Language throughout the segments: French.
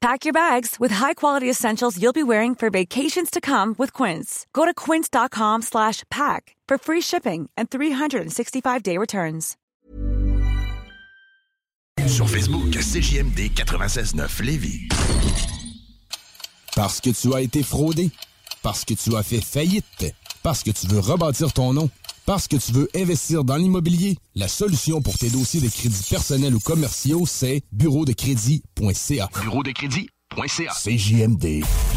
Pack your bags with high-quality essentials you'll be wearing for vacations to come with Quince. Go to quince.com slash pack for free shipping and 365-day returns. Sur Facebook, CJMD 96.9 Lévis. Parce que tu as été fraudé. Parce que tu as fait faillite. Parce que tu veux rebâtir ton nom. Parce que tu veux investir dans l'immobilier. La solution pour tes dossiers de crédits personnels ou commerciaux, c'est bureau de crédit.ca. Bureau de crédit.ca. CJMD.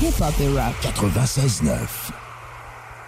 Hip Hop et Rap 96.9.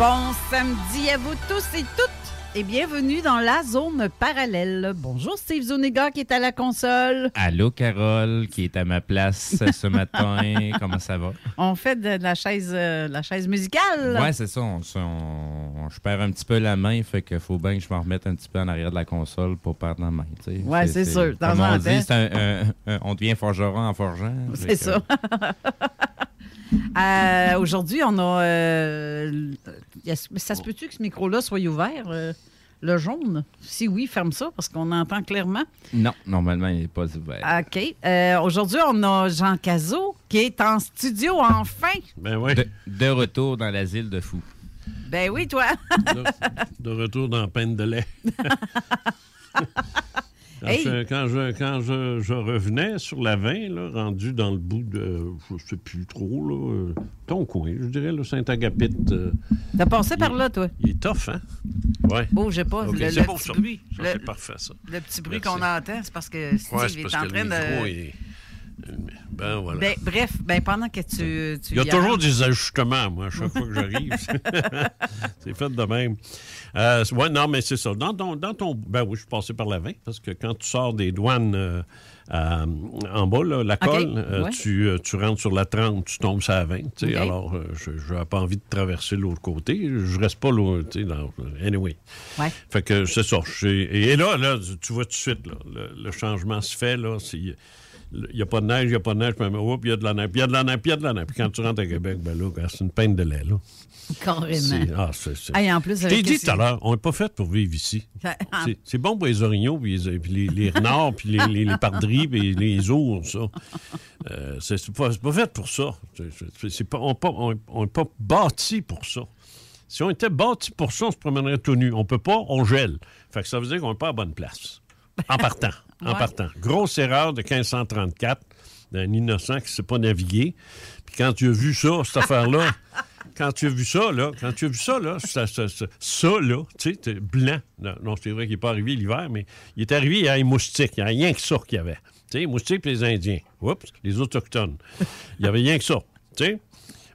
Bon samedi à vous tous et toutes et bienvenue dans la zone parallèle. Bonjour Steve Zuniga qui est à la console. Allô, Carole, qui est à ma place ce matin. Comment ça va? On fait de la chaise, euh, la chaise musicale. Ouais, c'est ça. On, on- je perds un petit peu la main, fait qu'il faut bien que je me remette un petit peu en arrière de la console pour perdre la main. tu sais. Ouais, c'est sûr. Comme on dit, temps. c'est un- un- un- on devient forgeron en forgeant. C'est ça. Euh, Aujourd'hui, on a. euh, ça se peut-tu que ce micro-là soit ouvert, euh, le jaune? Si oui, ferme ça parce qu'on entend clairement. Non, normalement, il n'est pas ouvert. OK. Euh, Aujourd'hui, on a Jean Cazot qui est en studio enfin. Ben oui. De, de retour dans l'asile de fous. Ben oui, toi. de, de retour dans peine de lait. Quand, Hey. je, quand, je, quand je, je revenais sur la 20, là, rendu dans le bout de, je sais plus trop, là, euh, ton coin, je dirais, le Saint-Agapit, euh, T'as passé par là, toi? il est tough, hein? Ouais. Bougez pas. Ok, le, c'est le bon, petit ça. bruit. Ça, le, c'est parfait, ça. le petit bruit qu'on entend, c'est parce que Steve Ouais, est parce en que train de. Ben voilà. Ben, bref, ben, pendant que tu. tu Il y a y toujours des ajustements, moi, à chaque fois que j'arrive. c'est fait de même. Euh, ouais, non, mais c'est ça. Dans ton, dans ton. Ben oui, je suis passé par la 20, parce que quand tu sors des douanes euh, à- en bas, là, la colle, euh, ouais. tu, euh, tu rentres sur la 30, tu tombes sur la 20. tu sais. OK. Alors, euh, je n'avais pas envie de traverser l'autre côté. Je reste pas là. tu sais, dans- Anyway. Ouais. Fait que c'est ça. Et là, là, tu vois tout de suite, là, le, le changement se fait. Là, il n'y a pas de neige, il n'y a pas de neige, puis il y a de la neige, puis il y a de la neige, puis il y a de la neige. Puis quand tu rentres à Québec, ben là, c'est une peine de lait, là. Carrément. Ah, c'est, c'est- Hey, en plus, Je t'ai dit tout à l'heure, on n'est pas fait pour vivre ici. C'est, bon pour les orignaux, puis les, puis les- les renards, puis les, les, les pardris, puis les ours, ça. Euh, c'est, pas, c'est pas fait pour ça. C'est pas, on n'est pas, bâti pour ça. Si on était bâti pour ça, on se promènerait tout nu. On peut pas, on gèle. Fait que ça veut dire qu'on n'est pas à bonne place. En partant. En Ouais. partant. Grosse erreur de 1534 d'un innocent qui ne sait pas naviguer. Puis quand tu as vu ça, cette affaire-là, quand tu as vu ça, là, quand tu as vu ça, là, ça, ça, ça, ça, là, tu sais, blanc. Non, c'est vrai qu'il n'est pas arrivé l'hiver, mais il est arrivé, il y a les moustiques. Il n'y a rien que ça qu'il y avait. Tu sais, les moustiques et les Indiens. Oups, les Autochtones. Il n'y avait rien que ça. Tu sais.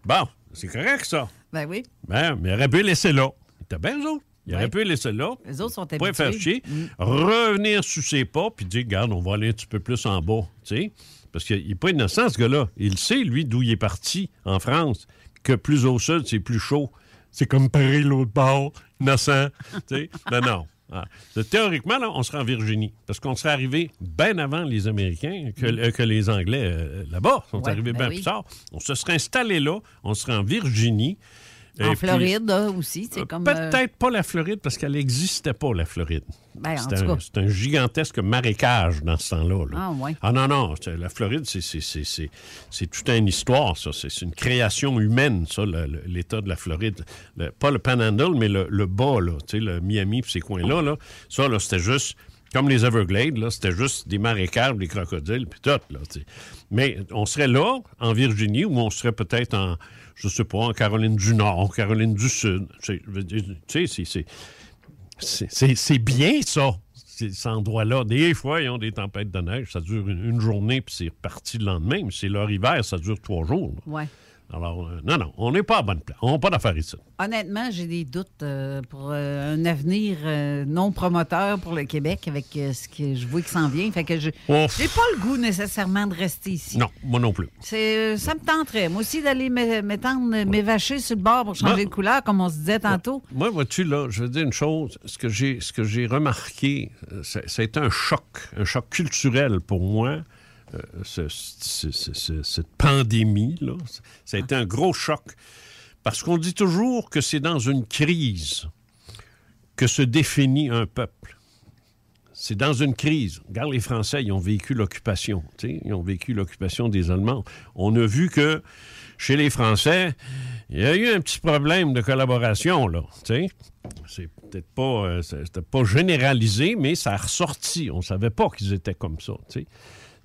Bon, c'est correct, ça. Ben oui. Ben, mais il aurait pu laisser là. Il était bien, autres. Il aurait pu laisser là. Les autres sont Pas faire habitués. chier. Mm. Revenir sur ses pas, puis dire, regarde, on va aller un petit peu plus en bas. Tu sais. Parce qu'il n'est pas innocent, ce gars-là. Il sait, lui, d'où il est parti en France, que plus au sud, c'est plus chaud. C'est comme Paris, l'autre bord, innocent. tu sais. Non, non. Ah. Théoriquement, là, on serait en Virginie, parce qu'on serait arrivé bien avant les Américains que, euh, que les Anglais euh, là-bas. Sont Ouais, arrivés ben bien oui. plus tard. On se serait installé là, on serait en Virginie. En Et puis- Floride là, aussi, c'est euh, comme. euh, Peut-être pas la Floride, parce qu'elle n'existait pas, la Floride. Ben, en C'est un, cas. c'est un gigantesque marécage dans ce temps-là. là. Ah, ouais. Ah non, non, la Floride, c'est- toute une histoire, ça. C'est une création humaine, ça, le- le- l'État de la Floride. Le- pas le Panhandle, mais le, bas, là, tu sais, le Miami, puis ces coins-là. Là. Ça, là, c'était juste, comme les Everglades, là, c'était juste des marécages, des crocodiles, puis tout, là. Mais on serait là, en Virginie, ou on serait peut-être en, je sais pas, en Caroline du Nord, Caroline du Sud. Tu sais, c'est- bien, ça, ces endroits-là. Des fois, ils ont des tempêtes de neige. Ça dure une, une journée, puis c'est reparti le lendemain. Mais c'est leur hiver, ça dure trois jours. là. Ouais. Alors, euh, non, non, on n'est pas à bonne place. On n'a pas d'affaires ici. Honnêtement, j'ai des doutes euh, pour euh, un avenir non promoteur pour le Québec avec ce que je vois qui s'en vient. Fait que je j'ai pas le goût nécessairement de rester ici. Non, moi non plus. C'est, ça me tenterait, moi aussi, d'aller m'é- m'étendre, m'évacher sur le bord pour changer Ouais. de couleur, comme on se disait tantôt. Moi, vois-tu, là, je veux dire une chose. Ce que j'ai, ce que j'ai remarqué, ça, ça a été un choc, un choc culturel pour moi. Euh, ce- ce- ce- ce- cette pandémie, ça a été un gros choc. Parce qu'on dit toujours que c'est dans une crise que se définit un peuple. C'est dans une crise. Regarde, les Français, ils ont vécu l'occupation. Ils ont vécu l'occupation des Allemands. On a vu que chez les Français, il y a eu un petit problème de collaboration, là. C'est peut-être pas, euh, pas généralisé, mais ça a ressorti. On savait pas qu'ils étaient comme ça. tu sais.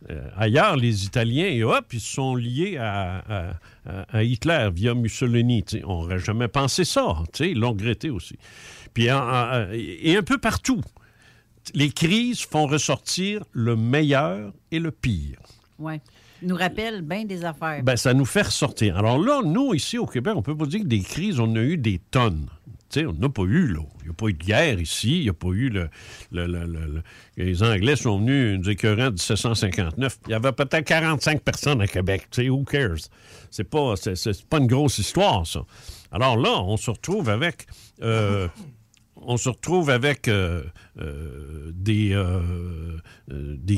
Euh, ailleurs, les Italiens, et hop, ils se sont liés à, à- à- à Hitler via Mussolini. On n'aurait jamais pensé ça. Ils l'ont regretté aussi. Puis, en- en- et un peu partout, les crises font ressortir le meilleur et le pire. Il nous rappelle bien des affaires. Ben, ça nous fait ressortir. Alors là, nous, ici au Québec, on peut pas dire que des crises, on a eu des tonnes. On n'a pas eu, là. Il n'y a pas eu de guerre ici. Il n'y a pas eu le, le- le- le- le- Les Anglais sont venus nous écœurer en 1759. Il y avait peut-être 45 personnes à Québec. Who cares? C'est pas, pas une grosse histoire, ça. Alors là, on se retrouve avec... euh, on se retrouve avec euh, euh, des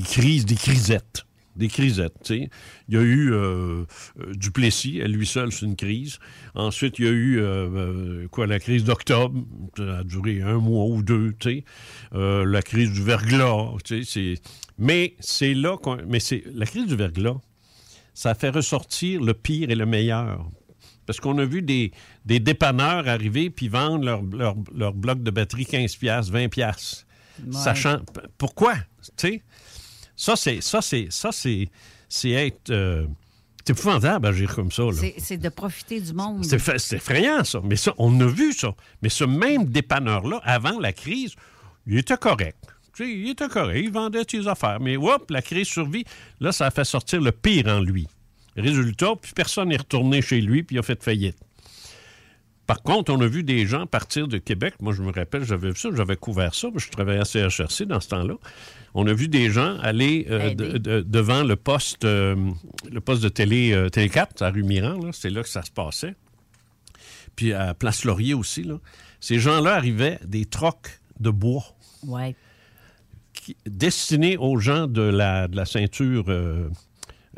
crises, des crisettes. Des crisettes, tu sais. Il y a eu euh, euh, Duplessis, à lui seul, c'est une crise. Ensuite, il y a eu, euh, quoi, la crise d'octobre. Ça a duré un mois ou deux, tu sais. Euh, la crise du verglas, tu sais. c'est- Mais c'est là qu'on... Mais c'est... La crise du verglas, ça fait ressortir le pire et le meilleur. Parce qu'on a vu des, des dépanneurs arriver puis vendre leur, leur, leur bloc de batterie 15 pièces, 20 pièces. Ouais. Sachant p- pourquoi, tu sais? Ça c'est ça c'est ça c'est c'est être euh, c'est épouvantable agir comme ça. C'est, de profiter du monde. C'est effrayant, ça. Mais ça, on a vu ça. Mais ce même dépanneur-là, avant la crise, il était correct. Tu sais, il était correct. Il vendait ses affaires. Mais hop, la crise survit. Là, ça a fait sortir le pire en lui. Résultat, puis personne n'est retourné chez lui, puis il a fait faillite. Par contre, on a vu des gens partir de Québec. Moi, je me rappelle, j'avais vu ça, j'avais couvert ça. Je travaillais à CHRC dans ce temps-là. On a vu des gens aller euh, de- de- devant le poste, euh, le poste de télé, euh, Télé 4 à rue Miran. C'est là que ça se passait. Puis à Place Laurier aussi. Là. Ces gens-là arrivaient des trocs de bois Ouais. qui- destinés aux gens de la, de la ceinture.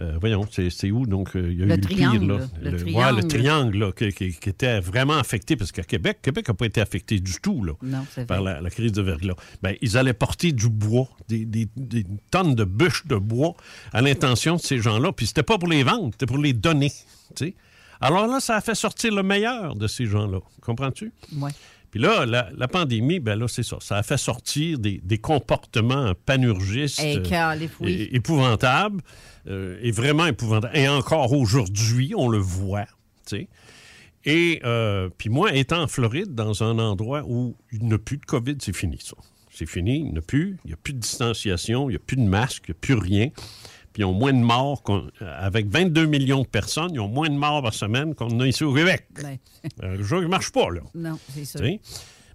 Euh, voyons, c'est où? Donc, euh, il y a Le eu triangle, le pire. Là. le triangle. le triangle là, qui, qui- qui était vraiment affecté, parce qu'à Québec, Québec n'a pas été affecté du tout là, Non, par la, la crise de verglas. Ben, ils allaient porter du bois, des, des- des tonnes de bûches de bois à l'intention de ces gens-là. Puis c'était pas pour les vendre, c'était pour les donner. tu sais. Alors là, ça a fait sortir le meilleur de ces gens-là. Comprends-tu? Ouais. Puis là, la, la pandémie, ben là, c'est ça. Ça a fait sortir des, des comportements panurgistes Hey, euh, épouvantables, euh, et vraiment épouvantables. Et encore aujourd'hui, on le voit. Et euh, puis moi, étant en Floride, dans un endroit où il n'y a plus de COVID, c'est fini, ça. C'est fini, il n'y a plus. Il n'y a plus de distanciation, il n'y a plus de masque, il n'y a plus rien. Puis ils ont moins de morts. qu'on- Avec 22 millions de personnes, ils ont moins de morts par semaine qu'on a ici au Québec. Ben, Euh, le jeu ne marche pas, là. non, c'est ça.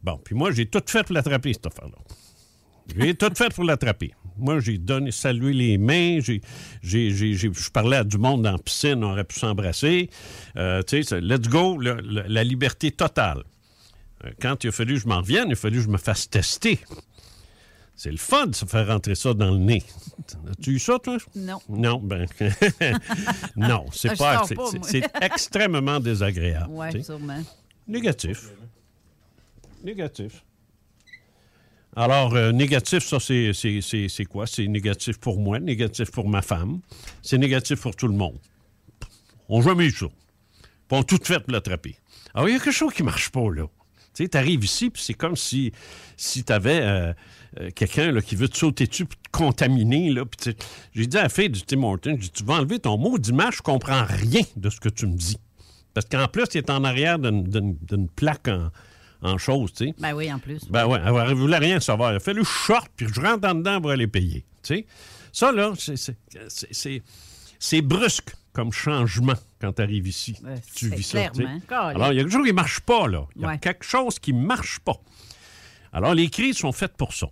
Bon, puis moi, j'ai tout fait pour l'attraper, cette affaire-là. J'ai tout fait pour l'attraper. Moi, j'ai donné, salué les mains, j'ai, j'ai, j'ai- j'ai- je parlais à du monde dans la piscine, on aurait pu s'embrasser. Euh, tu sais, let's go, le- le- la liberté totale. Euh, Quand il a fallu que je m'en revienne, il a fallu que je me fasse tester. C'est le fun de se faire rentrer ça dans le nez. As-tu eu ça, toi? Non. Non, ben. non, c'est Ah, pas. c'est- pas, c'est- extrêmement désagréable. Oui, sûrement. Négatif. Négatif. Alors, euh, négatif, ça, c'est- quoi? C'est négatif pour moi, négatif pour ma femme, c'est négatif pour tout le monde. On jamais eu ça. Puis on tout fait pour l'attraper. Alors, il y a quelque chose qui marche pas, là. Tu sais, t'arrives ici, puis c'est comme si, si t'avais euh, quelqu'un là, qui veut te sauter dessus puis te contaminer, là. J'ai dit à la fille du Tim Horton, tu vas enlever ton mot d'image, je comprends rien de ce que tu me dis. Parce qu'en plus, il est en arrière d'une- d'une d'une plaque en, en chose, tu sais. Ben oui, en plus. Ben ouais, elle ne voulait rien savoir. Elle fait le short, puis je rentre en dedans pour aller payer. Tu sais? Ça, là, c'est- brusque comme changement quand tu arrives ici. Tu vis ça. Alors, il y a quelque chose qui ne marche pas, là. Il y a Ouais. quelque chose qui ne marche pas. Alors, les crises sont faites pour ça.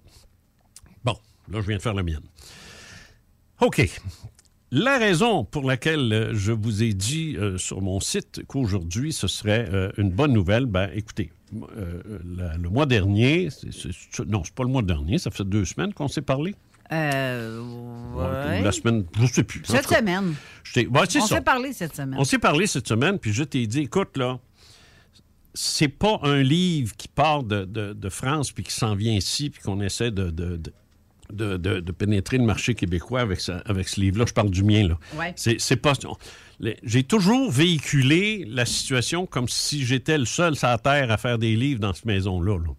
Bon, là, je viens de faire la mienne. OK. La raison pour laquelle euh, je vous ai dit euh, sur mon site qu'aujourd'hui, ce serait euh, une bonne nouvelle, ben écoutez, euh, la- le mois dernier, non, c'est pas le mois dernier, ça fait deux semaines qu'on s'est parlé. Euh, ouais. La semaine, je ne sais plus. Cette cas, semaine. ouais, On s'est parlé cette semaine. On s'est parlé cette semaine, puis je t'ai dit, écoute, là, c'est pas un livre qui part de, de- de France puis qui s'en vient ici, puis qu'on essaie de, pénétrer le marché québécois avec, ça- avec ce livre-là. Je parle du mien, là. Ouais. C'est pas... J'ai toujours véhiculé la situation comme si j'étais le seul sur à faire des livres dans cette maison-là. là.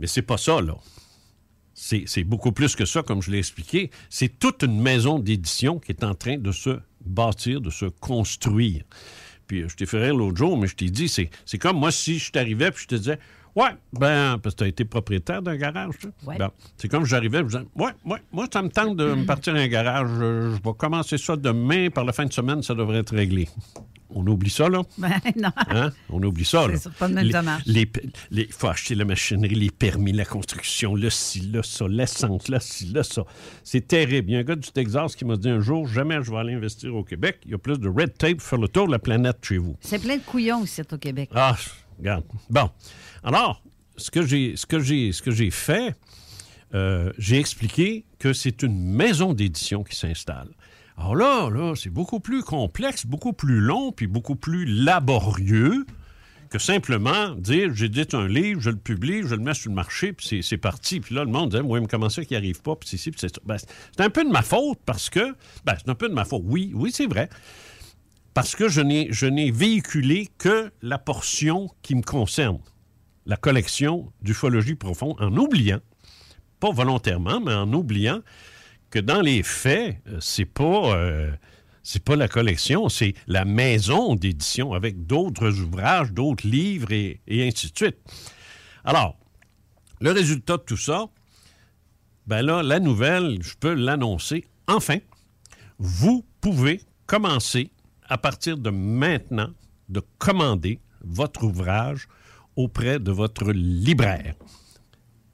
Mais c'est pas ça, là. C'est beaucoup plus que ça, comme je l'ai expliqué. C'est toute une maison d'édition qui est en train de se bâtir, de se construire. Puis euh, je t'ai fait rire l'autre jour, mais je t'ai dit, c'est comme moi si je t'arrivais puis je te disais, ouais, ben, parce que tu as été propriétaire d'un garage. Ouais. Ben, c'est comme j'arrivais, je disais, ouais, ouais, moi, ça me tente de me partir un garage. Je, je vais commencer ça demain, par la fin de semaine, ça devrait être réglé. On oublie ça, là? Ben non. Hein? On oublie ça, là. C'est pas de même Les- les- faut acheter la machinerie, les permis, la construction, le ci, là, ça, l'essence, là, ci, là, ça. C'est terrible. Il y a un gars du Texas qui m'a dit un jour, jamais je vais aller investir au Québec. Il y a plus de red tape pour faire le tour de la planète chez vous. C'est plein de couillons ici au Québec. Ah, regarde. Bon. Alors, ce que j'ai, fait, euh, j'ai expliqué que c'est une maison d'édition qui s'installe. Alors là, là, c'est beaucoup plus complexe, beaucoup plus long, puis beaucoup plus laborieux que simplement dire j'édite un livre, je le publie, je le mets sur le marché, puis c'est, parti. Puis là, le monde dit oui, mais comment ça qu'il arrive pas, puis c'est. Ben, c'est un peu de ma faute parce que. Ben, c'est un peu de ma faute. Oui, oui, c'est vrai parce que je n'ai, véhiculé que la portion qui me concerne, la collection d'ufologie profonde, en oubliant, pas volontairement, mais en oubliant que dans les faits, euh, c'est pas, euh, c'est pas la collection, c'est la maison d'édition avec d'autres ouvrages, d'autres livres et, et ainsi de suite. Alors, le résultat de tout ça, ben là, la nouvelle, je peux l'annoncer. Enfin, vous pouvez commencer à partir de maintenant de commander votre ouvrage auprès de votre libraire.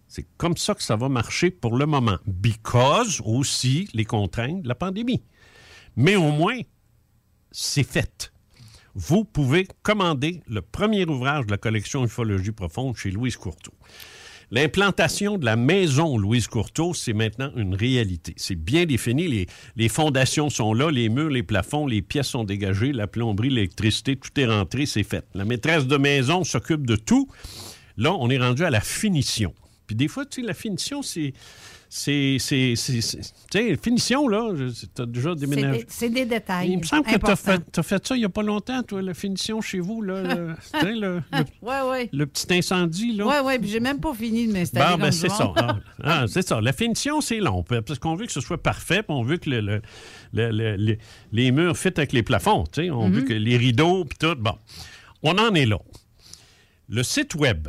C'est comme ça que ça va marcher pour le moment, because aussi les contraintes de la pandémie. Mais au moins, c'est fait. Vous pouvez commander le premier ouvrage de la collection Ufologie profonde chez Louise Courteau. L'implantation de la maison Louise Courteau, c'est maintenant une réalité. C'est bien défini. Les, les fondations sont là, les murs, les plafonds, les pièces sont dégagées, la plomberie, l'électricité, tout est rentré, c'est fait. La maîtresse de maison s'occupe de tout. Là, on est rendu à la finition. Puis des fois, tu sais, la finition, c'est. C'est. Tu sais, finition, là, tu as déjà C'est déménagé. des, c'est des détails. Il me semble que tu as fait, ça il n'y a pas longtemps, toi, la finition chez vous, là. le, tu sais, le- le- Ouais, ouais. le petit incendie, là. Ouais, ouais, puis j'ai même pas fini de m'installer. Bon, ben, c'est ça. Ah, ah, c'est ça. La finition, c'est long. Parce qu'on veut que ce soit parfait, puis on veut que le- le- le- le- le- les murs fitent avec les plafonds. tu sais. On Mhm. veut que les rideaux, puis tout. Bon. on en est là. Le site Web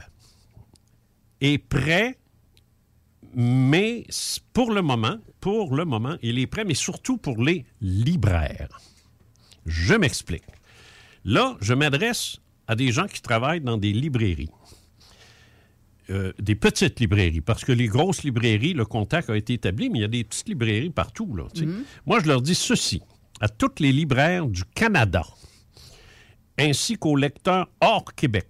est prêt, mais pour le moment, pour le moment, il est prêt, mais surtout pour les libraires. Je m'explique. Là, je m'adresse à des gens qui travaillent dans des librairies. Euh, des petites librairies, parce que les grosses librairies, le contact a été établi, mais il y a des petites librairies partout. Là, sais. Moi, je leur dis ceci à toutes les libraires du Canada, ainsi qu'aux lecteurs hors Québec,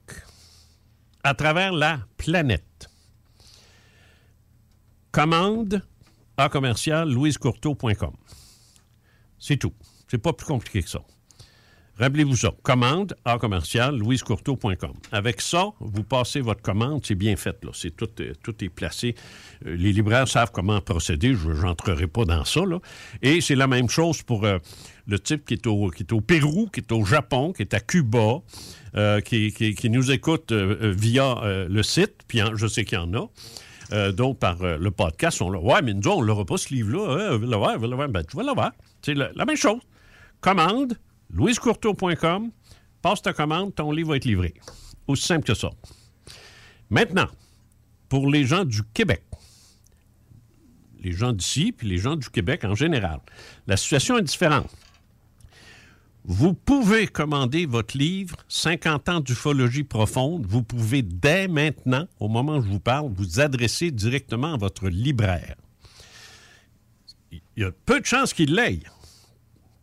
à travers la planète. Commande à commercial louisecourteau.com. C'est tout. C'est pas plus compliqué que ça. Rappelez-vous ça. Commande à commercial louisecourteau.com. Avec ça, vous passez votre commande, c'est bien fait. Là. C'est tout, euh, tout est placé. Euh, les libraires savent comment procéder. Je n'entrerai pas dans ça. Et c'est la même chose pour euh, le type qui est, au, Pérou, qui est au Japon, qui est à Cuba, qui, qui- nous écoute via le site. Puis hein, je sais qu'il y en a. Euh, donc, par euh, le podcast, on. Ouais, mais nous, on l'aura pas, ce livre-là. Hein, va l'avoir. Ben, tu vas l'avoir. C'est la, la même chose. Commande, louisecourteau.com, passe ta commande, ton livre va être livré. Aussi simple que ça. Maintenant, pour les gens du Québec, les gens d'ici, puis les gens du Québec en général, la situation est différente. Vous pouvez commander votre livre 50 ans d'ufologie profonde. Vous pouvez dès maintenant, au moment où je vous parle, vous adresser directement à votre libraire. Il y a peu de chances qu'il l'aille.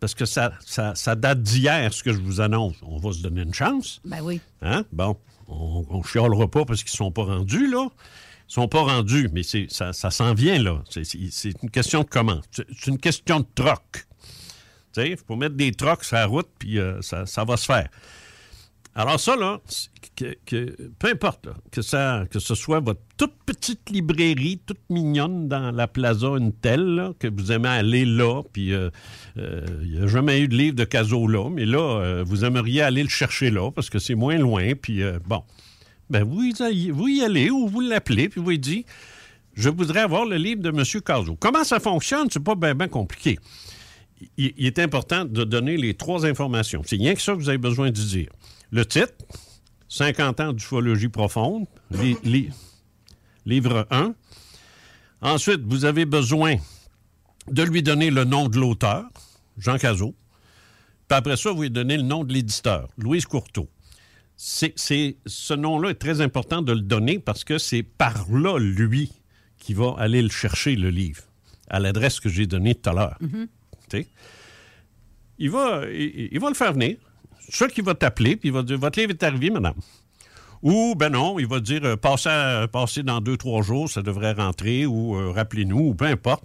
Parce que ça, ça, ça date d'hier, ce que je vous annonce. On va se donner une chance. Ben oui. Hein? Bon, on ne chialera pas parce qu'ils ne sont pas rendus, là. Ils sont pas rendus, mais ça, ça s'en vient, là. C'est, une question de comment. C'est une question de troc. Il faut mettre des trocs sur la route, puis euh, ça, va se faire. Alors ça, là, peu importe, que, ça, que ce soit votre toute petite librairie, toute mignonne dans la plaza une telle, que vous aimez aller là, puis euh, euh, il n'y a jamais eu de livre de Caso là, mais là, vous aimeriez aller le chercher là, parce que c'est moins loin, puis bon, ben vous vous y allez ou vous l'appelez, puis vous lui dites, je voudrais avoir le livre de M. Caso. Comment ça fonctionne? C'est pas bien compliqué il, est important de donner les trois informations. C'est rien que ça que vous avez besoin de dire. Le titre, 50 ans d'ufologie profonde, li- li- livre 1. Ensuite, vous avez besoin de lui donner le nom de l'auteur, Jean Cazot. Puis après ça, vous lui donnez le nom de l'éditeur, Louise Courteau. C'est, ce nom-là est très important de le donner parce que c'est par là, lui, qui va aller le chercher, le livre, à l'adresse que j'ai donnée tout à l'heure. Tu Il va, il, il va le faire venir. Sûr qu'il va t'appeler, puis il va dire Votre livre est arrivé, madame. Ou, ben non, il va dire euh, passez, à- passez dans deux, trois jours, ça devrait rentrer, ou euh, rappelez-nous, ou peu importe.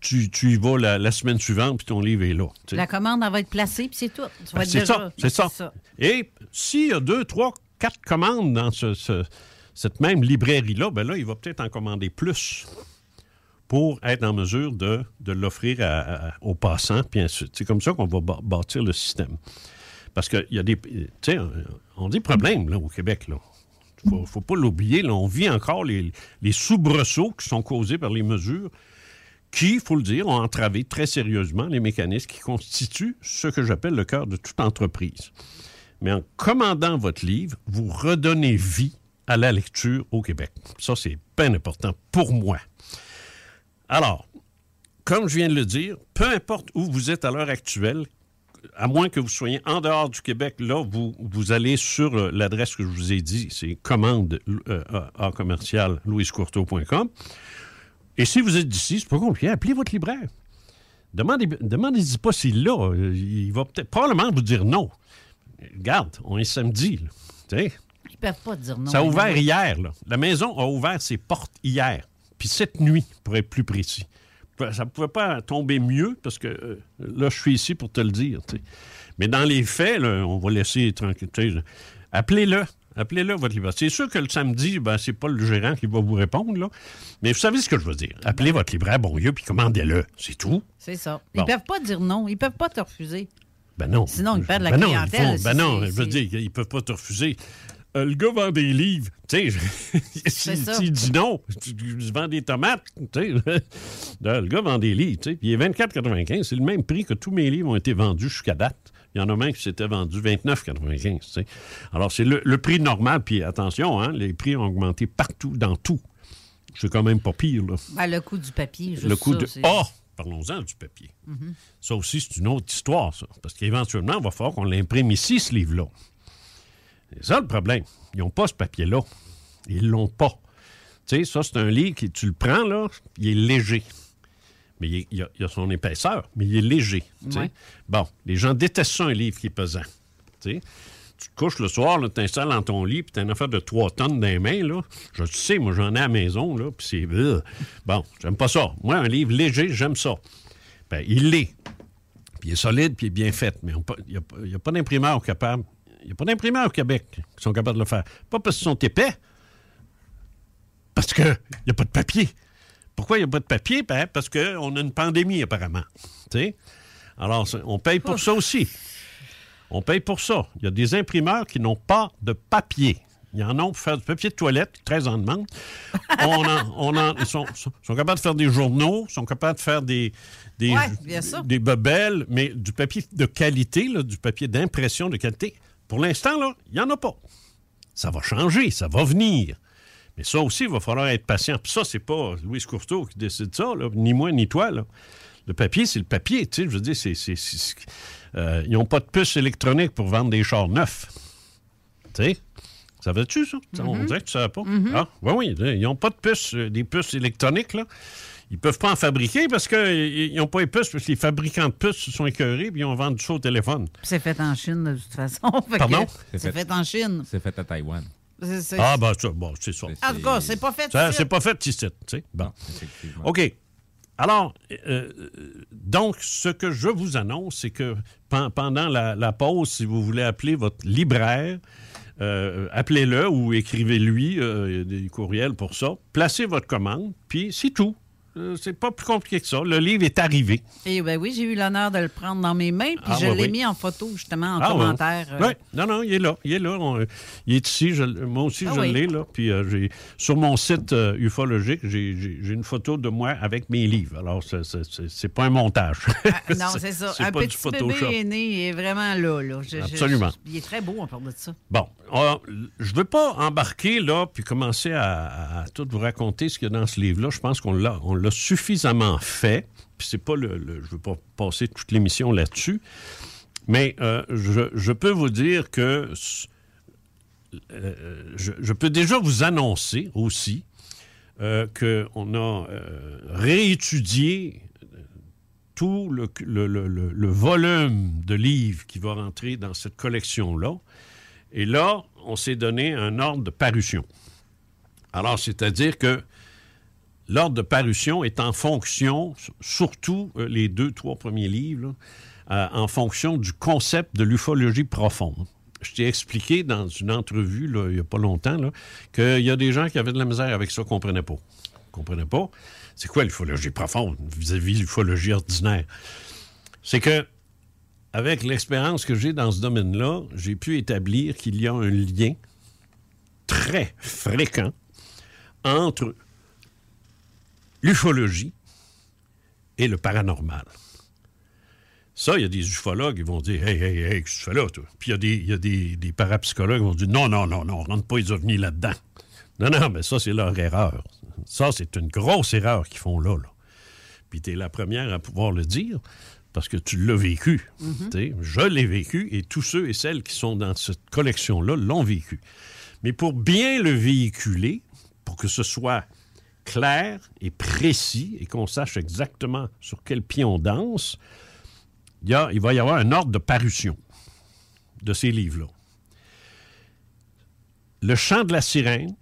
Tu, tu y vas la, la semaine suivante, puis ton livre est là. La commande, elle va être placée, puis c'est tout. Tu vas être C'est ça, c'est ça. Et s'il y a deux, trois, quatre commandes dans ce- ce- cette même librairie-là, ben là, il va peut-être en commander plus pour être en mesure de, de l'offrir aux passants, puis. C'est comme ça qu'on va bâtir le système. Parce qu'il y a des... Tu sais, on dit problème, là, au Québec, là. Faut, faut pas l'oublier, on vit encore les, les soubresauts qui sont causés par les mesures qui, il faut le dire, ont entravé très sérieusement les mécanismes qui constituent ce que j'appelle le cœur de toute entreprise. Mais en commandant votre livre, vous redonnez vie à la lecture au Québec. Ça, c'est bien important pour moi. Alors, comme je viens de le dire, peu importe où vous êtes à l'heure actuelle, à moins que vous soyez en dehors du Québec, là, vous, vous allez sur euh, l'adresse que je vous ai dit, c'est commande euh, à commercial louisecourteau.com. Et si vous êtes d'ici, c'est pas compliqué, appelez votre libraire. Demandez, demandez-y pas s'il l'a. Euh, Il va peut-être probablement vous dire non. Regarde, on est samedi. là. Ils peuvent pas dire non. ça a ouvert non. hier. Là. La maison a ouvert ses portes hier. Puis cette nuit, pour être plus précis. Ça ne pouvait pas tomber mieux parce que euh, là, je suis ici pour te le dire. Mais dans les faits, là, on va laisser tranquille. Appelez-le. Appelez-le, votre libraire. C'est sûr que le samedi, ben, c'est pas le gérant qui va vous répondre, là. Mais vous savez ce que je veux dire. Appelez votre libraire, bon Dieu, puis commandez-le. C'est tout. C'est ça. Bon. Ils peuvent pas dire non. Ils peuvent pas te refuser. Ben non. Sinon, ils perdent la ben non, clientèle. ils font- ben non, je veux dire, ils peuvent pas te refuser. Euh, le gars vend des livres. Tu sais, s'il dit non, tu, tu vends des tomates. Tu sais, le gars vend des livres. Tu sais, puis il est 24,95. C'est le même prix que tous mes livres ont été vendus jusqu'à date. Il y en a même qui s'étaient vendus 29,95. tu sais. Alors, c'est le, le prix normal. Puis attention, hein, les prix ont augmenté partout, dans tout. C'est quand même pas pire, là. Ben, le coût du papier, juste Le coût de. Ah! Parlons-en du papier. Mhm. Ça aussi, c'est une autre histoire, ça. Parce qu'éventuellement, il va falloir qu'on l'imprime ici, ce livre-là. C'est ça le problème. Ils n'ont pas ce papier-là. Ils l'ont pas. Tu sais, ça, c'est un livre qui, tu le prends, là, il est léger. Mais il, est- il a, il a son épaisseur, mais il est léger. Ouais. Bon, les gens détestent ça, un livre qui est pesant. Tu te couches le soir, tu t'installes dans ton lit, puis tu as une affaire de 3 tonnes dans les mains. Là. Je le sais, moi, j'en ai à la maison, là, puis c'est... euh, Bon, j'aime pas ça. Moi, un livre léger, j'aime ça. Ben, il l'est. Puis il est solide, puis il est bien fait. Mais il n'y a, pas d'imprimeur capable. Il n'y a pas d'imprimeur au Québec qui sont capables de le faire. Pas parce qu'ils sont épais, parce qu'il n'y a pas de papier. Pourquoi il n'y a pas de papier? Ben, parce qu'on a une pandémie, apparemment. Alors, on paye pour ça aussi. On paye pour ça. Il y a des imprimeurs qui n'ont pas de papier. Il y en a pour faire du papier de toilette, très en demande. On en- on en- ils sont, sont- sont capables de faire des journaux, sont capables de faire des, des, Ouais, des bebelles, mais du papier de qualité, là, du papier d'impression de qualité, pour l'instant, là, il n'y en a pas. Ça va changer, ça va venir. Mais ça aussi, il va falloir être patient. Puis ça, c'est pas Louis Courteau qui décide ça, là, ni moi ni toi. là. Le papier, c'est le papier. Tu sais, je veux dire, c'est, c'est- c'est- euh, ils n'ont pas de puce électronique pour vendre des chars neufs. Tu sais? Savais-tu ça? On dirait que tu ne savais pas. Ah, oui, oui. Ils n'ont pas de puces, euh, des puces électroniques, là. Ils peuvent pas en fabriquer parce qu'ils n'ont pas les puces, parce que les fabricants de puces se sont écœurés puis ils ont vendu ça au téléphone. C'est fait en Chine, de toute façon. Pardon? C'est fait en Chine. C'est fait à Taïwan. Ah, ben, ça, bon, c'est ça. En tout cas, c'est pas fait ici. c'est pas fait ici, tu sais. Bon. OK. Alors, euh, donc, ce que je vous annonce, c'est que pen- pendant la, la pause, si vous voulez appeler votre libraire, euh, appelez-le ou écrivez-lui euh, des courriels pour ça. Placez votre commande, puis c'est tout. Euh, c'est pas plus compliqué que ça. Le livre est arrivé. Et ben oui, j'ai eu l'honneur de le prendre dans mes mains, puis Ah, je ouais, l'ai oui. mis en photo, justement, en Ah, commentaire. euh, Oui, non, non, il est là. Il est là. On- il est ici. je- moi aussi, Ah je oui. l'ai, là. Puis euh, j'ai, sur mon site euh, ufologique, j'ai, j'ai- une photo de moi avec mes livres. Alors, c'est, c'est- pas un montage. Non, c'est ça. Un petit bébé est né, il est vraiment là. là. Je- Absolument. je- il est très beau, on parle de ça. Bon, euh, je ne veux pas embarquer là puis commencer à, à- à tout vous raconter ce qu'il y a dans ce livre-là. Je pense qu'on l'a, on suffisamment fait. Puis c'est pas le, je veux pas passer toute l'émission là-dessus, mais euh, je, peux vous dire que euh, je, peux déjà vous annoncer aussi euh, qu'on a euh, réétudié tout le- le volume de livres qui va rentrer dans cette collection-là. Et là, on s'est donné un ordre de parution. Alors, c'est-à-dire que l'ordre de parution est en fonction, surtout euh, les deux, trois premiers livres, euh, en fonction du concept de l'ufologie profonde. Je t'ai expliqué dans une entrevue, il n'y a pas longtemps, qu'il y a des gens qui avaient de la misère avec ça, ne comprenaient pas. Comprenaient pas. C'est quoi l'ufologie profonde vis-à-vis de l'ufologie ordinaire? C'est que, avec l'expérience que j'ai dans ce domaine-là, j'ai pu établir qu'il y a un lien très fréquent entre l'ufologie et le paranormal. Ça, il y a des ufologues qui vont dire Hey, hey, hey, qu'est-ce que tu fais là, toi? Puis il y a des, il y a des, des parapsychologues qui vont dire Non, non, non, non, on rentre pas les ovnis là-dedans. Non, non, mais ça, c'est leur erreur. Ça, c'est une grosse erreur qu'ils font là. là. Puis tu es la première à pouvoir le dire parce que tu l'as vécu. Sais, Je l'ai vécu et tous ceux et celles qui sont dans cette collection-là l'ont vécu. Mais pour bien le véhiculer, pour que ce soit clair et précis et qu'on sache exactement sur quel pied on danse, il, y va y avoir un ordre de parution de ces livres-là. Le chant de la sirène,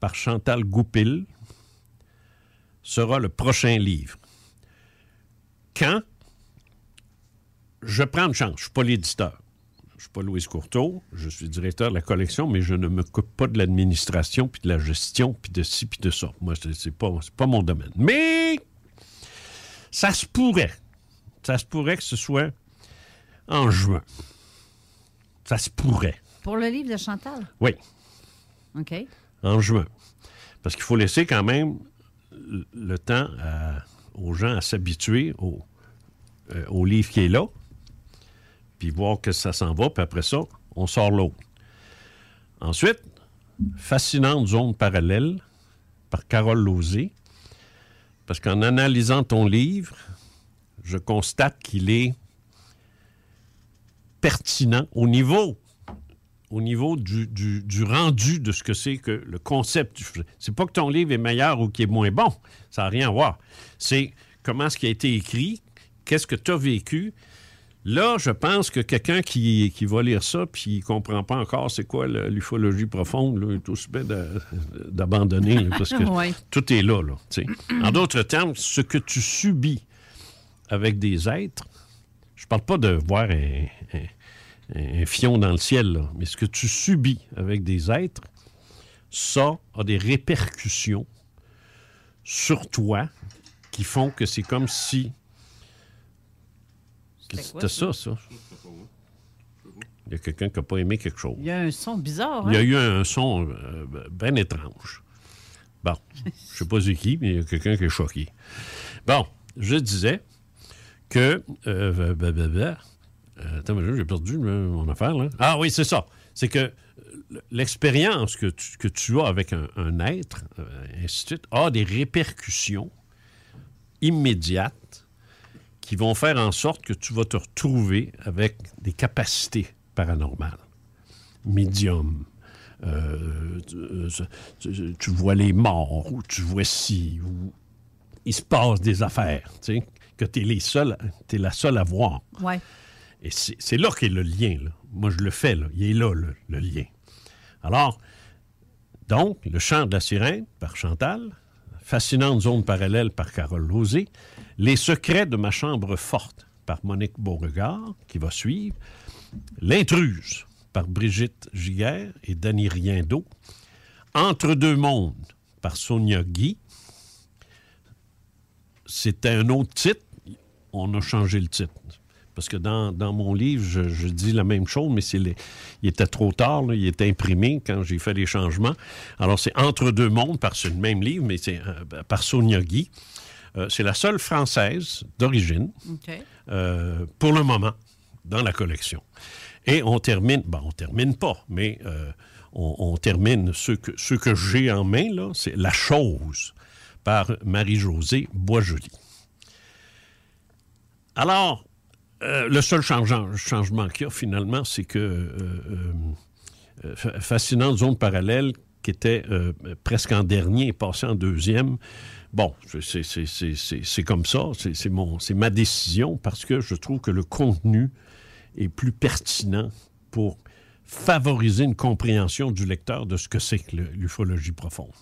par Chantal Goupil, sera le prochain livre. Quand? Je prends une chance, je ne suis pas l'éditeur. Je ne suis pas Louise Courteau, je suis directeur de la collection, mais je ne m'occupe pas de l'administration, puis de la gestion, puis de ci, puis de ça. Moi, ce n'est pas, c'est pas mon domaine. Mais ça se pourrait. Ça se pourrait que ce soit en juin. Ça se pourrait. Pour le livre de Chantal? Oui, OK. en juin. Parce qu'il faut laisser quand même le- le temps à- aux gens à s'habituer au, euh, au livre qui est là. Puis voir que ça s'en va, puis après ça, on sort l'autre. Ensuite, Fascinante zone parallèle par Carole Lauzé, parce qu'en analysant ton livre, je constate qu'il est pertinent au niveau, au niveau du, du- du rendu de ce que c'est que le concept. C'est pas que ton livre est meilleur ou qu'il est moins bon, ça n'a rien à voir. C'est comment ce qui a été écrit, qu'est-ce que tu as vécu. Là, je pense que quelqu'un qui, qui va lire ça puis ne comprend pas encore c'est quoi l'ufologie profonde, là, est aussi bien d'abandonner parce que Ouais. tout est là. là en d'autres termes, ce que tu subis avec des êtres, je parle pas de voir un, un- un fion dans le ciel, là, mais ce que tu subis avec des êtres, ça a des répercussions sur toi qui font que c'est comme si. C'était ça, ça? Il y a quelqu'un qui n'a pas aimé quelque chose. Il y a un son bizarre. Il y a hein? eu un son euh, bien étrange. Bon, je ne sais pas c'est qui, mais il y a quelqu'un qui est choqué. Bon, je disais que. euh, bah, bah, bah, euh, attends, j'ai perdu mon affaire. Là. Ah oui, c'est ça. C'est que l'expérience que tu, que tu as avec un, un être, euh, ainsi de suite, a des répercussions immédiates qui vont faire en sorte que tu vas te retrouver avec des capacités paranormales. Médium. euh, tu, tu- tu vois les morts, ou tu vois si, ou il se passe des affaires, tu sais, que tu es, es la seule à voir. Ouais. Et c'est c'est là qu'est le lien. Là. Moi, je le fais. Là. Il est là, le, le lien. Alors, donc, Le chant de la sirène par Chantal, Fascinante zone parallèle par Carole Lozé, Les secrets de ma chambre forte par Monique Beauregard, qui va suivre, L'intruse par Brigitte Giguère et Danny Riendo, Entre deux mondes par Sonia Guy. C'était un autre titre. On a changé le titre. Parce que dans, dans mon livre, je, je dis la même chose, mais c'est les- il était trop tard, là, il était imprimé quand j'ai fait les changements. Alors, c'est Entre deux mondes, par c'est le même livre, mais c'est euh, par Sonia Guy. Euh, c'est la seule française d'origine, euh, pour le moment, dans la collection. Et on termine, bon, on termine pas, mais on, on termine ce que, ce que j'ai en main, là, c'est La chose par Marie-Josée Boisjoli. Alors, euh, le seul changement qu'il y a finalement, c'est que euh, euh, Fa- Fascinante Zone Parallèle, qui était presque en dernier, est passé en deuxième. Bon, c'est- comme ça, c'est ma décision parce que je trouve que le contenu est plus pertinent pour favoriser une compréhension du lecteur de ce que c'est que l'ufologie profonde.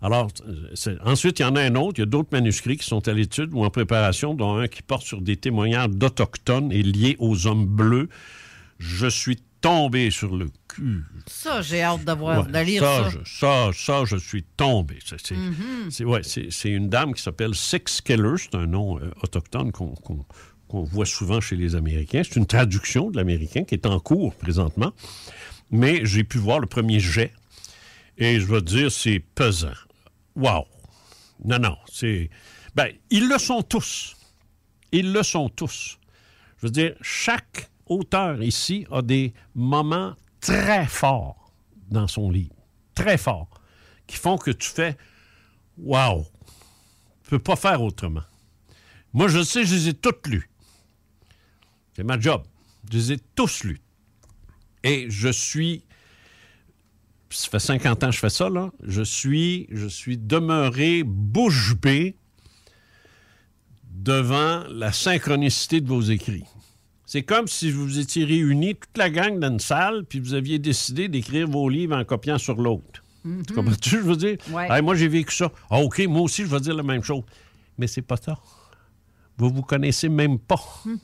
Alors, euh, ensuite, il y en a un autre. Il y a d'autres manuscrits qui sont à l'étude ou en préparation, dont un qui porte sur des témoignages d'Autochtones et liés aux hommes bleus. Je suis tombé sur le cul. Ça, j'ai hâte de, voir, Ouais, de lire ça. Je, ça, ça, je suis tombé. C'est Mhm. ouais, c'est une dame qui s'appelle Six Keller. C'est un nom euh, autochtone qu'on voit souvent chez les Américains. C'est une traduction de l'américain qui est en cours présentement. Mais j'ai pu voir le premier jet. Et je veux dire, c'est pesant. Wow! Non, non, c'est... Ben, ils le sont tous. Ils le sont tous. Je veux dire, chaque auteur ici a des moments très forts dans son livre. Très forts. Qui font que tu fais Wow! Tu peux pas faire autrement. Moi, je sais, je les ai toutes lues. C'est ma job. Je les ai tous lus. Et je suis. Ça fait 50 ans que je fais ça, là. Je suis, je suis demeuré bouche bée devant la synchronicité de vos écrits. C'est comme si vous étiez réunis, toute la gang dans une salle, puis vous aviez décidé d'écrire vos livres en copiant sur l'autre. Tu comprends-tu, je veux dire? Ouais. Hey, moi, j'ai vécu ça. Ah, OK, moi aussi, je vais dire la même chose. Mais c'est pas ça. Vous vous connaissez même pas. Tu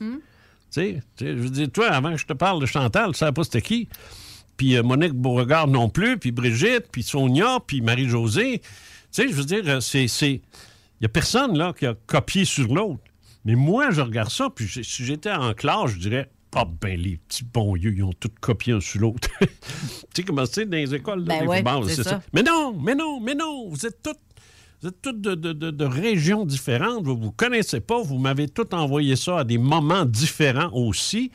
sais, tu sais, je veux dire, toi, avant que je te parle de Chantal, tu savais pas c'était qui. Puis euh, Monique Beauregard non plus, puis Brigitte, puis Sonia, puis Marie-Josée. Tu sais, je veux dire, euh, c'est... Il n'y a personne, là, qui a copié sur l'autre. Mais moi, je regarde ça, puis si j'étais en classe, je dirais... Ah ben, les petits bons yeux, ils ont tous copié un sur l'autre. tu sais comment c'est dans les écoles? là, Ben ouais, c'est ça. Mais non, mais non, mais non, vous êtes toutes... Vous êtes toutes de, de- de- de régions différentes, vous ne vous connaissez pas, vous m'avez toutes envoyé ça à des moments différents aussi.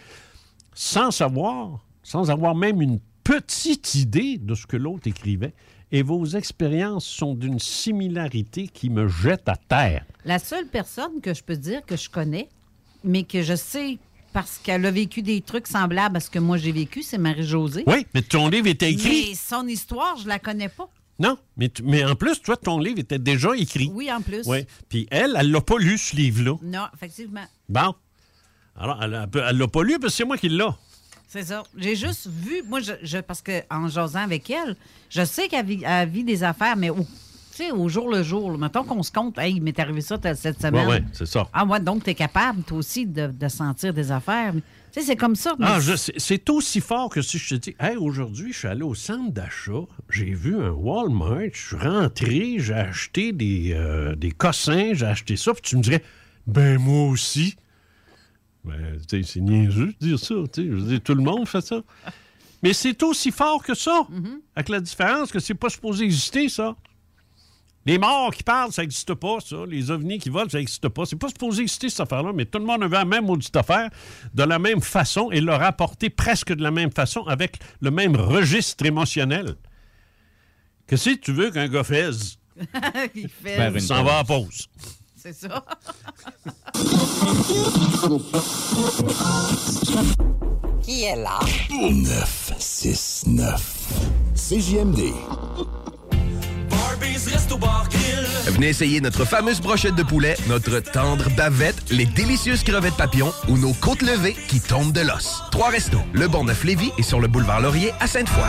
sans savoir, sans avoir même une petite idée de ce que l'autre écrivait. Et vos expériences sont d'une similarité qui me jette à terre. La seule personne que je peux dire que je connais, mais que je sais parce qu'elle a vécu des trucs semblables à ce que moi j'ai vécu, c'est Marie-Josée. Oui, mais ton livre était écrit. Mais son histoire, je la connais pas. Non, mais, tu- mais en plus, toi, ton livre était déjà écrit. Oui, en plus. Oui. Puis elle, elle l'a pas lu, ce livre-là. Non, effectivement. Bon. Alors, elle elle l'a pas lu parce que c'est moi qui l'a. C'est ça. J'ai juste vu, moi, je, je- parce qu'en jasant avec elle, je sais qu'elle vit, vit des affaires, mais au, au jour le jour. là. Mettons qu'on se compte, hey, il m'est arrivé ça cette semaine. oui, c'est ça. Ah, ouais, donc tu es capable, toi aussi, de, de sentir des affaires. Tu sais, c'est comme ça. mais Ah, c'est aussi fort que si je te dis, hey, aujourd'hui, je suis allé au centre d'achat, j'ai vu un Walmart, je suis rentré, j'ai acheté des, euh, des cossins, j'ai acheté ça, puis tu me dirais, ben moi aussi. Ben, c'est niaiseux de dire ça. Je veux dire, tout le monde fait ça. Mais c'est aussi fort que ça, avec la différence que c'est pas supposé exister, ça. Les morts qui parlent, ça n'existe pas, ça. Les ovnis qui volent, ça n'existe pas. C'est pas supposé exister, cette affaire-là, mais tout le monde avait la même maudite affaire de la même façon et l'a rapporté presque de la même façon avec le même registre émotionnel. Que tu veux qu'un gars fasse? Il s'en va à pause. C'est ça. Qui est là? 969. CJMD. Venez essayer notre fameuse brochette de poulet, notre tendre bavette, les délicieuses crevettes papillons ou nos côtes levées qui tombent de l'os. Trois restos, le Bon Neuf Lévis et sur le boulevard Laurier à Sainte-Foy.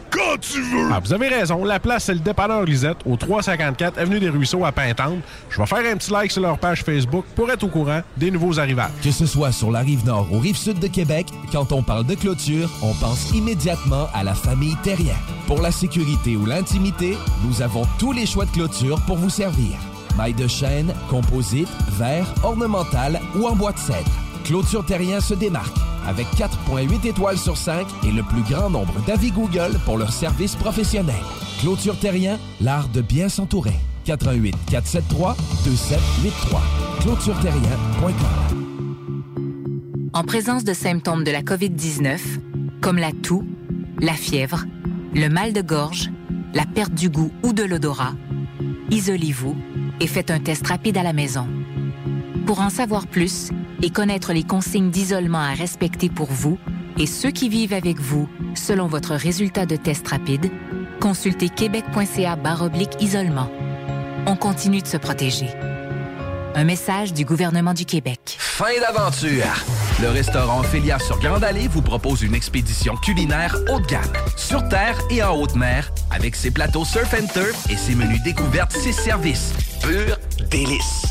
quand tu veux! Ah, vous avez raison. La place, c'est le dépanneur Lisette, au 354 Avenue des Ruisseaux à Pintante. Je vais faire un petit like sur leur page Facebook pour être au courant des nouveaux arrivages. Que ce soit sur la rive nord ou rive sud de Québec, quand on parle de clôture, on pense immédiatement à la famille Terrien. Pour la sécurité ou l'intimité, nous avons tous les choix de clôture pour vous servir. Maille de chêne, composite, verre, ornemental ou en bois de cèdre. Clôture Terrien se démarque avec 4.8 étoiles sur 5 et le plus grand nombre d'avis Google pour leur service professionnel. Clôture Terrien, l'art de bien s'entourer. 88 473 2783. ClôtureTerrien.com. En présence de symptômes de la COVID-19, comme la toux, la fièvre, le mal de gorge, la perte du goût ou de l'odorat, isolez-vous et faites un test rapide à la maison. Pour en savoir plus et connaître les consignes d'isolement à respecter pour vous et ceux qui vivent avec vous selon votre résultat de test rapide, consultez québec.ca baroblique isolement. On continue de se protéger. Un message du gouvernement du Québec. Fin d'aventure! Le restaurant Ophélia sur Grande Allée vous propose une expédition culinaire haut de gamme, sur terre et en haute mer, avec ses plateaux surf and turf et ses menus découvertes, ses services. Pur délice!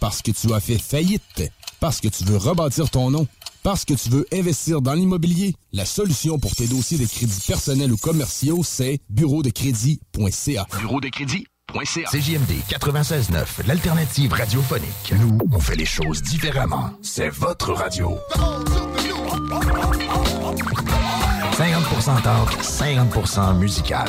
Parce que tu as fait faillite. Parce que tu veux rebâtir ton nom. Parce que tu veux investir dans l'immobilier. La solution pour tes dossiers de crédits personnels ou commerciaux, c'est bureau de crédit.ca. Bureau de crédit.ca. CJMD 96.9, l'alternative radiophonique. Nous, on fait les choses différemment. C'est votre radio. 50% talk, 50% musical.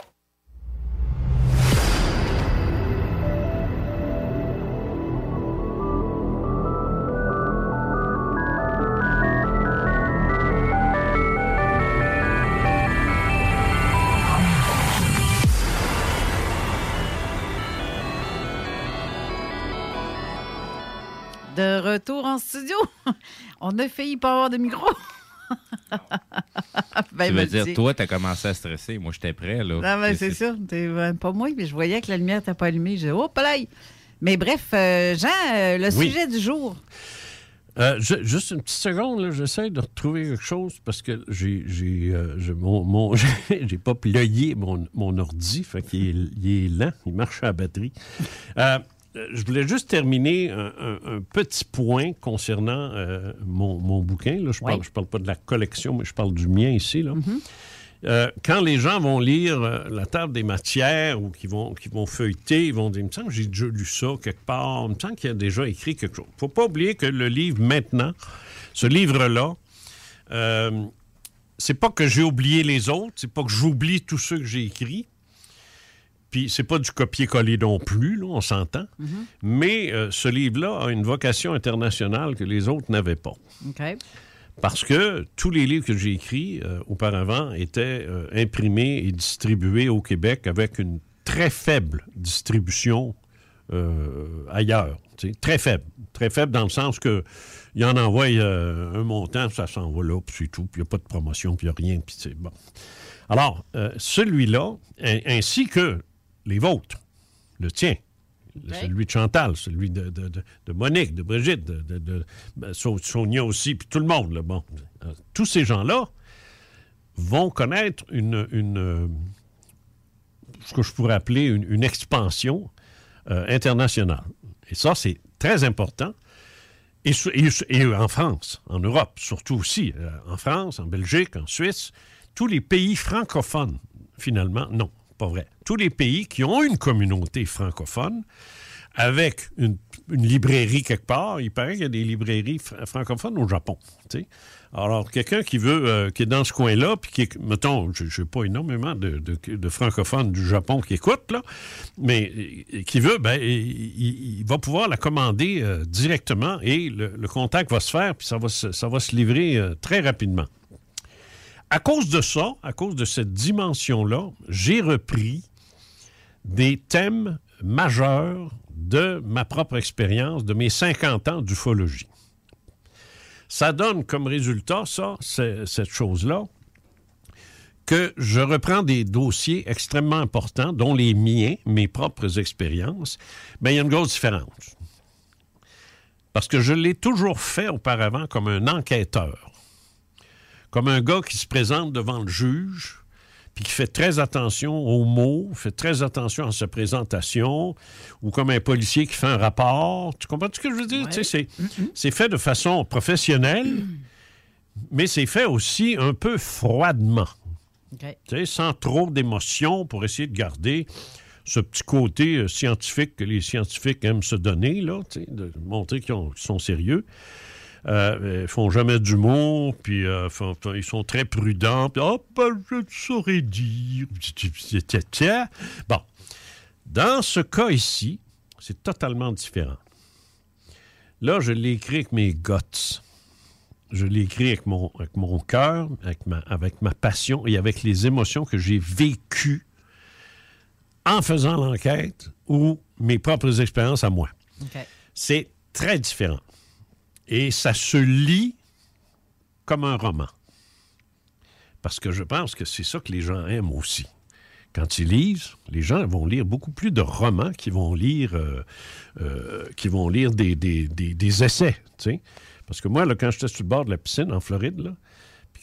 Retour en studio. On a failli pas avoir de micro. Ben, tu veux dire, toi, t'as commencé à stresser. Moi, j'étais prêt, là. Ah, ben, c'est ça. T'es, euh, pas moi, mais je voyais que la lumière n'était pas allumée. J'ai oh, palais. Mais bref, euh, Jean, euh, le Oui. sujet du jour. Euh, je- juste une petite seconde, là, j'essaie de retrouver quelque chose parce que j'ai j'ai euh, je- mon, mon- j'ai pas ployé mon, mon ordi, fait qu'il est, il est lent, il marche à la batterie. Euh, je voulais juste terminer un, un- un petit point concernant euh, mon, mon bouquin. Là. Je Oui. je parle pas de la collection, mais je parle du mien ici. Là. Euh, quand les gens vont lire euh, la table des matières ou qui vont, qui vont feuilleter, ils vont dire, il me semble que j'ai déjà lu ça quelque part, il me semble qu'il y a déjà écrit quelque chose. Il ne faut pas oublier que le livre maintenant, ce livre-là, c'est pas que j'ai oublié les autres, c'est pas que j'oublie tous ceux que j'ai écrits, puis c'est pas du copier-coller non plus, là, on s'entend, mais euh, ce livre-là a une vocation internationale que les autres n'avaient pas. Parce que tous les livres que j'ai écrits euh, auparavant étaient euh, imprimés et distribués au Québec avec une très faible distribution ailleurs. Très faible. Très faible dans le sens que il en envoie un montant, ça s'en va là, puis c'est tout, puis il n'y a pas de promotion, puis il n'y a rien, puis c'est bon. Alors, celui-là, ai- ainsi que les vôtres, le tien, celui de Chantal, celui de, de- de- de Monique, de Brigitte, de, ben, So- Sonia aussi, puis tout le monde. Là, bon. Tous ces gens-là vont connaître une, une, euh, ce que je pourrais appeler une, une expansion euh, internationale. Et ça, c'est très important. Et, et en France, en Europe, surtout aussi. euh, en France, en Belgique, en Suisse, tous les pays francophones, finalement, non, vrai. Tous les pays qui ont une communauté francophone, avec une, librairie quelque part, il paraît qu'il y a des librairies fr- francophones au Japon. sais. Alors, quelqu'un qui veut, euh, qui est dans ce coin-là, puis qui est, mettons, je n'ai pas énormément de, francophones du Japon qui écoutent, là, mais euh, qui veut, ben, il, va pouvoir la commander euh, directement et le, contact va se faire, puis ça va se, ça va se livrer très rapidement. À cause de ça, à cause de cette dimension-là, j'ai repris des thèmes majeurs de ma propre expérience, de mes 50 ans d'ufologie. Ça donne comme résultat, ça, cette chose-là, que je reprends des dossiers extrêmement importants, dont les miens, mes propres expériences, mais il y a une grosse différence. Parce que je l'ai toujours fait auparavant comme un enquêteur, comme un gars qui se présente devant le juge, puis qui fait très attention aux mots, fait très attention à sa présentation, ou comme un policier qui fait un rapport. Tu comprends ce que je veux dire? Sais, c'est, fait de façon professionnelle, mais c'est fait aussi un peu froidement. OK. Tu sais, sans trop d'émotion pour essayer de garder ce petit côté euh, scientifique que les scientifiques aiment se donner, là, de montrer qu'ils ont- qu'ils sont sérieux. Euh, font jamais d'humour, puis euh, font- ils sont très prudents. Puis, oh, ben, je ne saurais dire. Tiens. Bon. Dans ce cas ici, c'est totalement différent. Là, je l'ai écrit avec mes guts. Je l'ai écrit avec mon, avec mon cœur, avec ma, avec ma passion et avec les émotions que j'ai vécues en faisant l'enquête ou mes propres expériences à moi. C'est très différent. Et ça se lit comme un roman. Parce que je pense que c'est ça que les gens aiment aussi. Quand ils lisent, les gens vont lire beaucoup plus de romans qu'ils vont lire, euh, euh, vont lire des, essais. Parce que moi, quand j'étais sur le bord de la piscine en Floride, là,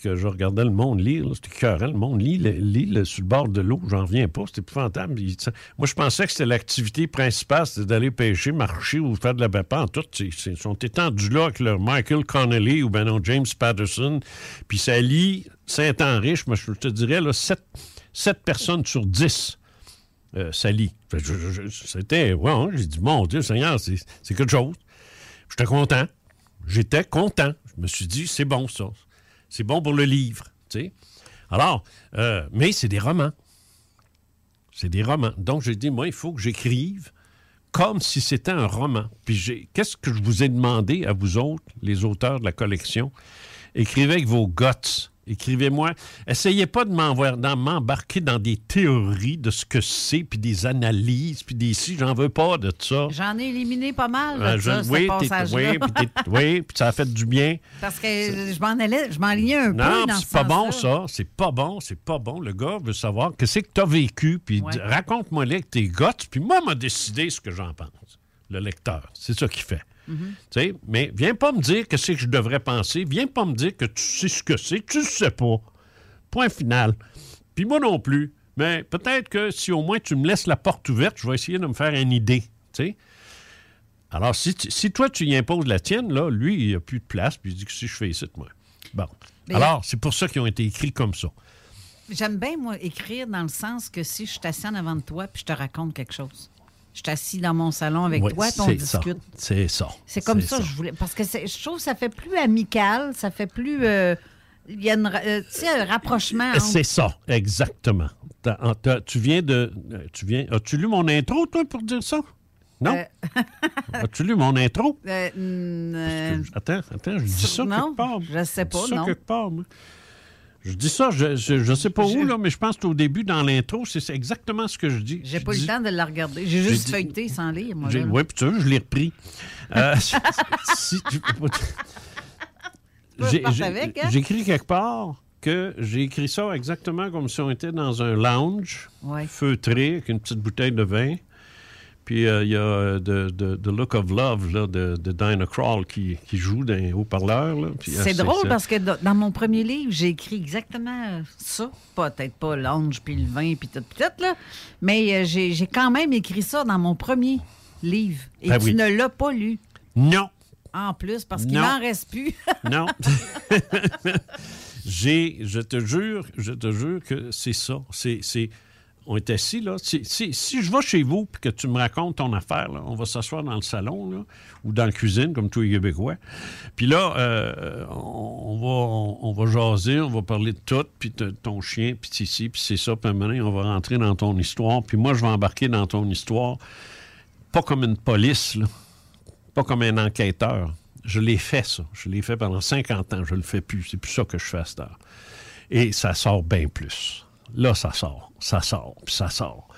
que je regardais le monde lire, c'était écœurant. Le monde lit, le- lit le- sur le bord de l'eau, j'en reviens pas, c'était épouvantable. Il- moi, je pensais que c'était l'activité principale, c'était d'aller pêcher, marcher ou faire de la en tout. Ils sont étendus là avec leur Michael Connelly ou ben non, James Patterson, puis ça lit Saint-Henri, je te dirais, là, 7, personnes sur 10 euh, ça lit. C'était, ouais, j'ai dit, mon Dieu, Seigneur, c'est quelque chose. J'étais content. J'étais content. Je me suis dit, c'est bon, ça. C'est bon pour le livre, tu sais. Alors, euh, mais c'est des romans. C'est des romans. Donc, j'ai dit, moi, il faut que j'écrive comme si c'était un roman. Puis, qu'est-ce que je vous ai demandé à vous autres, les auteurs de la collection? Écrivez avec vos guts. Écrivez-moi. Essayez pas de m'embarquer dans des théories de ce que c'est, puis des analyses, puis des si. J'en veux pas de ça. J'en ai éliminé pas mal, là, Euh, je- ça, oui, oui, puis oui, ça a fait du bien. Parce que je m'en allais, je m'enlignais un peu Non, dans puis ce c'est pas bon, ça. C'est pas bon, c'est pas bon. Le gars veut savoir qu'est-ce que tu as vécu, puis Ouais. raconte-moi les tes guts, puis moi, m'a décidé ce que j'en pense. Le lecteur, c'est ça qu'il fait. Mais viens pas me dire que c'est que je devrais penser. Viens pas me dire que tu sais ce que c'est. Tu le sais pas. Point final. Puis moi non plus. Mais peut-être que si au moins tu me laisses la porte ouverte, je vais essayer de me faire une idée. Alors, si, tu- si toi, tu y imposes la tienne, là, lui, il n'a plus de place, puis il dit que si je fais ici, moi. Bon. Mais- Alors, c'est pour ça qu'ils ont été écrits comme ça. J'aime bien, moi, écrire dans le sens que si je suis assis en avant de toi puis je te raconte quelque chose. Je suis assis dans mon salon avec Oui, toi puis on ça. discute. C'est ça. C'est comme ça, je voulais. Parce que je trouve que ça fait plus amical, ça fait plus. euh, Il y a une euh, un rapprochement. entre- C'est ça, exactement. Tu viens de. euh, Tu viens. As-tu lu mon intro, toi, pour dire ça? Non? Euh, As-tu lu mon intro? euh, Attends, attends, je dis ça non, quelque part. je sais pas, Je dis ça non. quelque part, moi. Je dis ça, je, je, je sais pas où, là, mais je pense qu'au début, dans l'intro, c'est exactement ce que je dis. J'ai pas eu le temps de la regarder. J'ai juste dit- feuilleté sans lire, moi. Oui, puis tu vois, je l'ai repris. Euh, si hein? J'écris quelque part que j'ai écrit ça exactement comme si on était dans un lounge Ouais. feutré avec une petite bouteille de vin. Puis euh, il y a euh, The Look of Love là, de, de Dinah Krall qui, qui joue dans les haut-parleurs. euh, C'est drôle ça. parce que dans mon premier livre, j'ai écrit exactement ça. Peut-être pas l'ange, puis le vin, puis tout, tout, là. Mais euh, j'ai quand même écrit ça dans mon premier livre. Et Ben tu oui. ne l'as pas lu. Non, En plus, parce qu'il n'en reste plus. non. J'ai, je te jure, je te jure que c'est ça. C'est- on est assis, là. Si, je vais chez vous puis que tu me racontes ton affaire, on va s'asseoir dans le salon, là, ou dans la cuisine, comme tous les Québécois. Puis là, euh, on, va, on, va jaser, on va parler de tout, puis de ton chien, puis ici, puis c'est ça, puis un on va rentrer dans ton histoire, puis moi, je vais embarquer dans ton histoire, pas comme une police, là pas comme un enquêteur. Je l'ai fait, ça. Je l'ai fait pendant 50 ans. Je le fais plus. C'est plus ça que je fais à cette heure. Et ça sort bien plus. Là, ça sort. Ça sort. Puis ça sort.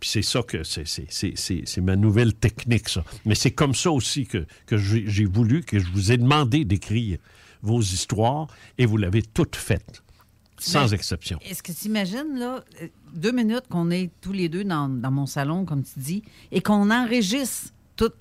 Puis c'est ça que c'est, c'est, c'est, c'est- c'est ma nouvelle technique, ça. Mais c'est comme ça aussi que, que j'ai, voulu, que je vous ai demandé d'écrire vos histoires et vous l'avez toutes faites. Sans Mais exception. Est-ce que tu imagines, là, deux minutes qu'on est tous les deux dans, dans mon salon, comme tu dis, et qu'on enregistre tout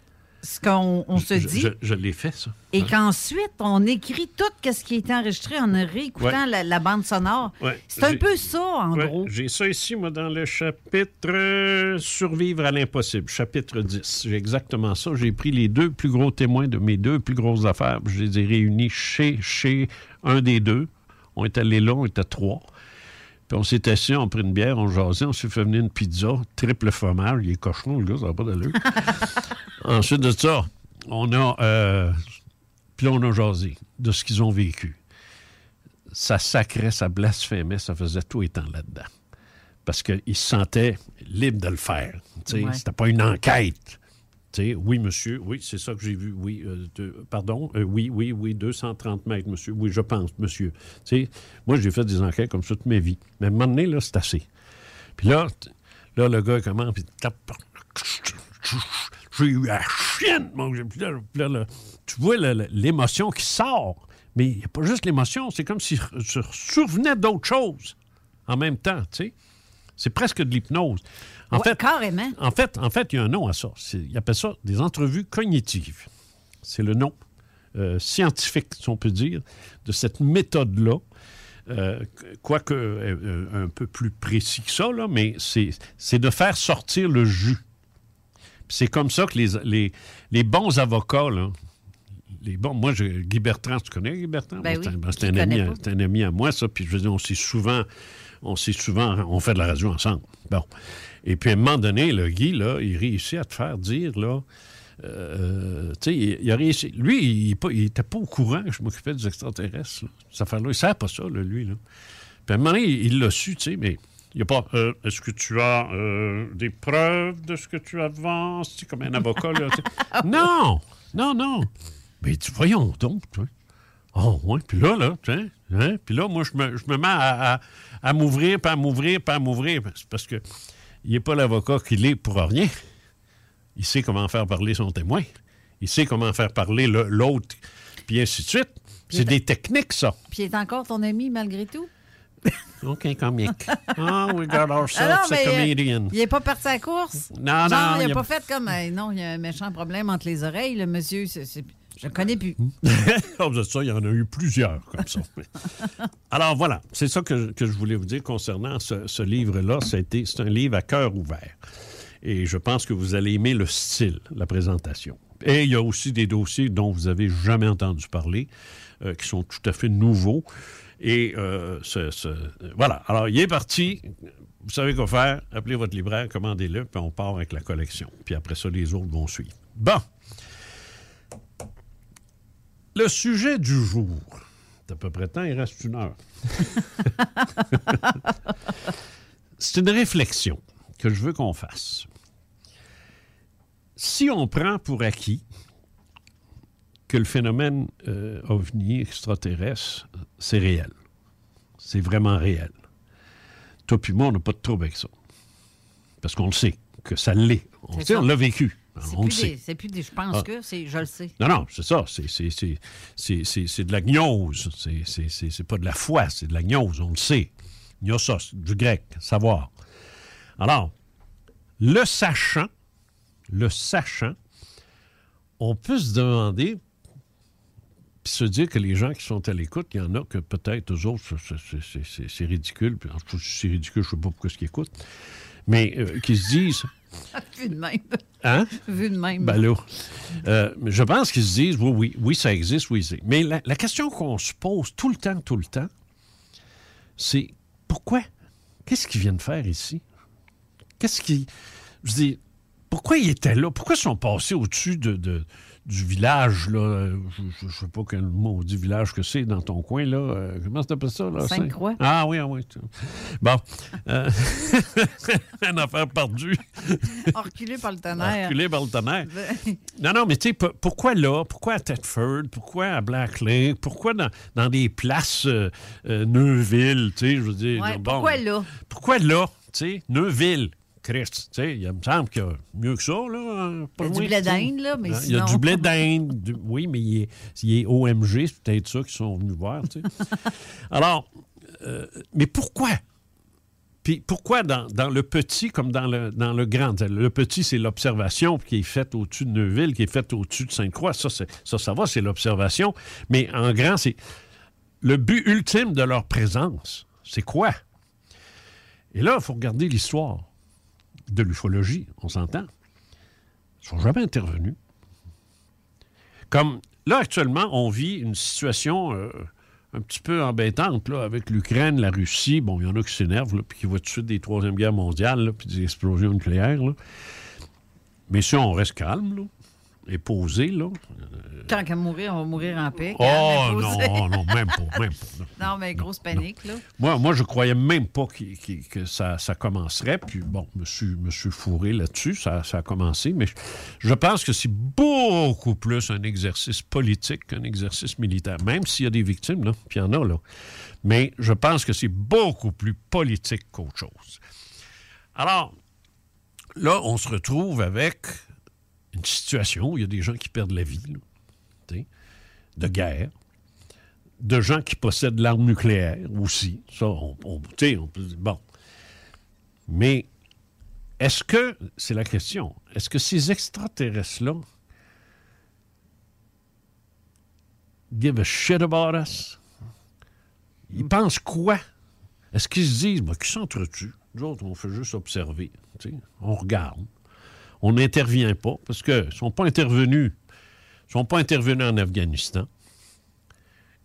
ce qu'on on se Je- dit, Je, je l'ai fait, ça. et Hein? qu'ensuite, on écrit tout ce qui a été enregistré en réécoutant Ouais. la, la bande sonore. Ouais. C'est un peu ça, en Ouais, gros. J'ai ça ici, moi, dans le chapitre euh, Survivre à l'impossible, chapitre 10. J'ai exactement ça. J'ai pris les deux plus gros témoins de mes deux plus grosses affaires. Je les ai réunis chez, chez un des deux. On est allé là, on était trois. Puis on s'est assis, on a pris une bière, on jasait, on s'est fait venir une pizza, triple fromage. Il est cochon, le gars, ça n'a pas d'allure. Ensuite de ça, on a... euh, puis là, on a jasé de ce qu'ils ont vécu ça sacrait, ça blasphémait, ça faisait tout étant là-dedans. Parce qu'ils se sentaient libres de le faire. Ouais. C'était pas une enquête. Oui, monsieur, oui, c'est ça que j'ai vu. Oui, euh, pardon, euh, oui, oui, oui, 230 mètres, monsieur. Oui, je pense, monsieur. Moi, j'ai fait des enquêtes comme ça toute ma vie. Mais à un moment donné, là, c'est assez. Puis là, là, le gars commence, puis tape. J'ai eu la chienne, tu vois l'émotion qui sort. Mais il n'y a pas juste l'émotion, c'est comme s'il se souvenait d'autres choses en même temps. C'est presque de l'hypnose. En Ouais, fait, carrément. En fait, en fait, il y a un nom à ça. Ils appellent ça des entrevues cognitives. C'est le nom euh, scientifique, si on peut dire, de cette méthode-là. euh, quoique euh, un peu plus précis que ça, là, mais c'est de faire sortir le jus. C'est comme ça que les, les, les bons avocats, là, les bons, moi, je, Guy Bertrand, tu connais Guy Bertrand? Ben C'est oui, un- ben, c'est un, un ami à moi, ça. Puis je veux dire, on s'est souvent, on s'est souvent, on fait de la radio ensemble. Bon. Et puis à un moment donné, le Guy, là, il réussit à te faire dire, là, euh, sais, il, il a réussi. Lui, il n'était pas au courant que je m'occupais des extraterrestres. là. Cette affaire-là, il ne savait pas ça, là, lui. Là. Puis à un moment donné, il l'a su, tu sais, mais il n'y a pas. euh, Est-ce que tu as euh, des preuves de ce que tu avances? Tu comme un avocat, là. sais? non! Non, non! Mais tu, voyons donc, tu vois. Oh, ouais. Puis là, là, hein? Puis là, moi, je me, je me mets à, à- à m'ouvrir, pas à m'ouvrir, pas à m'ouvrir. C'est parce que il n'est pas l'avocat qu'il est pour rien. Il sait comment faire parler son témoin. Il sait comment faire parler le- l'autre, puis ainsi de suite. C'est des techniques, ça. Puis il est encore ton ami malgré tout? OK, comique. Ah, we got ourselves a comedian. il n'est pas parti à la course? Non, Genre, non, il n'a a- pas fait comme. euh, non, il y a un méchant problème entre les oreilles, le monsieur. c'est- je le connais plus. De ça, il y en a eu plusieurs comme ça. Alors voilà, c'est ça que, je- que je voulais vous dire concernant ce, ce livre-là. C'est un livre à cœur ouvert. Et je pense que vous allez aimer le style, la présentation. Et il y a aussi des dossiers dont vous avez jamais entendu parler, euh, qui sont tout à fait nouveaux. Et euh, ce- ce- voilà. Alors, il est parti. Vous savez quoi faire. Appelez votre libraire, commandez-le, puis on part avec la collection. Puis après ça, les autres vont suivre. Bon. Le sujet du jour. C'est à peu près temps, il reste une heure. C'est une réflexion que je veux qu'on fasse. Si on prend pour acquis que le phénomène euh, ovni extraterrestre, c'est réel. C'est vraiment réel. Toi puis moi, on n'a pas de trouble avec ça. Parce qu'on le sait, que ça l'est. On, le sait, on l'a vécu. C'est On le plus, sait. des, c'est plus des je pense Ah. que, c'est je le sais. Non, non, c'est ça. C'est, c'est, c'est, c'est, c'est- c'est de la gnose. C'est, c'est, c'est, c'est pas de la foi, c'est de la gnose, on le sait. Gnosos, du grec, savoir. Alors, le sachant, le sachant, on peut se demander, puis se dire que les gens qui sont à l'écoute, il y en a que peut-être eux autres, c'est, c'est- c'est- c'est- c'est ridicule. Puis, en tout cas, si c'est ridicule, je ne sais pas pourquoi ce qu'ils écoutent. Mais euh, qui se disent, Vu de même. hein? Vu de même. Ben là, euh, je pense qu'ils se disent, oui, oui, oui, ça existe, oui, c'est. Mais la, la question qu'on se pose tout le temps, tout le temps, c'est pourquoi? Qu'est-ce qu'ils viennent faire ici? Qu'est-ce qui. Je dis, pourquoi ils étaient là? Pourquoi ils sont passés au-dessus de, de- du village, là? Je ne sais pas quel mot dit village que c'est dans ton coin, là. Euh, comment ça s'appelle ça, là? Sainte-Croix. Ah oui, ah oui. Bon. Euh, une affaire perdue. Reculé par le tonnerre. Reculé par le tonnerre. Non, non, mais tu sais, pourquoi là? Pourquoi à Thetford? Pourquoi à Black Lake? Pourquoi dans, dans des places euh, euh, Neuville? Tu sais, je veux dire. Ouais, bon, pourquoi là? Pourquoi là? Tu sais, Neuville? Christ, tu sais, il me semble qu'il y a mieux que ça, là. Il y a du blé d'Inde, là, mais Hein, Il y a du blé d'Inde. du- Oui, mais il est, il est OMG, c'est peut-être ça qu'ils sont venus voir, tu sais. Alors, euh, mais pourquoi? Puis pourquoi dans, dans le petit comme dans le, dans le grand? Le petit, c'est l'observation qui est faite au-dessus de Neuville, qui est faite au-dessus de Sainte-Croix. Ça, ça, ça va, c'est l'observation. Mais en grand, c'est le but ultime de leur présence. C'est quoi? Et là, il faut regarder l'histoire de l'ufologie, on s'entend. Ne sont jamais intervenus. Comme là, actuellement, on vit une situation euh, un petit peu embêtante là, avec l'Ukraine, la Russie. Bon, il y en a qui s'énervent, puis qui voient tout de suite des Troisième Guerres mondiales, là, puis des explosions nucléaires. là. Mais si on reste calme, là, et posé, là. Tant qu'à mourir, on va mourir en paix. Oh non, non, même pas, même pas. non. Non, mais grosse panique, là. Moi, moi, je croyais même pas que ça, ça commencerait. Puis bon, je me suis, me suis fourré là-dessus. Ça, ça a commencé. Mais je, je pense que c'est beaucoup plus un exercice politique qu'un exercice militaire. Même s'il y a des victimes, là. Puis il y en a, là. Mais je pense que c'est beaucoup plus politique qu'autre chose. Alors, là, on se retrouve avec une situation où il y a des gens qui perdent la vie, de guerre de gens qui possèdent l'arme nucléaire aussi. Ça, on, peut dire, bon. Mais est-ce que, c'est la question, est-ce que ces extraterrestres-là give a shit about us? Ils pensent quoi? Est-ce qu'ils se disent, ben, qui s'entretuent? Nous autres, on fait juste observer. On regarde. On n'intervient pas parce qu'ils ne sont pas intervenus. Ils sont pas intervenus en Afghanistan.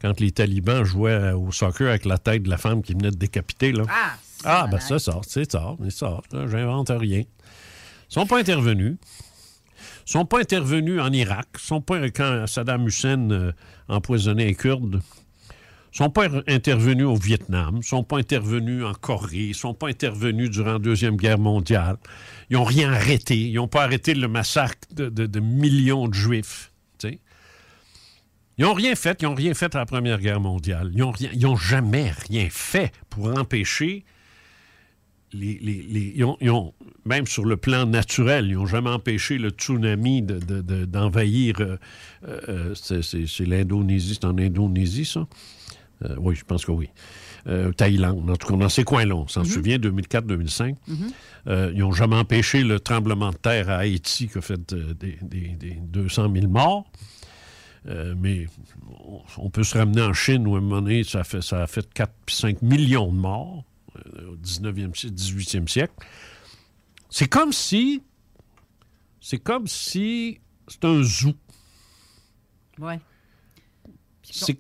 Quand les talibans jouaient au soccer avec la tête de la femme qui venait de décapiter, là. Ah, Ah, ben ça sort, c'est ça, c'est ça. J'invente rien. Ils sont pas intervenus. Ils sont pas intervenus en Irak. Ils sont pas quand Saddam Hussein euh, empoisonnait les Kurdes. Ils sont pas intervenus au Vietnam. Ils sont pas intervenus en Corée. Ils sont pas intervenus durant la Deuxième Guerre mondiale. Ils n'ont rien arrêté. Ils n'ont pas arrêté le massacre de, millions de Juifs. tu sais. Ils n'ont rien fait. Ils n'ont rien fait à la Première Guerre mondiale. Ils n'ont jamais rien fait pour empêcher ils ont- même sur le plan naturel, ils n'ont jamais empêché le tsunami de- de- de- d'envahir. euh, euh, euh, c'est- l'Indonésie, c'est en Indonésie, ça? Oui, je pense que oui. Euh, Thaïlande, en tout cas, dans ces coins-là, on s'en souvient, 2004-2005. Euh, ils n'ont jamais empêché le tremblement de terre à Haïti qui a fait euh, des, des- des 200 000 morts. Euh, mais on, peut se ramener en Chine où à un moment donné, ça a fait, ça a fait 4 5 millions de morts au 19e, siècle, 18e siècle. C'est comme si. C'est comme si. C'est un zoo. Ouais. C'est.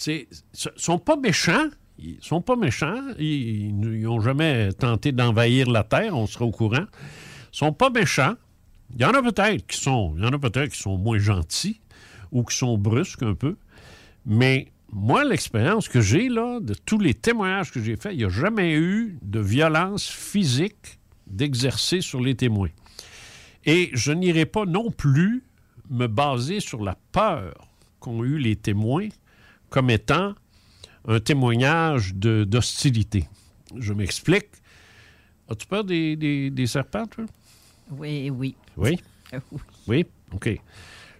C'est- sont pas méchants. Ils sont pas méchants. Ils n'ont jamais tenté d'envahir la Terre, on sera au courant. Ils sont pas méchants. Il y en a peut-être qui sont. Il y en a peut-être qui sont moins gentils ou qui sont brusques un peu. Mais moi, l'expérience que j'ai, là, de tous les témoignages que j'ai faits, il n'y a jamais eu de violence physique d'exercer sur les témoins. Et je n'irai pas non plus me baser sur la peur qu'ont eu les témoins comme étant un témoignage d'hostilité. Je m'explique. As-tu peur des, des- des serpents, toi? Oui, oui. Oui? Oui. Oui? OK.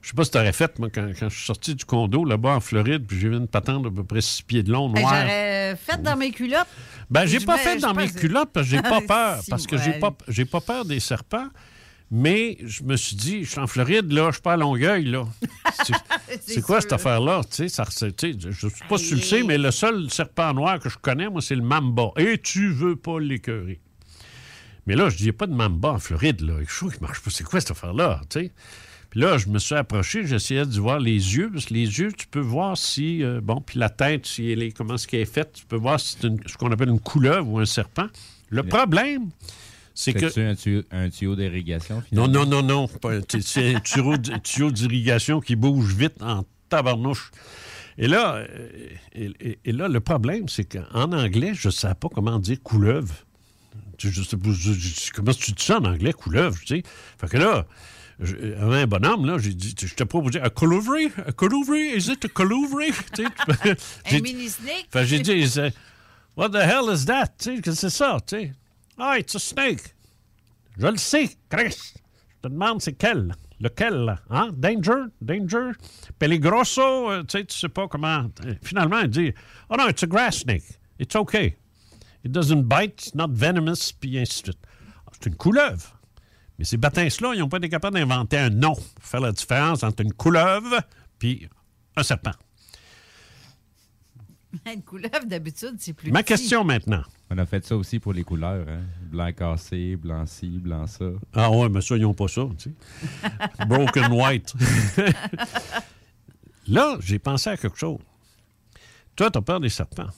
Je sais pas si tu aurais fait, moi, quand, quand je suis sorti du condo là-bas en Floride, puis j'ai vu une patente d'à peu près six pieds de long, Hey, noire. J'aurais fait dans mes culottes. Ben, j'ai pas fait dans mes culottes parce que j'ai pas peur. Si, parce que j'ai pas, j'ai pas peur des serpents. Mais je me suis dit, je suis en Floride, là, je suis pas à Longueuil, là. C'est- quoi cette affaire-là? Tu sais, ça ressemble- tu sais, je ne sais pas si tu le sais, mais le seul serpent noir que je connais, moi, c'est le mamba. Et tu veux pas l'écœurer. Mais là, je dis, il n'y a pas de mamba en Floride, là. Je trouve qu'il marche pas. C'est quoi cette affaire-là? tu sais? Puis là, je me suis approché, j'essayais de voir les yeux, parce que les yeux, tu peux voir si, euh, bon, puis la tête, si elle est, comment est-ce qu'elle est faite, tu peux voir si c'est ce qu'on appelle une couleuvre ou un serpent. Le problème, c'est que... Un tuyau, un tuyau d'irrigation, Non, finalement? non, non, non. C'est un tuyau, d'irrigation qui bouge vite en tabarnouche. Et là, euh, et, et- et là le problème, c'est qu'en anglais, je ne savais pas comment dire couleuvre. Tu- je sais je- je- comment tu dis ça en anglais, couleuvre, tu sais? Fait que là, je- avec un bonhomme, là, j'ai dit, je t'ai proposé, a couleuvre? A couleuvre? Is it a couleuvre? Tu sais, j'ai- Un mini snake. fait que j'ai dit, What the hell is that? Tu sais, qu'est-ce que c'est ça? Tu sais, ah, it's a snake. Je le sais, Chris. Je te demande c'est quel. Lequel? Hein? Danger? Danger? Peligroso? Euh, tu sais, tu sais pas comment. Euh, Finalement, il dit, oh non, it's a grass snake. It's okay. It doesn't bite, it's not venomous, puis ainsi de suite. Ah, C'est une couleuvre. Mais ces bâtins-là, ils n'ont pas été capables d'inventer un nom pour faire la différence entre une couleuvre puis un serpent. Une couleuvre, d'habitude, c'est plus Ma petit. question maintenant. On a fait ça aussi pour les couleurs. Hein? Blanc cassé, blanc ci, blanc ça. Ah ouais, mais ça, ils n'ont pas ça, tu sais. Broken white. Là, j'ai pensé à quelque chose. Toi, tu as peur des serpents.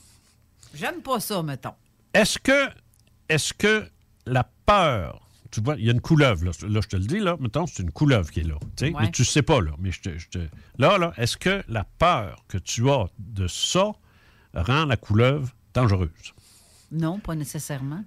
J'aime pas ça, mettons. Est-ce que, est-ce que la peur, tu vois, il y a une couleuvre, là, là, je te le dis, là, mettons, c'est une couleuvre qui est là, tu sais, Ouais. mais tu sais pas, là, mais je te, je te- Là, là, est-ce que la peur que tu as de ça rend la couleuvre dangereuse? Non, pas nécessairement.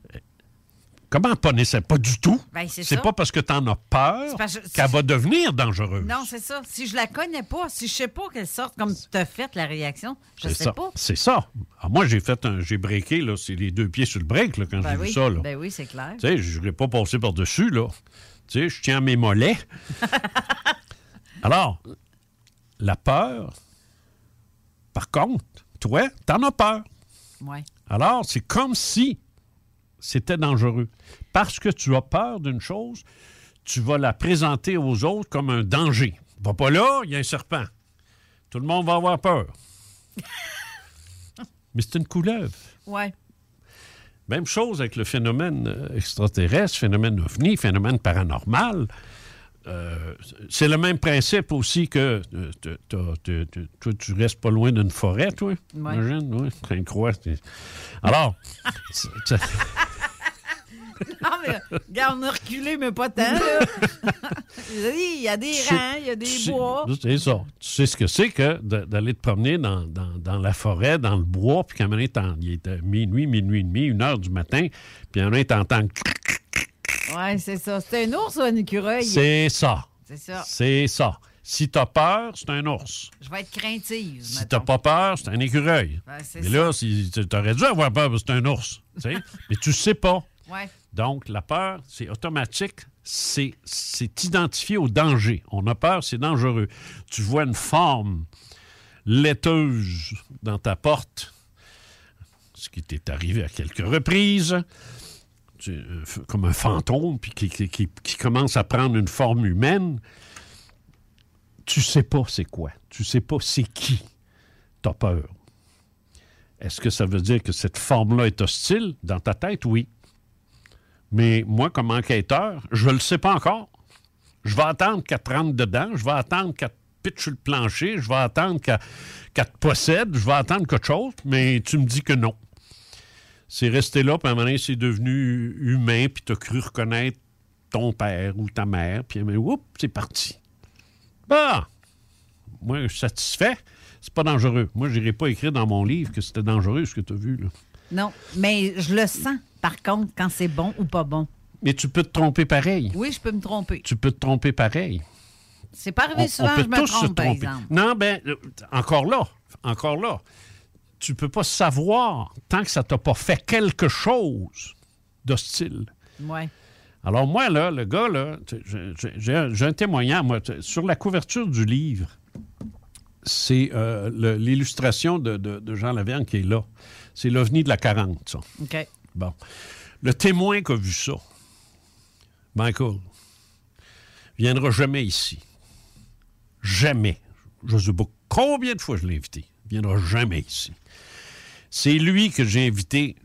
Comment pas nécessairement? Pas du tout. Ben, c'est pas parce que tu en as peur qu'elle va devenir dangereuse. Non, c'est ça. Si je la connais pas, si je sais pas qu'elle sorte comme tu as fait la réaction, je sais ça. pas. C'est ça. Ah, moi, j'ai fait un. J'ai breaké, là. C'est les deux pieds sur le break, là, quand Ben j'ai oui. vu ça, là. Ben oui, c'est clair. Tu sais, je ne l'ai pas passé par-dessus, là. Tu sais, je tiens mes mollets. Alors, la peur, par contre, toi, t'en as peur. Ouais. Alors, c'est comme si c'était dangereux. Parce que tu as peur d'une chose, tu vas la présenter aux autres comme un danger. Va pas là, il y a un serpent. Tout le monde va avoir peur. mais c'est une couleuvre. Ouais. Même chose avec le phénomène euh, extraterrestre, phénomène ovni, phénomène paranormal. Euh, c'est le même principe aussi que euh, toi, tu restes pas loin d'une forêt, toi. Ouais. Imagine, oui. Croix. t'es- Alors, c'est- c'est- Non, mais regarde, on a reculé, mais pas tant. là. Il y a des Tu- rangs, il y a des tu- bois. C'est ça. Tu sais ce que c'est que d'aller te promener dans, dans- dans la forêt, dans le bois, puis un t'en- il est euh, minuit, minuit et demi, une heure du matin, puis à un moment donné, t'entends... Ouais, c'est ça. C'est un ours ou un écureuil? C'est ça. C'est ça. C'est ça. Si t'as peur, c'est un ours. Je vais être craintive. Si t'as pas peur, c'est un écureuil. Mais là, si, t'aurais dû avoir peur, parce que c'est un ours. Mais tu sais pas. Ouais. Donc, la peur, c'est automatique. C'est, identifié au danger. On a peur, c'est dangereux. Tu vois une forme laiteuse dans ta porte, ce qui t'est arrivé à quelques reprises, comme un fantôme, puis qui, commence à prendre une forme humaine, tu sais pas c'est quoi. Tu sais pas c'est qui. T'as peur. Est-ce que ça veut dire que cette forme-là est hostile? Dans ta tête, oui. Mais moi, comme enquêteur, je ne le sais pas encore. Je vais attendre qu'elle te rentre dedans, je vais attendre qu'elle te pitche le plancher, je vais attendre qu'elle qu'elle te possède, je vais attendre quelque chose, mais tu me dis que non. C'est resté là, puis à un moment donné, c'est devenu humain, puis tu as cru reconnaître ton père ou ta mère, puis oups, c'est parti. Bah! Moi, je suis satisfait. C'est pas dangereux. Moi, je n'irai pas écrire dans mon livre que c'était dangereux ce que tu as vu. Là. Non, mais je le sens, par contre, quand c'est bon ou pas bon. Mais tu peux te tromper pareil. Oui, je peux me tromper. Tu peux te tromper pareil. C'est pas arrivé On- souvent, on peut je me tous se trompe, par exemple. Non, ben, euh, encore là, encore là, tu peux pas savoir tant que ça t'a pas fait quelque chose d'hostile. Ouais. Alors moi, là, le gars, là, j'ai- un- témoignage. Moi, sur la couverture du livre, c'est euh, l'illustration de, de- de Jean Lavergne qui est là. C'est l'OVNI de la 40, ça. OK. Bon. Le témoin qui a vu ça, Michael, viendra jamais ici. Jamais. Je ne sais pas combien de fois je l'ai invité. Il viendra jamais ici. C'est lui que j'ai invité,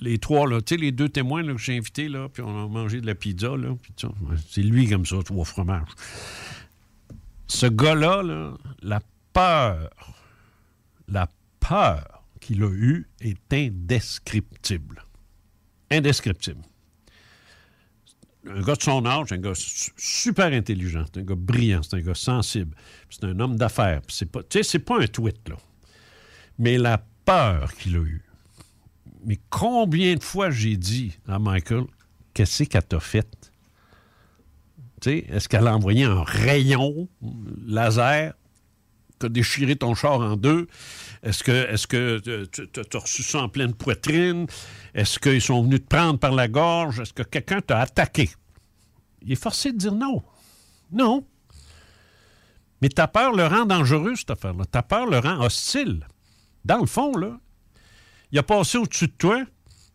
les trois, là, tu sais, les deux témoins que j'ai invités, là, puis on a mangé de la pizza, là, c'est lui comme ça, trois fromages. Ce gars-là, là, la peur, la peur qu'il a eue est indescriptible. Indescriptible. Un gars de son âge, un gars su- super intelligent, un gars brillant, c'est un gars sensible, c'est un homme d'affaires. C'est pas, c'est pas un tweet, là. Mais la peur qu'il a eue. Mais combien de fois j'ai dit à Michael, qu'est-ce qu'elle t'a fait? Est-ce qu'elle a envoyé un rayon laser a déchiré ton char en deux? Est-ce que est-ce que euh, reçu ça en pleine poitrine? Est-ce qu'ils sont venus te prendre par la gorge? Est-ce que quelqu'un t'a attaqué? Il est forcé de dire non. Non. Mais ta peur le rend dangereux, cette affaire-là. Ta peur le rend hostile. Dans le fond, là, il a passé au-dessus de toi.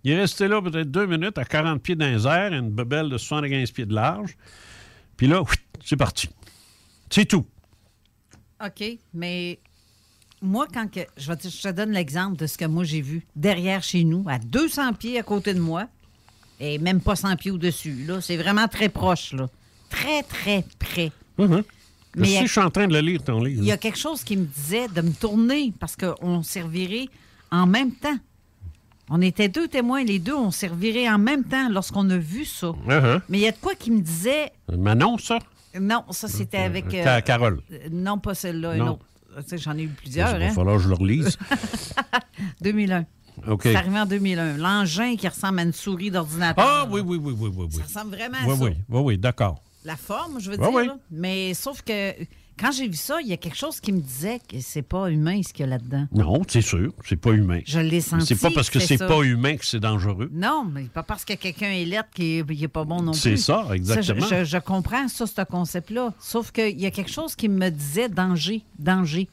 Il est resté là peut-être deux minutes à 40 pieds dans les airs, une bebelle de 75 pieds de large. Puis là, c'est parti. C'est tout. OK, mais moi, quand que, je, vais te, je te donne l'exemple de ce que moi j'ai vu derrière chez nous, à 200 pieds à côté de moi, et même pas 100 pieds au-dessus. Là, c'est vraiment très proche, là. Très, très près. Mhm. Mais je a- je suis en train de le lire, ton livre. Il y a quelque chose qui me disait de me tourner parce qu'on servirait en même temps. On était deux témoins, les deux, on servirait en même temps lorsqu'on a vu ça. Uh-huh. Mais il y a de quoi qui me disait. Manon, ça? Non, ça c'était avec. Euh, Ca- Carole. euh, non, pas celle-là, une autre. Tu sais, J'en ai eu plusieurs. Il va hein. falloir que je le relise. 2001. OK. C'est arrivé en 2001. L'engin qui ressemble à une souris d'ordinateur. Ah oui, oui, oui, oui, oui. oui. Ça ressemble vraiment à Oui, ça. oui, oui, oui, d'accord. La forme, je veux Oui, dire. là. Mais sauf que quand j'ai vu ça, il y a quelque chose qui me disait que c'est pas humain ce qu'il y a là-dedans. Non, c'est sûr, c'est pas humain. Je l'ai senti C'est pas parce que c'est pas humain que c'est dangereux. Non, mais pas parce que quelqu'un est lettre qu'il n'est pas bon non plus. C'est ça, exactement. je, je- je comprends ça, ce concept-là. Sauf qu'il y a quelque chose qui me disait danger, danger.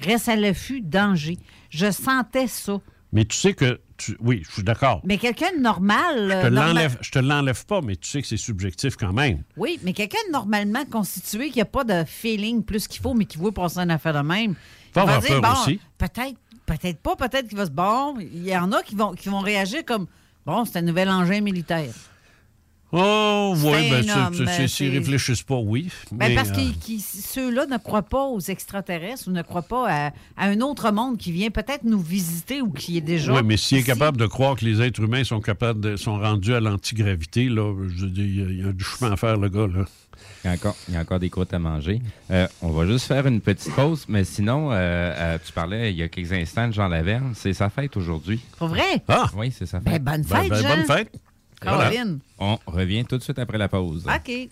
Reste à l'affût, danger. Je sentais ça. Mais tu sais que, tu... oui, je suis d'accord. Mais quelqu'un de normal. Je euh, te normal- l'enlève- je te l'enlève pas, mais tu sais que c'est subjectif quand même. Oui, mais quelqu'un de normalement constitué qui n'a pas de feeling plus qu'il faut, mais qui veut passer une affaire de même. Va avoir peur bon, aussi. Peut-être. peut-être pas, peut-être qu'il va se bon. Il y en a qui vont, qui vont réagir comme bon, c'est un nouvel engin militaire. Oh, oui, ben, ben, s'ils réfléchissent pas, oui. Ben, mais, parce euh, que ceux-là ne croient pas aux extraterrestres ou ne croient pas à, à un autre monde qui vient peut-être nous visiter ou qui est déjà. Oui, mais s'il est capable de croire que les êtres humains sont capables de, sont rendus à l'antigravité, là, je veux dire, il y a- du chemin à faire, le gars, là. Il y a encore, il y a encore des croûtes à manger. Euh, on va juste faire une petite pause, mais sinon, euh, euh, tu parlais il y a quelques instants de Jean Laverne. C'est sa fête aujourd'hui. Pour vrai? Ah! Oui, c'est sa Ben, fête. bonne fête, Ben, ben, Jean. bonne fête. Voilà. On revient tout de suite après la pause. OK.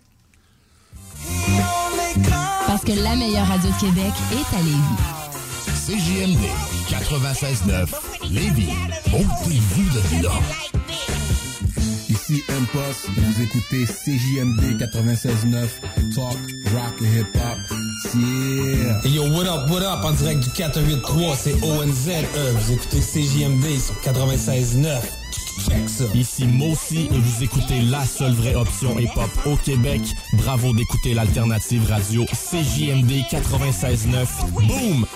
Parce que la meilleure radio de Québec est à Lévis. CJMD 96.9 Lévis. Montez-vous de là. Ici Impost, vous écoutez CJMD 96.9, Talk, Rock et Hip Hop. Yeah! Hey yo, what up, what up, en direct du 483, c'est ONZE, vous écoutez CJMD sur 96.9. Check ça. Ici Mossy et vous écoutez la seule vraie option hip-hop au Québec. Bravo d'écouter l'alternative radio CJMD 96.9. Boom!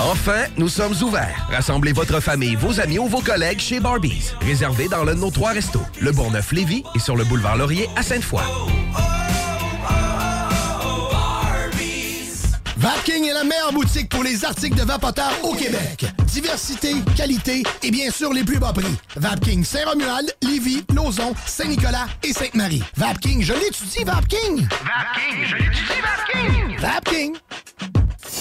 Enfin, nous sommes ouverts. Rassemblez votre famille, vos amis ou vos collègues chez Barbies. Réservé dans l'un de nos trois restos, le Bourgneuf-Lévis et sur le boulevard Laurier à Sainte-Foy. Vapking est la meilleure boutique pour les articles de vapoteurs au Québec. Diversité, qualité et bien sûr les plus bas prix. Vapking Saint-Romuald, Lévis, Lauson, Saint-Nicolas et Sainte-Marie. Vapking, je l'étudie, Vapking! Vapking, je l'étudie, Vapking! Vapking!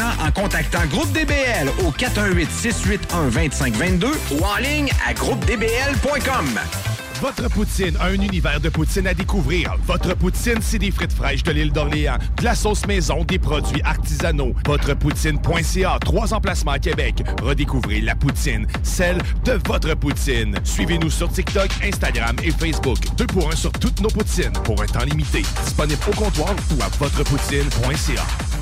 en contactant Groupe DBL au 418-681-2522 ou en ligne à groupedbl.com. Votre poutine, un univers de poutine à découvrir. Votre poutine, c'est des frites fraîches de l'île d'Orléans, de la sauce maison, des produits artisanaux. Votrepoutine.ca, trois emplacements à Québec. Redécouvrez la poutine, celle de votre poutine. Suivez-nous sur TikTok, Instagram et Facebook. Deux pour un sur toutes nos poutines, pour un temps limité. Disponible au comptoir ou à votrepoutine.ca.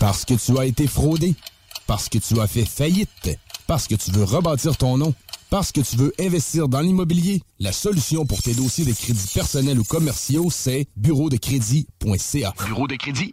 Parce que tu as été fraudé. Parce que tu as fait faillite. Parce que tu veux rebâtir ton nom. Parce que tu veux investir dans l'immobilier. La solution pour tes dossiers de crédits personnels ou commerciaux, c'est bureau de crédit.ca. Bureau de crédit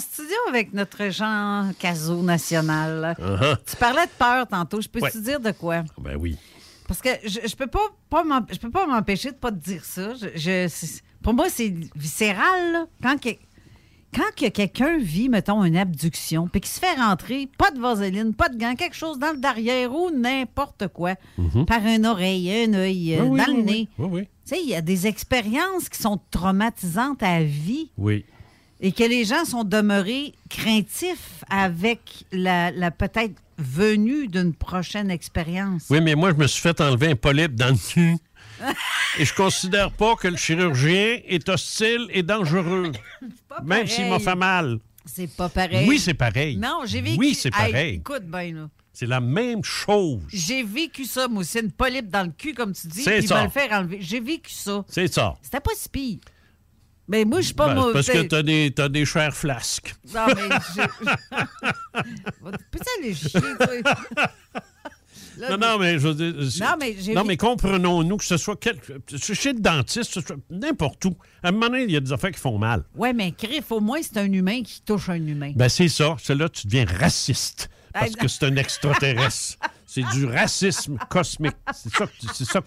Studio avec notre Jean Cazot national. Uh-huh. Tu parlais de peur tantôt. Je peux Ouais. te dire de quoi? Ben oui. Parce que je, je peux pas, pas m'en- je peux pas m'empêcher de pas te dire ça. Je, je- c'est- pour moi, c'est viscéral. là. Quand, que- quand que quelqu'un vit, mettons, une abduction, puis qu'il se fait rentrer, pas de vaseline, pas de gants, quelque chose dans le derrière ou n'importe quoi, Mhm. par une oreille, un œil, Oui, oui, dans le oui, nez. oui, oui. Tu sais, il y a des expériences qui sont traumatisantes à vie Oui. Et que les gens sont demeurés craintifs avec la, la peut-être venue d'une prochaine expérience. Oui, mais moi, je me suis fait enlever un polype dans le cul. Et je considère pas que le chirurgien est hostile et dangereux. Même s'il m'a fait mal. C'est pas pareil. Oui, c'est pareil. Non, j'ai vécu. Oui, c'est Hey, pareil. écoute bien, là. C'est la même chose. J'ai vécu ça, moi aussi, une polype dans le cul, comme tu dis, C'est ça. me le faire enlever. J'ai vécu ça. C'est ça. C'était pas si pire. Mais moi, je suis pas Ben, moi. parce que t'as des, t'as des chairs flasques. Non, mais. je- Peux-tu aller chier, toi? Là, Non, non, mais je veux dire, Non, mais non, mais comprenons-nous que ce soit quel- chez le dentiste, ce soit n'importe où. À un moment donné, il y a des affaires qui font mal. Ouais, mais Criff, au moins, c'est un humain qui touche un humain. Ben, c'est ça. C'est là que tu deviens raciste. Parce que c'est un extraterrestre. c'est du racisme cosmique. C'est ça, que- c'est ça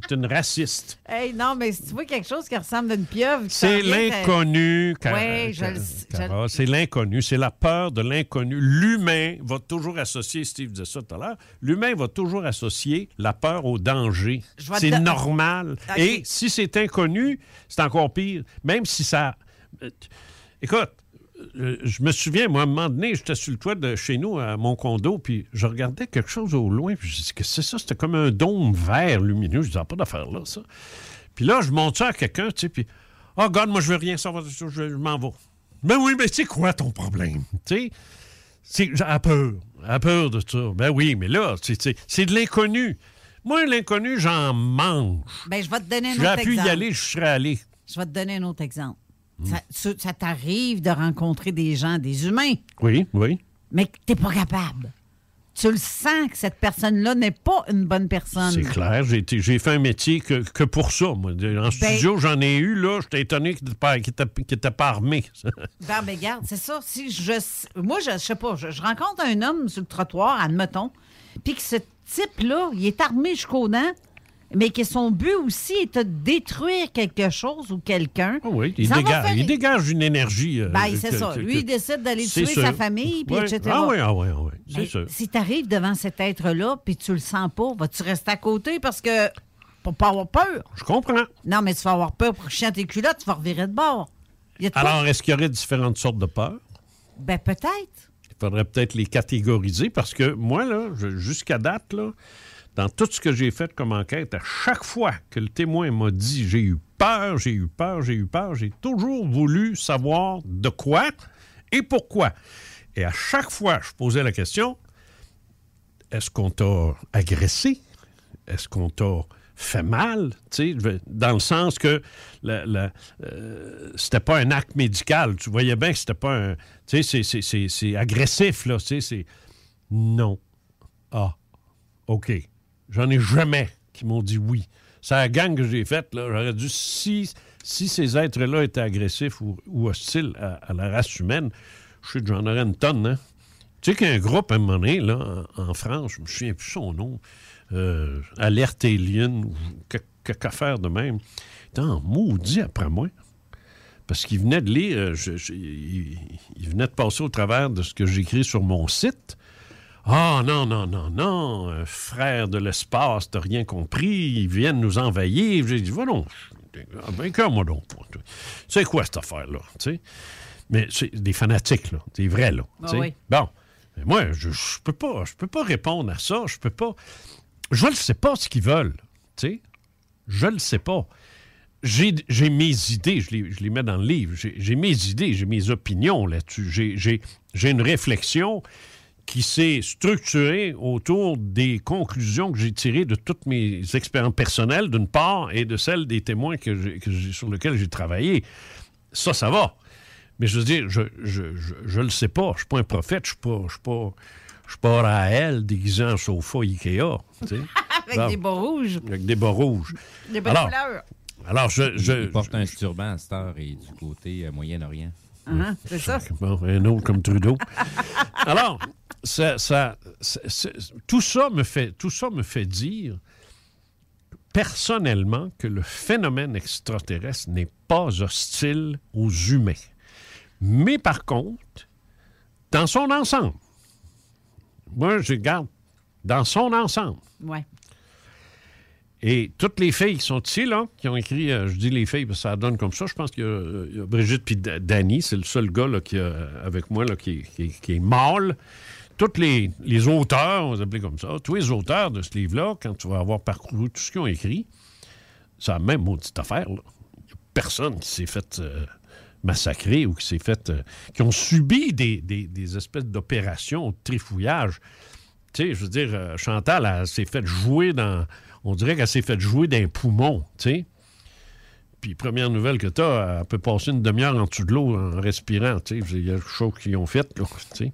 T'es une raciste. Hey, non, mais si tu vois quelque chose qui ressemble à une pieuvre. C'est t'as- l'inconnu, je Cara. C'est l'inconnu. C'est la peur de l'inconnu. L'humain va toujours associer, Steve disait ça tout à l'heure, l'humain va toujours associer la peur au danger. Te C'est normal. Et si c'est inconnu, c'est encore pire. Même si ça... euh, Écoute, euh, je me souviens, moi, à un moment donné, j'étais sur le toit de chez nous, à mon condo, puis je regardais quelque chose au loin, puis je dis que c'est ça, c'était comme un dôme vert lumineux. Je disais, Ah, pas d'affaire là, ça. Puis là, je monte ça à quelqu'un, tu sais, puis Oh, God, moi, je veux rien savoir de ça, je, je m'en vais. Ben oui, mais c'est quoi ton problème? Tu sais, j'ai peur. À peur de ça. Ben oui, mais là, c'est- de l'inconnu. Moi, l'inconnu, j'en mange. Ben, je vais te donner un J'aurais autre pu y exemple. aller, je serais allé. Je vais te donner un autre exemple. Ça, t'arrive de rencontrer des gens, des humains, Oui, oui. mais que t'es pas capable. Tu le sens que cette personne-là n'est pas une bonne personne. C'est clair. J'ai été- j'ai fait un métier que, que pour ça. Moi. Ben En studio, j'en ai eu, là. J'étais étonné qu'il n'était pas, qu'il était- qu'il était pas armé. Ben, ben, regarde, c'est ça. Si je, moi, je, je sais pas, je, je rencontre un homme sur le trottoir, admettons, puis que ce type-là, il est armé jusqu'aux dents, mais que son but aussi est de détruire quelque chose ou quelqu'un. Ah oui, il dégage, faire- il dégage une énergie. euh, Ben, c'est ça. que- Lui, il décide d'aller tuer sûr. sa famille, puis etc. Ah oui, ah oui, ah oui. C'est sûr. Si tu arrives devant cet être-là, puis tu le sens pas, vas-tu rester à côté parce que. pour pas avoir peur? Je comprends. Non, mais tu vas avoir peur pour chier tes culottes, tu vas revirer de bord. De Alors, est-ce qu'il y aurait différentes sortes de peurs? Ben, peut-être. Il faudrait peut-être les catégoriser parce que moi, là, jusqu'à date, là, dans tout ce que j'ai fait comme enquête, à chaque fois que le témoin m'a dit j'ai eu peur, j'ai eu peur, j'ai eu peur, j'ai toujours voulu savoir de quoi et pourquoi. Et à chaque fois, je posais la question est-ce qu'on t'a agressé? Est-ce qu'on t'a fait mal? Dans le sens que euh, c'était pas un acte médical. Tu voyais bien que c'était pas un. Tu sais, c'est- agressif, là. C'est. Non. Ah. OK. J'en ai jamais qui m'ont dit oui. C'est la gang que j'ai faite, là. J'aurais dû. Si, ces êtres-là étaient agressifs ou, hostiles à, la race humaine, je sais que j'en aurais une tonne, hein. Tu sais qu'il y a un groupe, à un moment donné, là, en, France, je me souviens plus son nom, euh, Alerte Alien, ou quelque, affaire de même, était en maudit après moi. Parce qu'il venait de lire, euh, il venait de passer au travers de ce que j'écris sur mon site. Ah non, non, non, non, frère de l'espace, t'as rien compris, ils viennent nous envahir. J'ai dit, va donc, ah, ben, donc. C'est quoi cette affaire-là? Mais c'est des fanatiques, là, des vrais, là. Ah oui. Bon, mais moi, je, je peux pas, je peux pas répondre à ça, je peux pas... Je ne sais pas ce qu'ils veulent, tu sais? Je le sais pas. J'ai j'ai mes idées, je les, je les mets dans le livre. J'ai mes idées, j'ai mes opinions là-dessus. J'ai une réflexion qui s'est structurée autour des conclusions que j'ai tirées de toutes mes expériences personnelles, d'une part, et de celles des témoins que sur lesquels j'ai travaillé. Ça, ça va. Mais je veux dire, je je, je, je le sais pas. Je suis pas un prophète. Je suis pas, je suis pas, je suis pas Raël déguisé en sofa Ikea. Avec des bas rouges. Avec des bas rouges. Des belles Alors, fleurs. alors, je, je, Il porte un turban à cette heure et du côté euh, Moyen-Orient. Hein, c'est ça. Bon, un autre comme Trudeau. Alors, ça, ça- ça- ça- tout, ça me fait, tout ça me fait dire personnellement que le phénomène extraterrestre n'est pas hostile aux humains. Mais par contre, dans son ensemble, moi, je garde dans son ensemble. Ouais. Et toutes les filles qui sont ici, là, qui ont écrit, euh, je dis les filles parce que ça donne comme ça, je pense qu'il y a, euh, y Brigitte puis Da- Danny, c'est le seul gars là, qui a- avec moi là, qui, est- mâle. Tous les, auteurs, on va les appeler comme ça, tous les auteurs de ce livre-là, quand tu vas avoir parcouru tout ce qu'ils ont écrit, c'est la même maudite affaire. là. N'y a personne qui s'est fait euh, massacrer ou qui s'est fait. euh, qui ont subi des, des- des espèces d'opérations de trifouillage. Tu sais, je veux dire, euh, Chantal, s'est fait jouer dans. On dirait qu'elle s'est fait jouer d'un poumon, tu sais. Puis, première nouvelle que tu as, elle peut passer une demi-heure en dessous de l'eau en respirant, tu sais. Il y a quelque chose qu'ils ont fait, là, tu sais.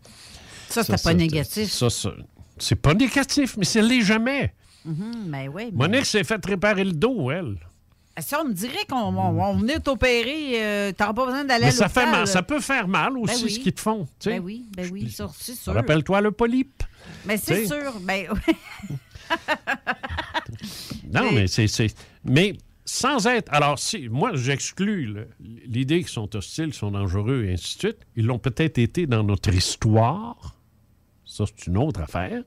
Ça, c'était pas négatif. Ça, ça- c'est pas négatif, mais c'est l'est jamais. Mhm, mais oui. mais- Monique s'est fait réparer le dos, elle. Si on me dirait qu'on on, on venait t'opérer, euh, t'auras pas besoin d'aller à ça, l'hôpital. fait mal, ça peut faire mal aussi, Ben oui. ce qu'ils te font. tu sais. Ben oui, ben oui, ça, c'est sûr. Rappelle-toi le polype. Mais c'est sûr. Ben, Non, mais c'est. Mais sans être. Alors, si moi, j'exclus l'idée qu'ils sont hostiles, qu'ils sont dangereux et ainsi de suite. Ils l'ont peut-être été dans notre histoire. Ça, c'est une autre affaire.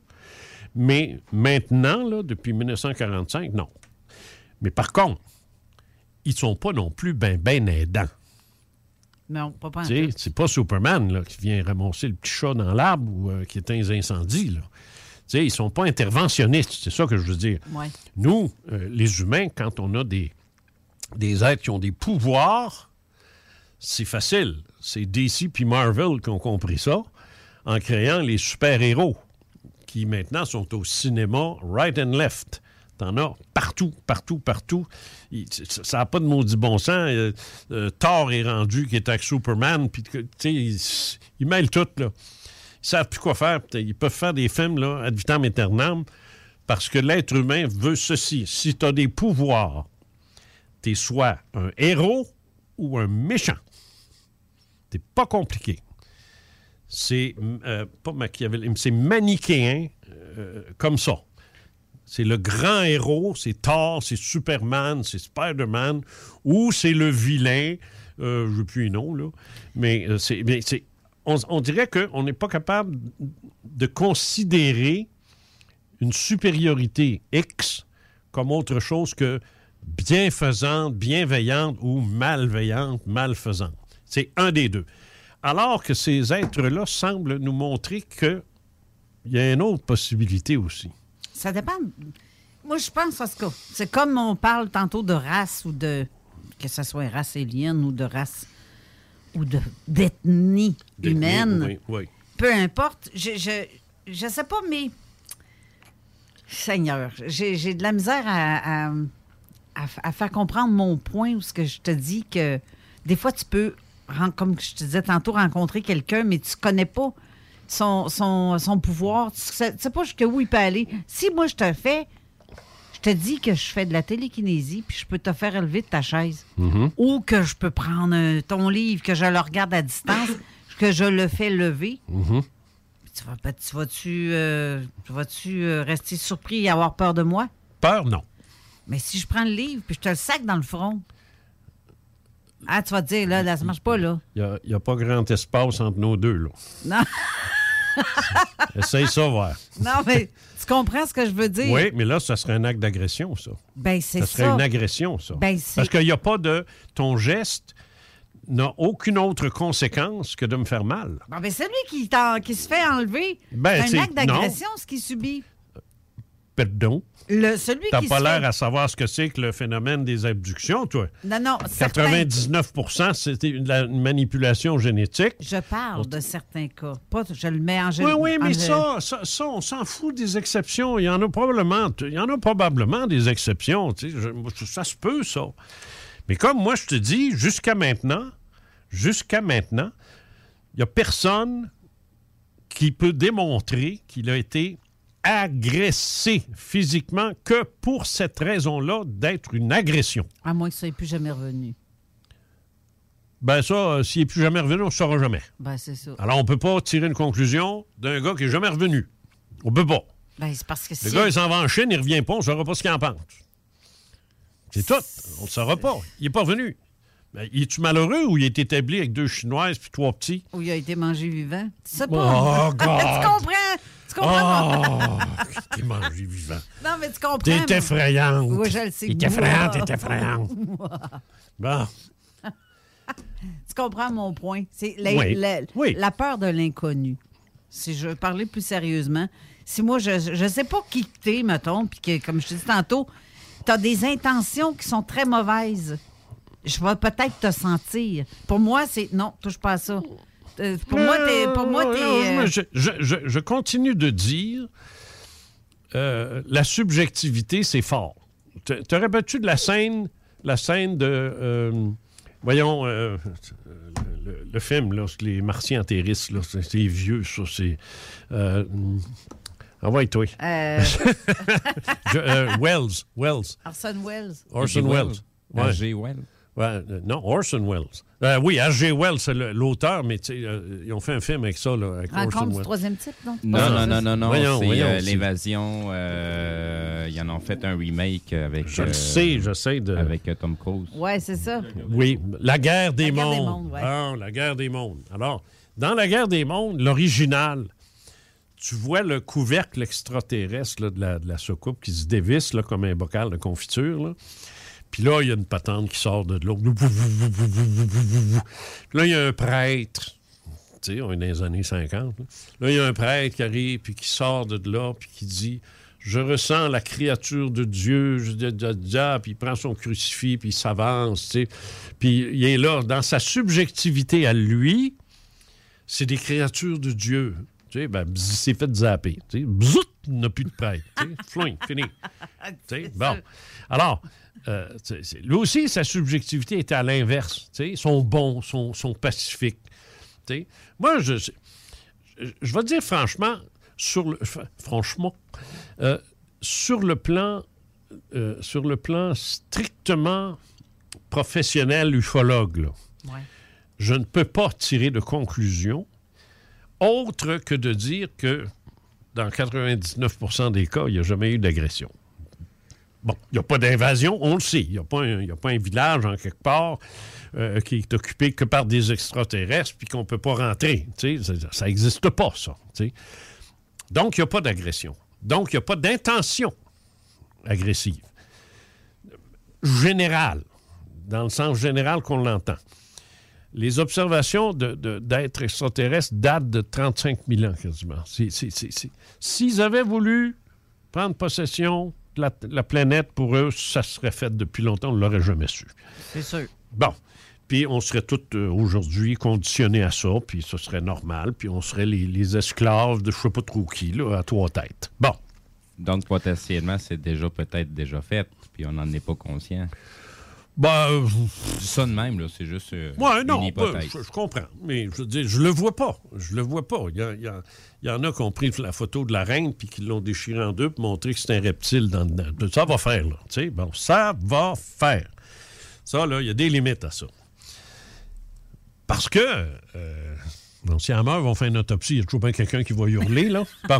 Mais maintenant, là, depuis 1945, non. Mais par contre, ils sont pas non plus ben, ben aidants. non, pas pas. C'est pas Superman là, qui vient ramasser le petit chat dans l'arbre ou euh, qui éteint les incendies. Là. Sais, ils sont pas interventionnistes, c'est ça que je veux dire. Ouais. Nous, euh, les humains, quand on a des, des êtres qui ont des pouvoirs, c'est facile. C'est DC puis Marvel qui ont compris ça en créant les super-héros qui maintenant sont au cinéma right and left. T'en as partout, partout, partout. Il- ça n'a pas de maudit bon sens. Euh, euh, Thor est rendu qui est avec Superman, puis que, tu sais, ils, ils mêlent tout, là. Savent plus quoi faire. Ils peuvent faire des films, là, ad vitam aeternam, parce que l'être humain veut ceci. Si tu as des pouvoirs, tu es soit un héros ou un méchant. C'est pas compliqué. C'est euh, pas machiavélique, c'est manichéen euh, comme ça. C'est le grand héros, c'est Thor, c'est Superman, c'est Spider-Man, ou c'est le vilain, euh, je ne sais plus les noms, là, mais c'est- on, dirait qu'on n'est pas capable de considérer une supériorité X comme autre chose que bienfaisante, bienveillante ou malveillante, malfaisante. C'est un des deux. Alors que ces êtres-là semblent nous montrer qu'il y a une autre possibilité aussi. Ça dépend. Moi, je pense parce que c'est comme on parle tantôt de race ou de. que ce soit race alien ou de race. Ou de- d'ethnie humaine. Oui, oui. Peu importe. Je, je, je sais pas, mais. Seigneur, j'ai de la misère à, à- à faire comprendre mon point où ce que je te dis que des fois, tu peux, comme je te disais tantôt, rencontrer quelqu'un, mais tu connais pas son, son, son pouvoir. Tu sais, tu sais pas jusqu'où il peut aller. Si moi, je te fais, te dis que je fais de la télékinésie, puis je peux te faire élever de ta chaise. Mhm. Ou que je peux prendre ton livre, que je le regarde à distance, que je le fais lever. Mhm. Tu Tu vas vas-tu euh, vas-tu euh, rester surpris et avoir peur de moi? Peur, non. Mais si je prends le livre puis je te le sac dans le front. Ah, tu vas te dire, là, là ça marche pas, là. Il n'y a, pas grand espace entre nos deux, là. Non, Essaye ça, voir. non mais tu comprends ce que je veux dire? Oui, mais là, ça serait un acte d'agression, ça. Ben, c'est Ça ça. serait une agression, ça. Ben, c'est- Parce qu'il n'y a pas de... Ton geste n'a aucune autre conséquence que de me faire mal. Bon, ben, celui qui, t'en- qui se fait enlever, Ben, c'est c'est- un acte d'agression, ce qu'il subit. Pardon. Le, celui T'as pas l'air fait... à savoir ce que c'est que le phénomène des abductions, toi. Non, non, certains... 99 c'était une, la- une manipulation génétique. Je parle de certains cas. Pas, je le mets en Oui, général. oui, mais ça, ça, ça, on s'en fout des exceptions. Il y en a probablement, il y en a probablement des exceptions. tu sais. Je- ça se peut, ça. Mais comme moi, je te dis, jusqu'à maintenant, jusqu'à maintenant, il n'y a personne qui peut démontrer qu'il a été agressé physiquement que pour cette raison-là d'être une agression. À moins que ça n'ait plus jamais revenu. Ben ça, euh, s'il n'est plus jamais revenu, on ne saura jamais. Ben, c'est ça. Alors, on ne peut pas tirer une conclusion d'un gars qui n'est jamais revenu. On peut pas. Ben, c'est parce que Le si... gars, il s'en va en Chine, il ne revient pas, on ne saura pas ce qu'il en pense. C'est tout. On ne saura pas. Il n'est pas revenu. Ben, il est-tu malheureux ou il est établi avec deux Chinoises puis trois petits? Où il a été mangé vivant? Tu sais Oh. God. tu comprends? Comprends? Oh, t'es mangé vivant. Non, mais tu comprends. T'es moi. effrayante. Oui, je le sais. T'es effrayante, t'es effrayante. Bon. Tu comprends mon point? C'est la, Oui. la- Oui. la peur de l'inconnu. Si je veux parler plus sérieusement, si moi, je ne sais pas qui t'es, mettons, puis que, comme je te dis tantôt, tu as des intentions qui sont très mauvaises, je vais peut-être te sentir. Pour moi, c'est non, touche pas à ça. Euh, Pour moi, t'es. Pour moi, Non, t'es. non, euh, je, je- je- je continue de dire euh, la subjectivité, c'est fort. Te, te rappelles-tu de la scène, la scène de. euh, voyons, euh, le, le film, là, les martiens atterrissent, là, c'est, c'est vieux, ça, c'est. Euh, Envoie-toi. euh, euh, Wells. Wells. Orson Welles. Orson. Wells. H.G. Wells. Ouais, euh, non, Orson Welles. Euh, oui, H.G. Wells, c'est l'auteur, mais euh, ils ont fait un film avec ça, là, avec Orson Rencontre du Welles. troisième type, non? Non, Ah, non, non, non, non. c'est euh, euh, ils en ont fait un remake avec. Je le sais, j'essaie de... Avec euh, Tom Cruise. Ouais, c'est ça. Oui, la guerre des La guerre des mondes. mondes, ouais. Ah, la guerre des mondes. Alors, dans la guerre des mondes, l'original, tu vois le couvercle extraterrestre là, de, la, de la soucoupe qui se dévisse là, comme un bocal de confiture. là. Puis là, il y a une patente qui sort de l'eau. Là, il y a un prêtre. Tu sais, on est dans les années 50. Là, il y a un prêtre qui arrive, puis qui sort de là, puis qui dit Je ressens la créature de Dieu. Da, Puis il prend son crucifix, puis il s'avance. tu sais. Puis il est là, dans sa subjectivité à lui, c'est des créatures de Dieu. Tu sais, ben, il s'est fait zapper. Tu sais, bzout, il n'a plus de prêtre. Tu sais, fini. Tu sais, bon. Alors, euh, lui aussi, sa subjectivité était à l'inverse. Tu sais, Ils sont bons, sont, sont pacifiques. Tu sais. Moi, je, je, je vais te dire franchement, sur le, fr- franchement, euh, sur le plan, euh, sur le plan strictement professionnel ufologue, là, Ouais. je ne peux pas tirer de conclusion autre que de dire que dans 99% des cas, il n'y a jamais eu d'agression. Bon, il n'y a pas d'invasion, on le sait. Il n'y a, a pas un village en quelque part euh, qui est occupé que par des extraterrestres puis qu'on ne peut pas rentrer. Ça- n'existe pas, ça. Donc, il n'y a pas d'agression. Donc, il n'y a pas d'intention agressive. Générale, dans le sens général qu'on l'entend. Les observations d'êtres extraterrestres datent de 35 000 ans quasiment. S'ils avaient voulu prendre possession la, la planète, pour eux, ça serait fait depuis longtemps, on ne l'aurait jamais su. C'est sûr. Bon. Puis on serait tous euh, aujourd'hui conditionnés à ça, puis ce serait normal, puis on serait les, les esclaves de je sais pas trop qui, là, à trois têtes. Bon. Donc, potentiellement, c'est déjà peut-être déjà fait, puis on n'en est pas conscient. Ben, Je dis ça de même, là, c'est juste euh, Ouais, non, ben, je, je comprends. Mais je veux dire, je le vois pas. Je le vois pas. Il y, a- il y a- il y en a qui ont pris la photo de la reine puis qui l'ont déchirée en deux pour montrer que c'est un reptile dans dedans. Ça va faire, là. Tu sais, bon, ça va faire. Ça, là, il y a des limites à ça. Parce que, euh, Donc, si elle meurt, vont faire une autopsie. Il y a toujours bien quelqu'un qui va hurler, là. Bon.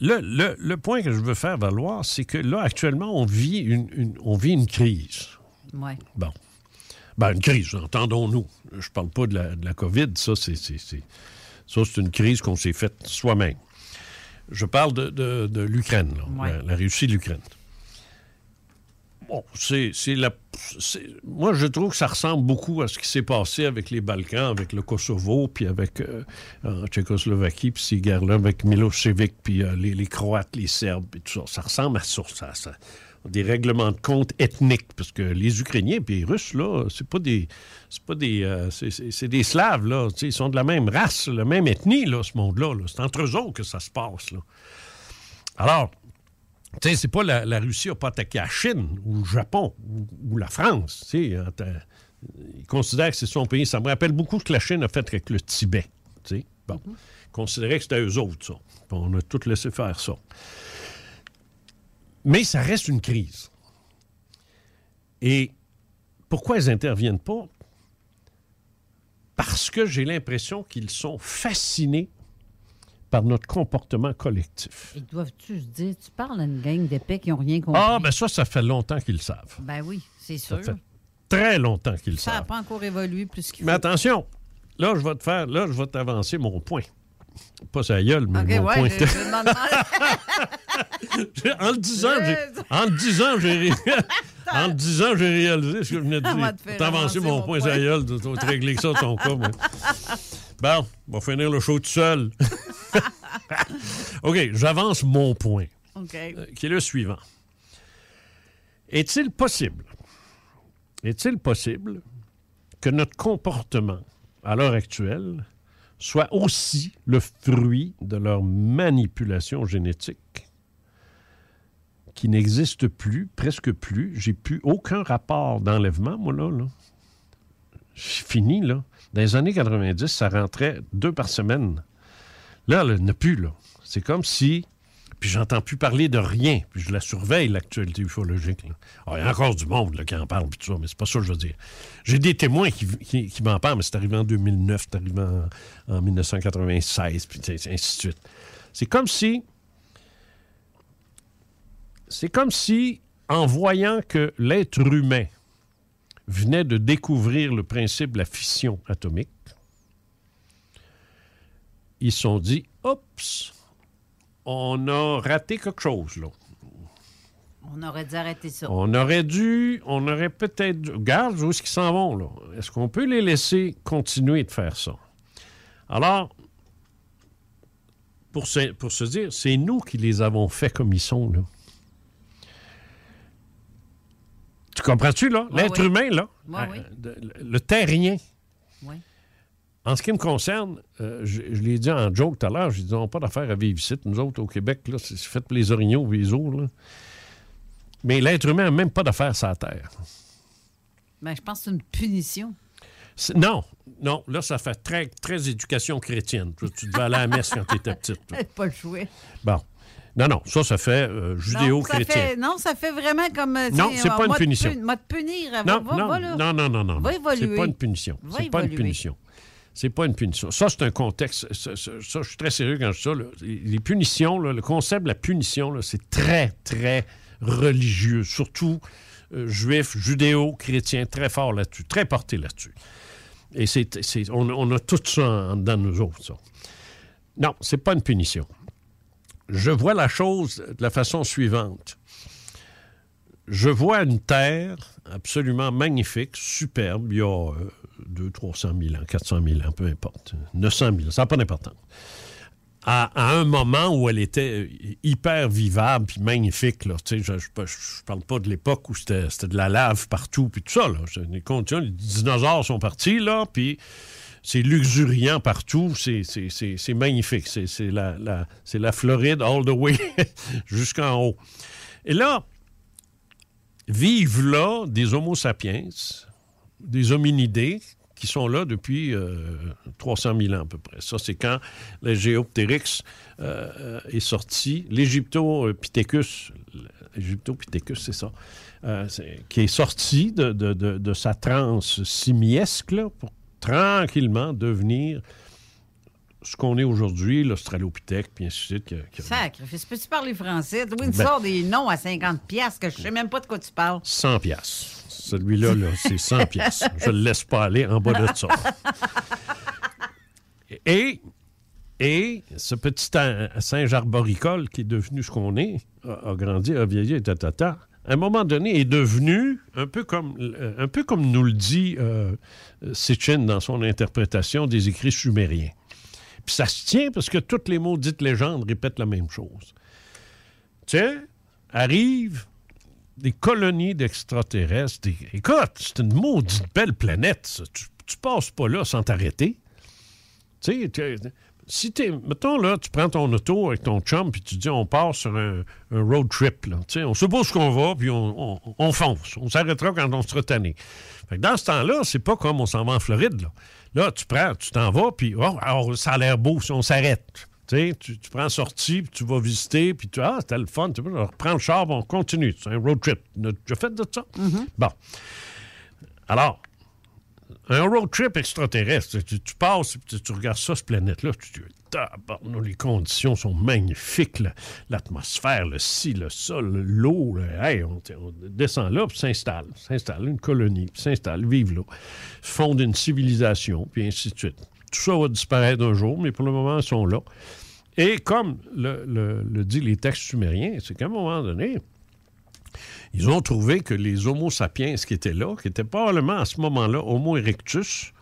Le, le- le point que je veux faire valoir, c'est que là, actuellement, on vit une, une- on vit une crise. Ouais. Bon. Ben, une crise, entendons-nous. Je parle pas de la, de la COVID, ça, c'est, ça, c'est une crise qu'on s'est faite soi-même. Je parle de, de- de l'Ukraine, Ouais. la, la Russie de l'Ukraine. Moi, je trouve que ça ressemble beaucoup à ce qui s'est passé avec les Balkans, avec le Kosovo, puis avec euh, en Tchécoslovaquie, puis ces guerres-là, avec Milosevic, puis euh, les, Croates, les Serbes, et tout ça. Ça ressemble à ça. ça, des règlements de compte ethniques, parce que les Ukrainiens puis les Russes, là, c'est pas des. C'est pas des. euh, c'est, des Slaves, là. Ils sont de la même race, la même ethnie, là, ce monde-là. là. C'est entre eux autres que ça se passe, là. Alors, tu sais, c'est pas la, la Russie n'a pas attaqué la Chine ou le Japon ou, ou la France. Tu sais, ils considèrent que c'est son pays. Ça me rappelle beaucoup ce que la Chine a fait avec le Tibet. Tu sais, bon. Ils considéraient que c'était eux autres, ça. On a tout laissé faire ça. Mais ça reste une crise. Et pourquoi ils n'interviennent pas? Parce que j'ai l'impression qu'ils sont fascinés par notre comportement collectif. Ils doivent-tu se dire, tu parles à une gang d'épais qui n'ont rien compris? Ah, ben ça, ça fait longtemps qu'ils le savent. Ben oui, c'est Ça sûr. fait très longtemps qu'ils le Ça n'a savent. pas encore évolué plus qu'il Mais attention, là, je vais te faire, là, je vais t'avancer mon point. Pas sa gueule, mais OK, mon ouais, point. je- je en le disant, j'ai, en le disant, j'ai, en le disant, j'ai réalisé ce que je venais de dire. T'avancer avancer mon mon point, point. sa gueule, tu vas te régler ça, ton cas. moi. Bon, on va finir le show tout seul. OK, j'avance mon point, OK. euh, qui est le suivant. Est-il possible, est-il possible que notre comportement à l'heure actuelle soit aussi le fruit de leur manipulation génétique qui n'existe plus, presque plus. J'ai plus aucun rapport d'enlèvement, moi, là. là. Fini, là. Dans les années 90, ça rentrait deux par semaine. Là, là, il n'y en a plus, là. C'est comme si... Puis j'entends plus parler de rien. Puis je la surveille, l'actualité ufologique. Ah, il y a encore du monde là, qui en parle, puis ça, mais c'est pas ça que je veux dire. J'ai des témoins qui, qui- m'en parlent, mais c'est arrivé en 2009, c'est arrivé en, en 1996, puis ainsi de suite. C'est comme si... C'est comme si, en voyant que l'être humain venait de découvrir le principe de la fission atomique, ils se sont dit, oups, on a raté quelque chose, là. On aurait dû arrêter ça. On aurait dû, on aurait peut-être dû. Regarde où est-ce qu'ils s'en vont, là. Est-ce qu'on peut les laisser continuer de faire ça? Alors, pour se, pour se dire, c'est nous qui les avons fait comme ils sont, là. Tu comprends-tu, là? Ouais, L'être ouais. humain, là, Ouais, euh, le, le terrien. Ouais. En ce qui me concerne, euh, je, je l'ai dit en joke tout à l'heure, j'ai dit, on n'a pas d'affaire à vivre ici. Nous autres, au Québec, là, c'est fait pour les orignaux, les là. Mais l'être humain n'a même pas d'affaire sur la Terre. Ben, je pense que c'est une punition. C'est- Non, non, là, ça fait très, très éducation chrétienne. Tu, tu devais aller à la messe quand tu étais petite. toi. pas le. Bon. Non, non, ça, ça fait euh, judéo-chrétien. Non, ça fait vraiment comme. euh, Non, c'est pas une punition. te punir. Non, va- non, va, non, non, non, non. Va évoluer. C'est pas une punition. C'est pas une punition. C'est pas une punition. Ça, c'est un contexte. Ça, je suis très sérieux quand je dis ça. Les punitions, le concept de la punition, c'est très, très religieux. Surtout euh, juif, judéo-chrétien, très fort là-dessus, très porté là-dessus. Et on, a tout ça en, dans nous autres, ça. Non, c'est pas une punition. Je vois la chose de la façon suivante. Je vois une terre absolument magnifique, superbe, il y a euh, 200, 300 000 ans, 400 000 ans, peu importe, 900 000 ans, ça n'a pas d'importance. À, un moment où elle était euh, hyper vivable puis magnifique, je ne parle pas de l'époque où c'était de la lave partout puis tout ça. Les dinosaures sont partis, là, puis c'est luxuriant partout, c'est- magnifique. C'est la, la Floride all the way jusqu'en haut. Et là, vivent là des Homo sapiens, des hominidés qui sont là depuis euh, 300 000 ans à peu près. Ça, c'est quand le Géoptérix euh, euh, est sorti. L'Égyptopithecus, l'Égyptopithecus, c'est ça, euh, qui est sorti de, de- de- de sa transe simiesque, là, pour tranquillement devenir ce qu'on est aujourd'hui, l'Australopithèque, puis ainsi de suite. que- que- Sacrifice. Peux-tu parler français? Oui, tu Ben- sors des noms à 50 piastres que je sais même pas de quoi tu parles. 100 piastres. Celui-là, là, c'est 100 piastres. Je le laisse pas aller en bas de ça. Et, et ce petit singe arboricole qui est devenu ce qu'on est, a, a grandi, a vieilli, et tatata, à un moment donné, est devenu un peu comme, euh, un peu comme nous le dit euh, Sitchin dans son interprétation des écrits sumériens. Ça se tient parce que toutes les maudites légendes répètent la même chose. Tiens, arrive des colonies d'extraterrestres. Écoute, c'est une maudite belle planète. ça. Tu, tu passes pas là sans t'arrêter. Tu sais, tu- si t'es. Mettons, là, tu prends ton auto avec ton chum, puis tu dis, on part sur un, road trip. Tu sais, on ce qu'on va, puis on fonce. On s'arrêtera quand on sera tanné. Fait que dans ce temps-là, c'est pas comme on s'en va en Floride, là. Là, tu prends, tu t'en vas, puis oh, alors, ça a l'air beau si on s'arrête. Tu, tu, prends sortie, puis tu vas visiter, puis tu ah, c'était le fun. Tu vois, on reprend le char, on continue. C'est un road trip. Tu as fait de ça? Bon. Alors, un road trip extraterrestre, tu, tu passes, puis tu, tu regardes ça, cette planète-là, tu les conditions sont magnifiques, l'atmosphère, le ci, le le- l'eau. Hey, on, descend là, puis s'installe, s'installe une colonie, puis s'installe, vive là, fonde une civilisation, puis ainsi de suite. Tout ça va disparaître un jour, mais pour le moment, ils sont là. Et comme le, le- le dit les textes sumériens, c'est qu'à un moment donné, ils ont trouvé que les Homo sapiens qui étaient là, qui étaient probablement à ce moment-là Homo erectus,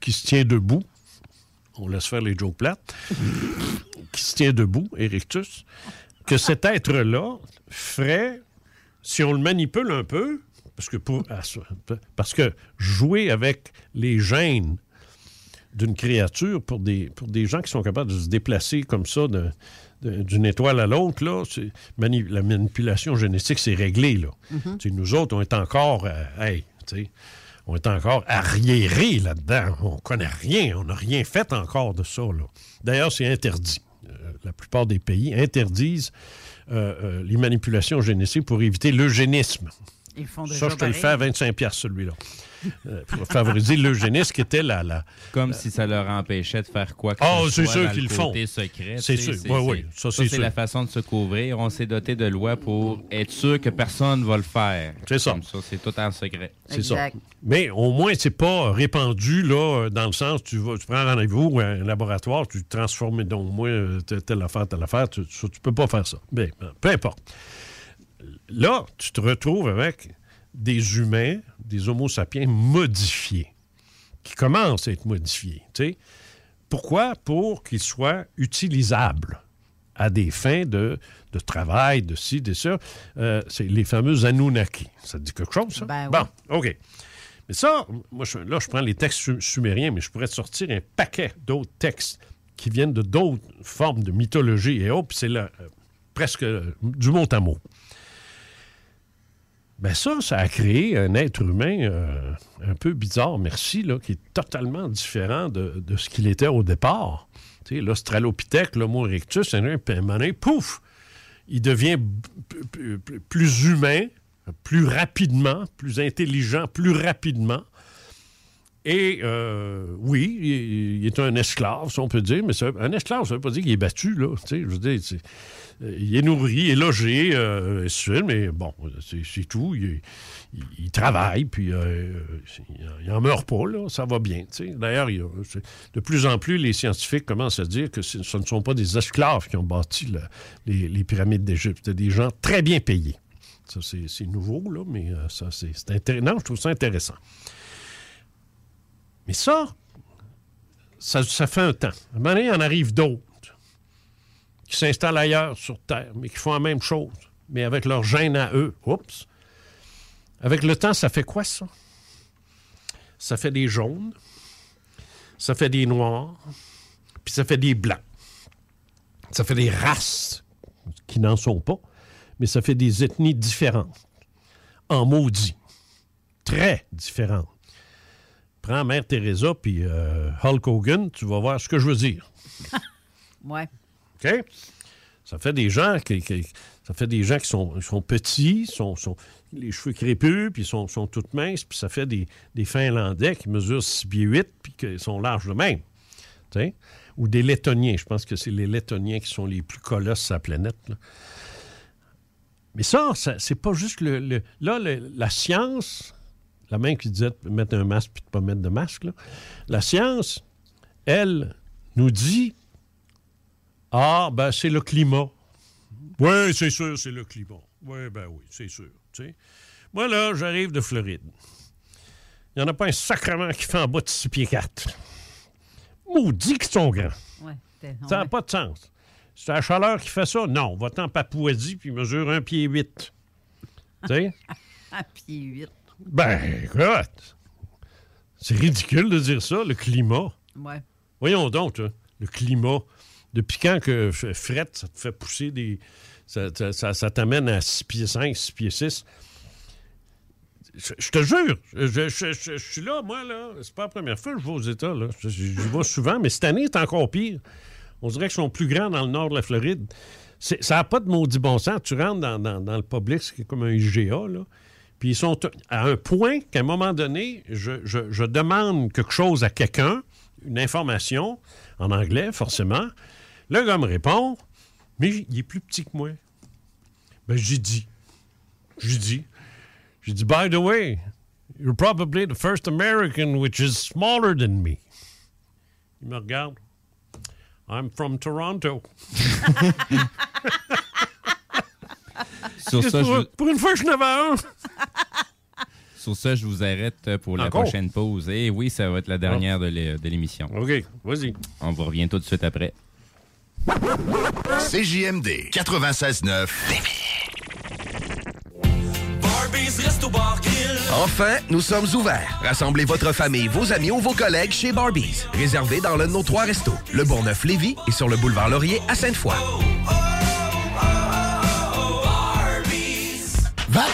qui se tient debout, on laisse faire les jokes plates, qui se tient debout, erectus, que cet être-là ferait, si on le manipule un peu, parce que, pour, à ce- parce que jouer avec les gènes d'une créature pour des, pour des gens qui sont capables de se déplacer comme ça d'une étoile à l'autre, là, mani- la manipulation génétique, c'est réglé. Là. Mhm. Sais, Nous autres, on est encore, euh, hey, on est encore arriérés là-dedans. On connaît rien, on n'a rien fait encore de ça. D'ailleurs, c'est interdit. Euh, la plupart des pays interdisent euh, euh, les manipulations génétiques pour éviter l'eugénisme. Ils font déjà Ça, je te le fais à 25 piastres, celui-là. Euh, pour favoriser l'eugénisme qui était la... la Comme si ça leur empêchait de faire quoi que Ah, ce c'est soit sûr dans qu'ils le font. secret. C'est sûr. Oui, oui. Ça, c'est sûr. la façon de se couvrir. On s'est doté de lois pour être sûr que personne ne va le faire. C'est ça. Comme ça, c'est tout en secret. C'est ça. Mais au moins, c'est pas répandu, là, dans le sens, tu, vas, tu prends rendez-vous à un laboratoire, tu transformes, donc, moi, euh, telle affaire, telle affaire, tu, tu, peux pas faire ça. Mais, ben, peu importe. Là, tu te retrouves avec des humains, des homo sapiens modifiés, qui commencent à être modifiés. Pourquoi? Pour qu'ils soient utilisables à des fins de, de travail, de ci, de ça. Euh, c'est les fameux Anunnaki. Ça te dit quelque chose, ça? Ben bon, OK. Mais ça, moi, je- là, je prends les textes su- sumériens, mais je pourrais te sortir un paquet d'autres textes qui viennent de d'autres formes de mythologie et autres, puis c'est là, euh, presque euh, du mot à mot. Ben ça, ça a créé un être humain euh, un peu bizarre, merci, qui est totalement différent de, ce qu'il était au départ. L'Australopithèque, l'Homo erectus, un, moment pouf, il devient plus humain, plus rapidement, plus intelligent, plus rapidement. Et euh, oui, il, est un esclave, si on peut dire, mais un esclave, ça ne veut pas dire qu'il est battu, là. Je veux il est nourri, il est logé, euh, mais bon, c'est tout. Il, travaille, puis euh, il n'en meurt pas, là, ça va bien. D'ailleurs, de plus en plus, les scientifiques commencent à dire que ce ne sont pas des esclaves qui ont bâti les, pyramides d'Égypte, c'est des gens très bien payés. Ça, c'est nouveau, là, mais euh, ça, c'est c'est intér- Non, je trouve ça intéressant. Mais ça, ça, ça fait un temps. À un moment donné, il en arrive d'autres qui s'installent ailleurs sur Terre, mais qui font la même chose, mais avec leur gène à eux. Oups! Avec le temps, ça fait quoi, ça? Ça fait des jaunes, ça fait des noirs, puis ça fait des blancs. Ça fait des races qui n'en sont pas, mais ça fait des ethnies différentes, en maudit. Très différentes. Prends Mère Teresa puis euh, Hulk Hogan, tu vas voir ce que je veux dire. Ouais. OK? Ça fait des gens qui, ça fait des gens qui sont, sont petits, sont, sont les cheveux crépus, puis sont, sont toutes minces, puis ça fait des, des Finlandais qui mesurent 6 pieds 8, puis qui sont larges de même. Ou des Lettoniens. Je pense que c'est les Lettoniens qui sont les plus colosses sur la planète. Mais ça, c'est pas juste le. là, la science, la même qui disait de mettre un masque puis de pas mettre de masque, là, la science, elle, nous dit Ah, ben, c'est le climat. Oui, c'est sûr, c'est le climat. Oui, ben oui, c'est sûr. Moi, là, j'arrive de Floride. Il n'y en a pas un sacrement qui fait en bas de 6 pieds 4. Maudit qu'ils sont grands. Ouais, Ça n'a ouais. pas de sens. C'est la chaleur qui fait ça? Non. Va-t'en en Papouasie puis mesure un pied 8. tu sais? À pied 8. Ben, écoute. C'est ridicule de dire ça, le climat. Ouais. Voyons donc, hein, le climat. Depuis quand que fret, ça te fait pousser des. Ça, t'amène à 6 pieds 5, 6 pieds 6. Je, te jure, je, suis là, moi, là. C'est pas la première fois que je vais aux États, là. J'y vais souvent, mais cette année, c'est encore pire. On dirait qu'ils sont plus grands dans le nord de la Floride. Ça n'a pas de maudit bon sens. Tu rentres dans, le public, c'est comme un IGA, là. Puis ils sont à un point qu'à un moment donné, je- je demande quelque chose à quelqu'un, une information, en anglais, forcément. Le gars me répond, mais il est plus petit que moi. Ben, j'ai dit. J'ai dit. J'ai dit, by the way, you're probably the first American which is smaller than me. Il me regarde. I'm from Toronto. Sur ça, pour, je- pour une fois, je n'avais un. Sur ça, je vous arrête pour la Encore? prochaine pause. Et oui, ça va être la dernière de l'é- de l'émission. OK, vas-y. On vous revient tout de suite après. CJMD 96.9. Enfin, nous sommes ouverts. Rassemblez votre famille, vos amis ou vos collègues chez Barbies. Réservé dans l'un de nos trois restos, le Bourgneuf-Lévis et sur le boulevard Laurier à Sainte-Foy.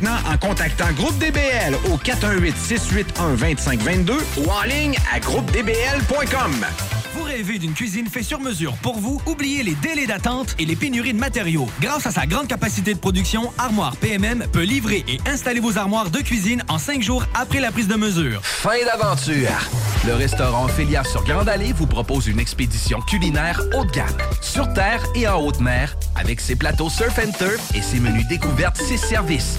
en contactant Groupe DBL au 418-681-2522 ou en ligne à groupedbl.com. Vous rêvez d'une cuisine faite sur mesure pour vous? Oubliez les délais d'attente et les pénuries de matériaux. Grâce à sa grande capacité de production, Armoire PMM peut livrer et installer vos armoires de cuisine en cinq jours après la prise de mesure. Fin d'aventure! Le restaurant Félia sur Grande Allée vous propose une expédition culinaire haut de gamme, sur terre et en haute mer, avec ses plateaux surf and turf et ses menus découvertes, ses services.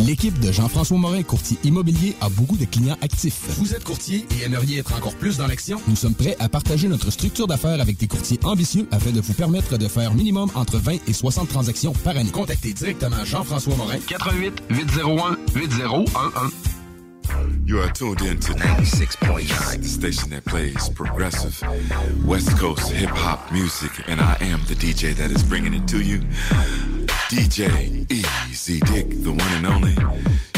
L'équipe de Jean-François Morin, courtier immobilier, a beaucoup de clients actifs. Vous êtes courtier et aimeriez être encore plus dans l'action? Nous sommes prêts à partager notre structure d'affaires avec des courtiers ambitieux afin de vous permettre de faire minimum entre 20 et 60 transactions par année. Contactez directement Jean-François Morin. 88 801 8011. You are tuned in to 96.9, the station that plays progressive West Coast hip hop music, and I am the DJ that is bringing it to you. DJ Easy Dick, the one and only.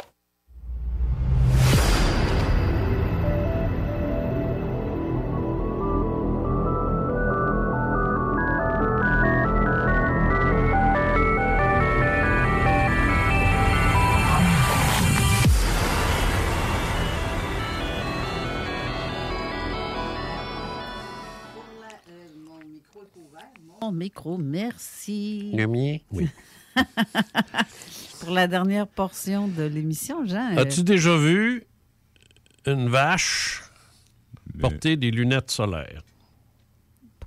Micro, merci. Le mien? Oui. Pour la dernière portion de l'émission, Jean. euh, As-tu déjà vu une vache porter des lunettes solaires?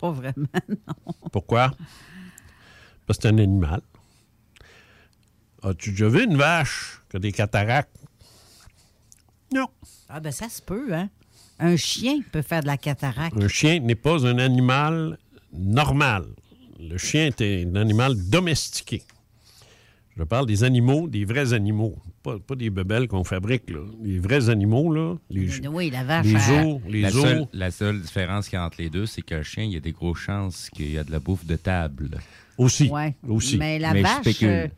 Pas vraiment, non. Pourquoi? Parce que c'est un animal. As-tu déjà vu une vache qui a des cataractes? Non. Ah, ben ça se peut, hein? Un chien peut faire de la cataracte. Un chien n'est pas un animal normal. Le chien est un animal domestiqué. Je parle des animaux, des vrais animaux. Pas, pas des bebelles qu'on fabrique, là. Les vrais animaux, là. Les, Oui, la vache. les elle- os, les la, os. seule, la seule différence qu'il y a entre les deux, c'est qu'un chien, il y a des grosses chances qu'il y a de la bouffe de table. Aussi. Ouais. Aussi. Mais la Mais vache. euh,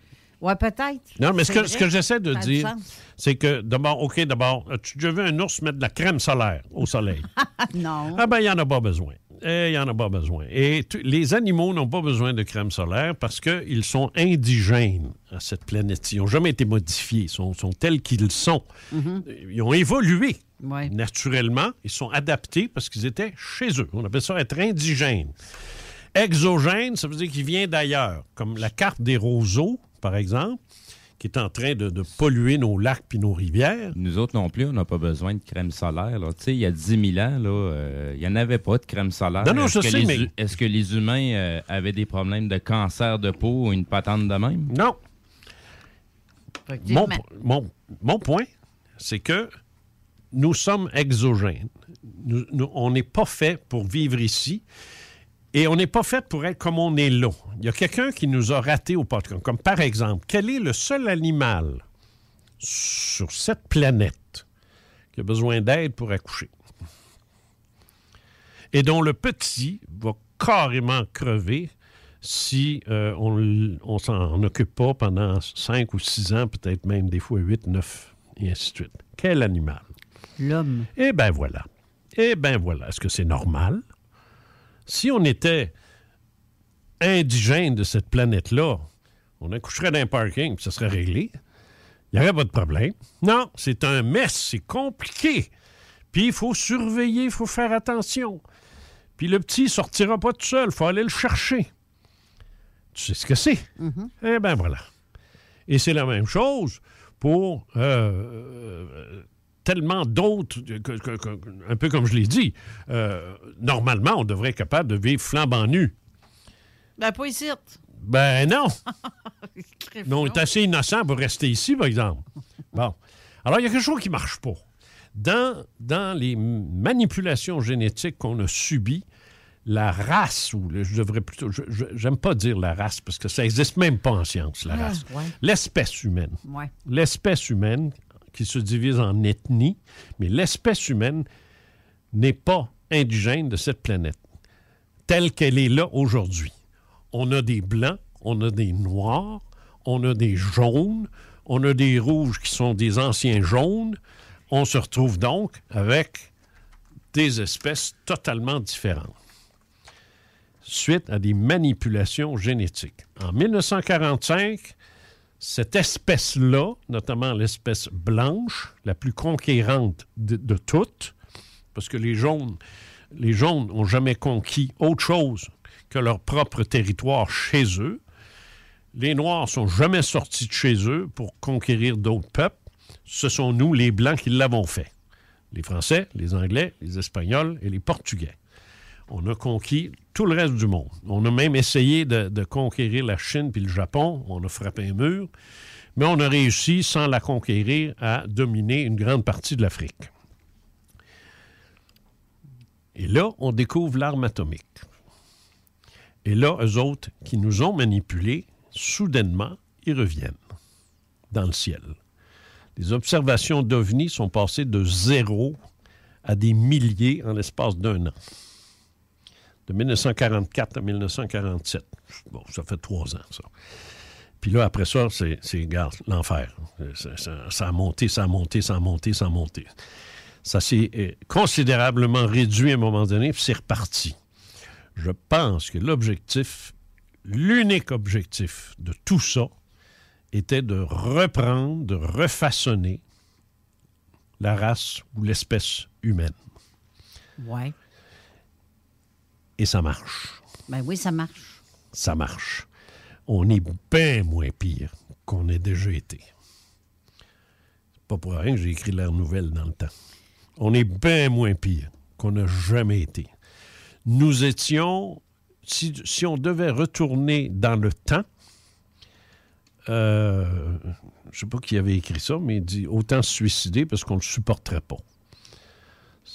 ouais, peut-être. Non, mais ce C'est que, ce vrai. que j'essaie de dire, c'est que d'abord, OK, d'abord, déjà vu un ours mettre de la crème solaire au soleil? non. Ah ben, il n'y en a pas besoin. Eh, Il n'y en a pas besoin. Et les animaux n'ont pas besoin de crème solaire parce qu'ils sont indigènes à cette planète-ci. Ils n'ont jamais été modifiés. Ils sont, sont tels qu'ils sont. Mhm. Ils ont évolué Ouais. naturellement. Ils sont adaptés parce qu'ils étaient chez eux. On appelle ça être indigène. Exogène, ça veut dire qu'il vient d'ailleurs, comme la carte des roseaux, par exemple, qui est en train de, de polluer nos lacs puis nos rivières. Nous autres non plus, on n'a pas besoin de crème solaire. Tu sais, il y a 10 000 ans, là, euh, il n'y en avait pas de crème solaire. Non, non, Est-ce je que sais, les mais- hu- Est-ce que les humains euh, avaient des problèmes de cancer de peau ou une patente de même? Non. Mon, mon- mon point, c'est que nous sommes exogènes. Nous- nous- on n'est pas fait pour vivre ici et on n'est pas fait pour être comme on est là. Il y a quelqu'un qui nous a raté au podcast. Comme par exemple, quel est le seul animal sur cette planète qui a besoin d'aide pour accoucher? Et dont le petit va carrément crever si euh, on ne s'en occupe pas pendant 5 ou 6 ans, peut-être même des fois 8, 9, et ainsi de suite. Quel animal? L'homme. Eh bien voilà. Eh bien voilà. Est-ce que c'est normal? Si on était indigène de cette planète-là, on accoucherait dans un parking, puis ça serait réglé. Il n'y aurait pas de problème. Non, c'est un mess, c'est compliqué. Puis il faut surveiller, il faut faire attention. Puis le petit ne sortira pas tout seul, il faut aller le chercher. Tu sais ce que c'est? Eh bien voilà. Et c'est la même chose pour euh, euh, tellement d'autres, un peu comme je l'ai dit. Euh, normalement, on devrait être capable de vivre flambant nu. Ben, pas ici. Ben non. Mais on est assez innocent pour rester ici, par exemple. Bon. Alors, il y a quelque chose qui ne marche pas. Dans, dans les manipulations génétiques qu'on a subies, la race, ou le- je devrais plutôt. J'aime pas dire la race parce que ça n'existe même pas en science, la Ah, race. ouais. L'espèce humaine. Ouais. L'espèce humaine qui se divise en ethnies, mais l'espèce humaine n'est pas indigène de cette planète, telle qu'elle est là aujourd'hui. On a des blancs, on a des noirs, on a des jaunes, on a des rouges qui sont des anciens jaunes. On se retrouve donc avec des espèces totalement différentes suite à des manipulations génétiques. En 1945, cette espèce-là, notamment l'espèce blanche, la plus conquérante de, toutes, parce que les jaunes, les jaunes n'ont jamais conquis autre chose que leur propre territoire chez eux. Les Noirs sont jamais sortis de chez eux pour conquérir d'autres peuples. Ce sont nous, les Blancs, qui l'avons fait. Les Français, les Anglais, les Espagnols et les Portugais. On a conquis tout le reste du monde. On a même essayé de, conquérir la Chine puis le Japon. On a frappé un mur. Mais on a réussi, sans la conquérir, à dominer une grande partie de l'Afrique. Et là, on découvre l'arme atomique. Et là, eux autres qui nous ont manipulés, soudainement, ils reviennent dans le ciel. Les observations d'OVNI sont passées de zéro à des milliers en l'espace d'un an. De 1944 à 1947. Bon, ça fait trois ans, ça. Puis là, après ça, c'est, l'enfer. Ça a monté, ça a monté, ça a monté, ça a monté. Ça s'est euh, considérablement réduit à un moment donné, puis c'est reparti. Je pense que l'objectif, l'unique objectif de tout ça, était de reprendre, de refaçonner la race ou l'espèce humaine. Ouais. Et ça marche. Ben oui, ça marche. Ça marche. On est bien moins pire qu'on ait déjà été. C'est pas pour rien que j'ai écrit l'ère nouvelle dans le temps. On est bien moins pire qu'on n'a jamais été. Nous étions, si, si on devait retourner dans le temps, euh, je sais pas qui avait écrit ça, mais il dit autant se suicider parce qu'on ne le supporterait pas.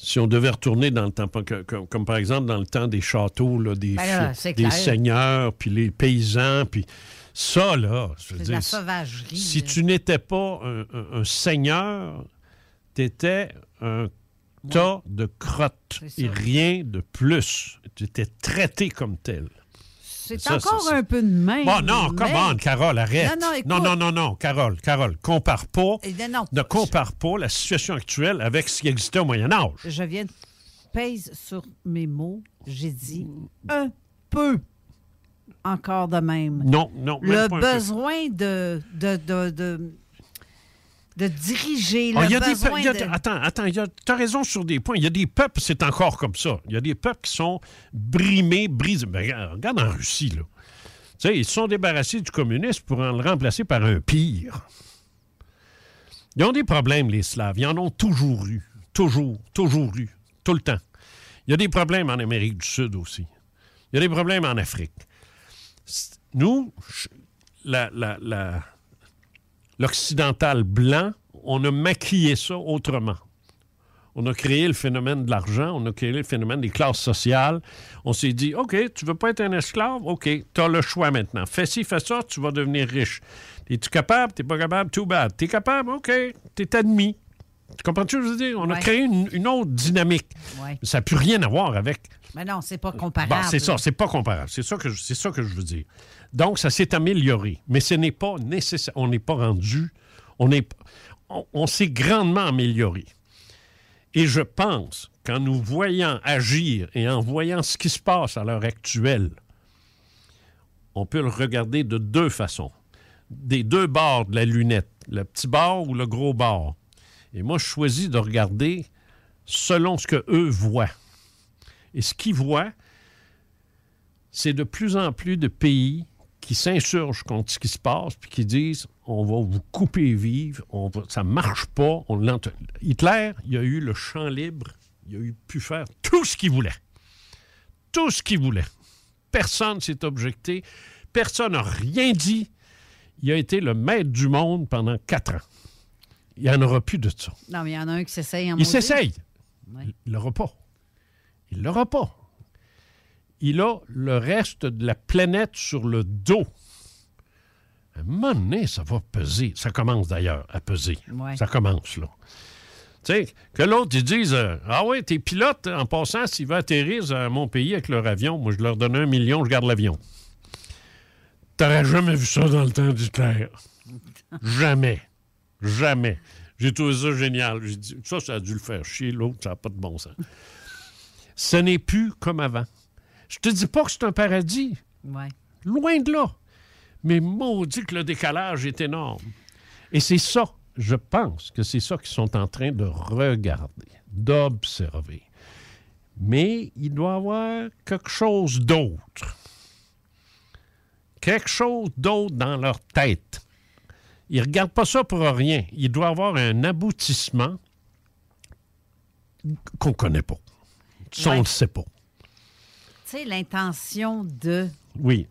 Si on devait retourner dans le temps, comme, comme par exemple dans le temps des châteaux, là, des, Ben là, c'est des seigneurs, puis les paysans, puis ça, là, je veux dire, la sauvagerie. si tu n'étais pas un, un- un seigneur, tu étais un tas de crottes et rien de plus. Tu étais traité comme tel. C'est encore un peu de même. Bon, non, on, Carole, arrête. Non, non, écoute. non, non, non, non, Carole, Carole, compare pas. Eh, non. Ne compare pas la situation actuelle avec ce qui existait au Moyen Âge. Je viens de pèse sur mes mots. J'ai dit un peu encore de même. Non, non, même Le pas un peu. besoin de, de, de, de, de diriger, Ah, le il y a des besoin peuples- il y a- de... Attends, attends, tu as raison sur des points. Il y a des peuples, c'est encore comme ça. Il y a des peuples qui sont brimés, brisés. Ben, regarde, en Russie, là. Tu sais, ils se sont débarrassés du communisme pour en le remplacer par un pire. Ils ont des problèmes, les Slaves. Ils en ont toujours eu. Toujours, toujours eu. Tout le temps. Il y a des problèmes en Amérique du Sud aussi. Il y a des problèmes en Afrique. Nous, la- la- l'occidental blanc, on a maquillé ça autrement. On a créé le phénomène de l'argent, on a créé le phénomène des classes sociales. On s'est dit, OK, tu veux pas être un esclave? OK, tu as le choix maintenant. Fais ci, fais ça, tu vas devenir riche. Es-tu capable? T'es pas capable? Too bad. T'es capable? OK, t'es admis. Tu comprends-tu ce que je veux dire? On a créé une, une autre dynamique. Ouais. Ça n'a plus rien à voir avec Mais non, c'est pas comparable. Bon, c'est ça, c'est pas comparable. C'est ça, que je, c'est ça que je veux dire. Donc, ça s'est amélioré. Mais ce n'est pas nécessaire. On n'est pas rendu. On, on s'est grandement amélioré. Et je pense qu'en nous voyant agir et en voyant ce qui se passe à l'heure actuelle, on peut le regarder de deux façons. Des deux bords de la lunette, le petit bord ou le gros bord. Et moi, je choisis de regarder selon ce que eux voient. Et ce qu'ils voient, c'est de plus en plus de pays qui s'insurgent contre ce qui se passe, puis qui disent on va vous couper vive, on va- ça marche pas. On l'entend. Hitler, il a eu le champ libre, il a eu pu faire tout ce qu'il voulait. Tout ce qu'il voulait. Personne s'est objecté, personne n'a rien dit. Il a été le maître du monde pendant quatre ans. Il n'y en aura plus de ça. Non, mais il y en a un qui s'essaye en Il s'essaye. Ouais. Il l'aura pas. Il l'aura pas. Il a le reste de la planète sur le dos. À un moment donné, ça va peser. Ça commence d'ailleurs à peser. Ouais. Ça commence, là. Tu sais, que l'autre, ils disent euh, Ah oui, tes pilotes, en passant, s'ils veulent atterrir à mon pays avec leur avion, moi, je leur donne un million, je garde l'avion. T'aurais jamais vu ça dans le temps d'Hitler. jamais. Jamais. J'ai trouvé ça génial. J'ai dit, ça, ça a dû le faire chier, l'autre, ça n'a pas de bon sens. Ce n'est plus comme avant. Je te dis pas que c'est un paradis. Ouais. Loin de là. Mais maudit que le décalage est énorme. Et c'est ça, je pense que c'est ça qu'ils sont en train de regarder, d'observer. Mais il doit y avoir quelque chose d'autre. Quelque chose d'autre dans leur tête. Ils ne regardent pas ça pour rien. Il doit y avoir un aboutissement qu'on ne connaît pas. Ça, on ne le sait pas. Tu sais, l'intention de. Oui.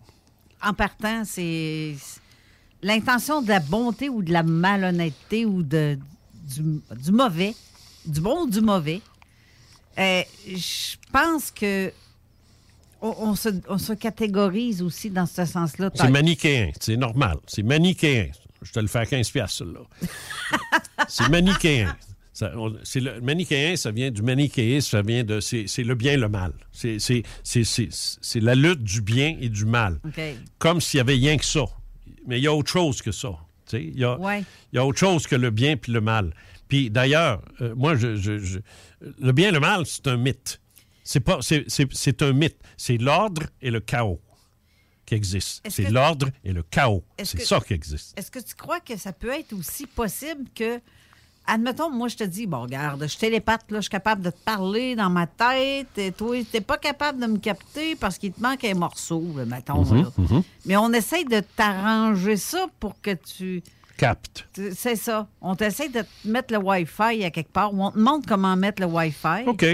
En partant, c'est. L'intention de la bonté ou de la malhonnêteté ou de, du, du mauvais, du bon ou du mauvais, Euh, je pense que on, on se, on se catégorise aussi dans ce sens-là. C'est manichéen, c'est normal. C'est manichéen. Je te le fais à 15 piastres, là. c'est manichéen. C'est le manichéen, ça vient du manichéisme, ça vient de. C'est c'est le bien et le mal. C'est- C'est c'est- c'est- c'est la lutte du bien et du mal. Comme s'il y avait rien que ça. Mais il y a autre chose que ça. Il y, a, Ouais. il y a autre chose que le bien puis le mal. Puis d'ailleurs, euh, moi, je, je- je- le bien et le mal, c'est un mythe. C'est pas, c'est, c'est- c'est un mythe. C'est l'ordre et le chaos qui existent. C'est l'ordre et le chaos. C'est ça qui existe. Est-ce que tu crois que ça peut être aussi possible que, admettons, moi, je te dis, bon, regarde, je télépathe, là, je suis capable de te parler dans ma tête, et toi, t'es pas capable de me capter parce qu'il te manque un morceau, là, mettons, Mhm, là. mhm. Mais on essaye de t'arranger ça pour que tu... Capte. tu- C'est ça. On t'essaie de te mettre le Wi-Fi à quelque part, ou on te montre comment mettre le Wi-Fi. OK.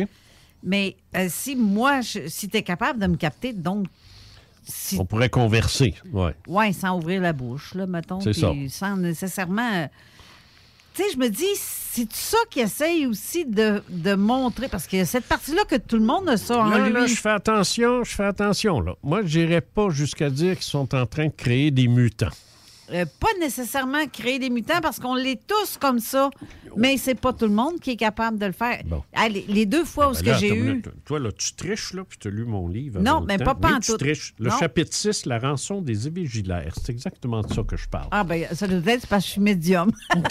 Mais euh, si moi, je- si tu es capable de me capter, donc, si On pourrait converser. Ouais. Ouais, sans ouvrir la bouche, là, mettons. C'est ça. Sans nécessairement. Tu sais, je me dis, c'est ça qui essaye aussi de, de montrer, parce qu'il a cette partie-là que tout le monde a ça en Là, lui. là, je fais attention, je fais attention. Là. Moi, je n'irais pas jusqu'à dire qu'ils sont en train de créer des mutants. Euh, pas nécessairement créer des mutants, parce qu'on l'est tous comme ça, mais c'est pas tout le monde qui est capable de le faire. Ah, les, les deux fois où ce Ben là, que j'ai eu. minute. Toi, là, tu triches, là, puis tu as lu mon livre. Non, mais pas Oui, pantoute. tu triches. Le Non. chapitre 6, la rançon des évigilaires. C'est exactement de ça que je parle. Ah, ben, ça doit être parce que je suis médium.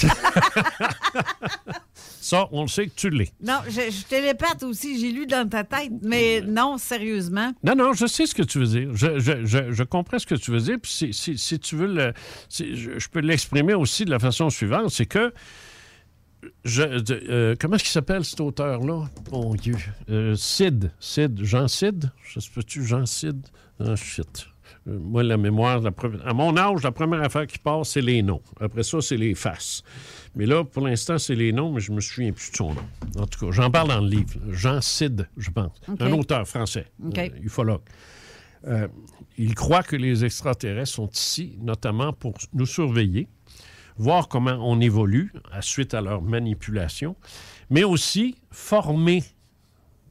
Ça, on le sait que tu l'es. non, je, je télépathe aussi, j'ai lu dans ta tête, mais non, sérieusement. Non, non, je sais ce que tu veux dire. Je, je- je- je comprends ce que tu veux dire. Puis si, si- si tu veux le. Je, je peux l'exprimer aussi de la façon suivante c'est que. Je, de- euh, comment est-ce qu'il s'appelle cet auteur-là? Mon Dieu. Euh, Cid. Cid. Jean Cid? Je sais pas-tu, Jean Cid? Ah, shit. Euh, moi, la mémoire, la pre- à mon âge, la première affaire qui passe, c'est les noms. Après ça, c'est les faces. Mais là, pour l'instant, c'est les noms, mais je me souviens plus de son nom. En tout cas, j'en parle dans le livre. là. Jean Cid, je pense. Un auteur français, OK. euh, ufologue. Il croit que les extraterrestres sont ici, notamment pour nous surveiller, voir comment on évolue à suite à leur manipulation, mais aussi former,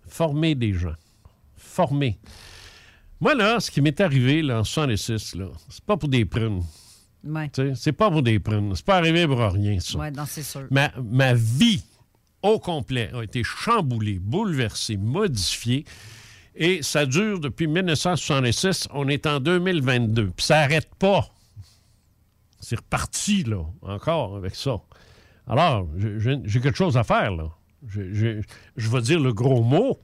former des gens, former. Moi, là, ce qui m'est arrivé là, en 66, là, c'est pas pour des prunes. Ouais. C'est pas pour des prunes. C'est pas arrivé pour rien, ça. Ouais, non, c'est sûr. Ma, ma vie au complet a été chamboulée, bouleversée, modifiée. Et ça dure depuis 1966. On est en 2022. Puis ça n'arrête pas. C'est reparti, là, encore avec ça. Alors, j'ai quelque chose à faire, là. Je, vais dire le gros mot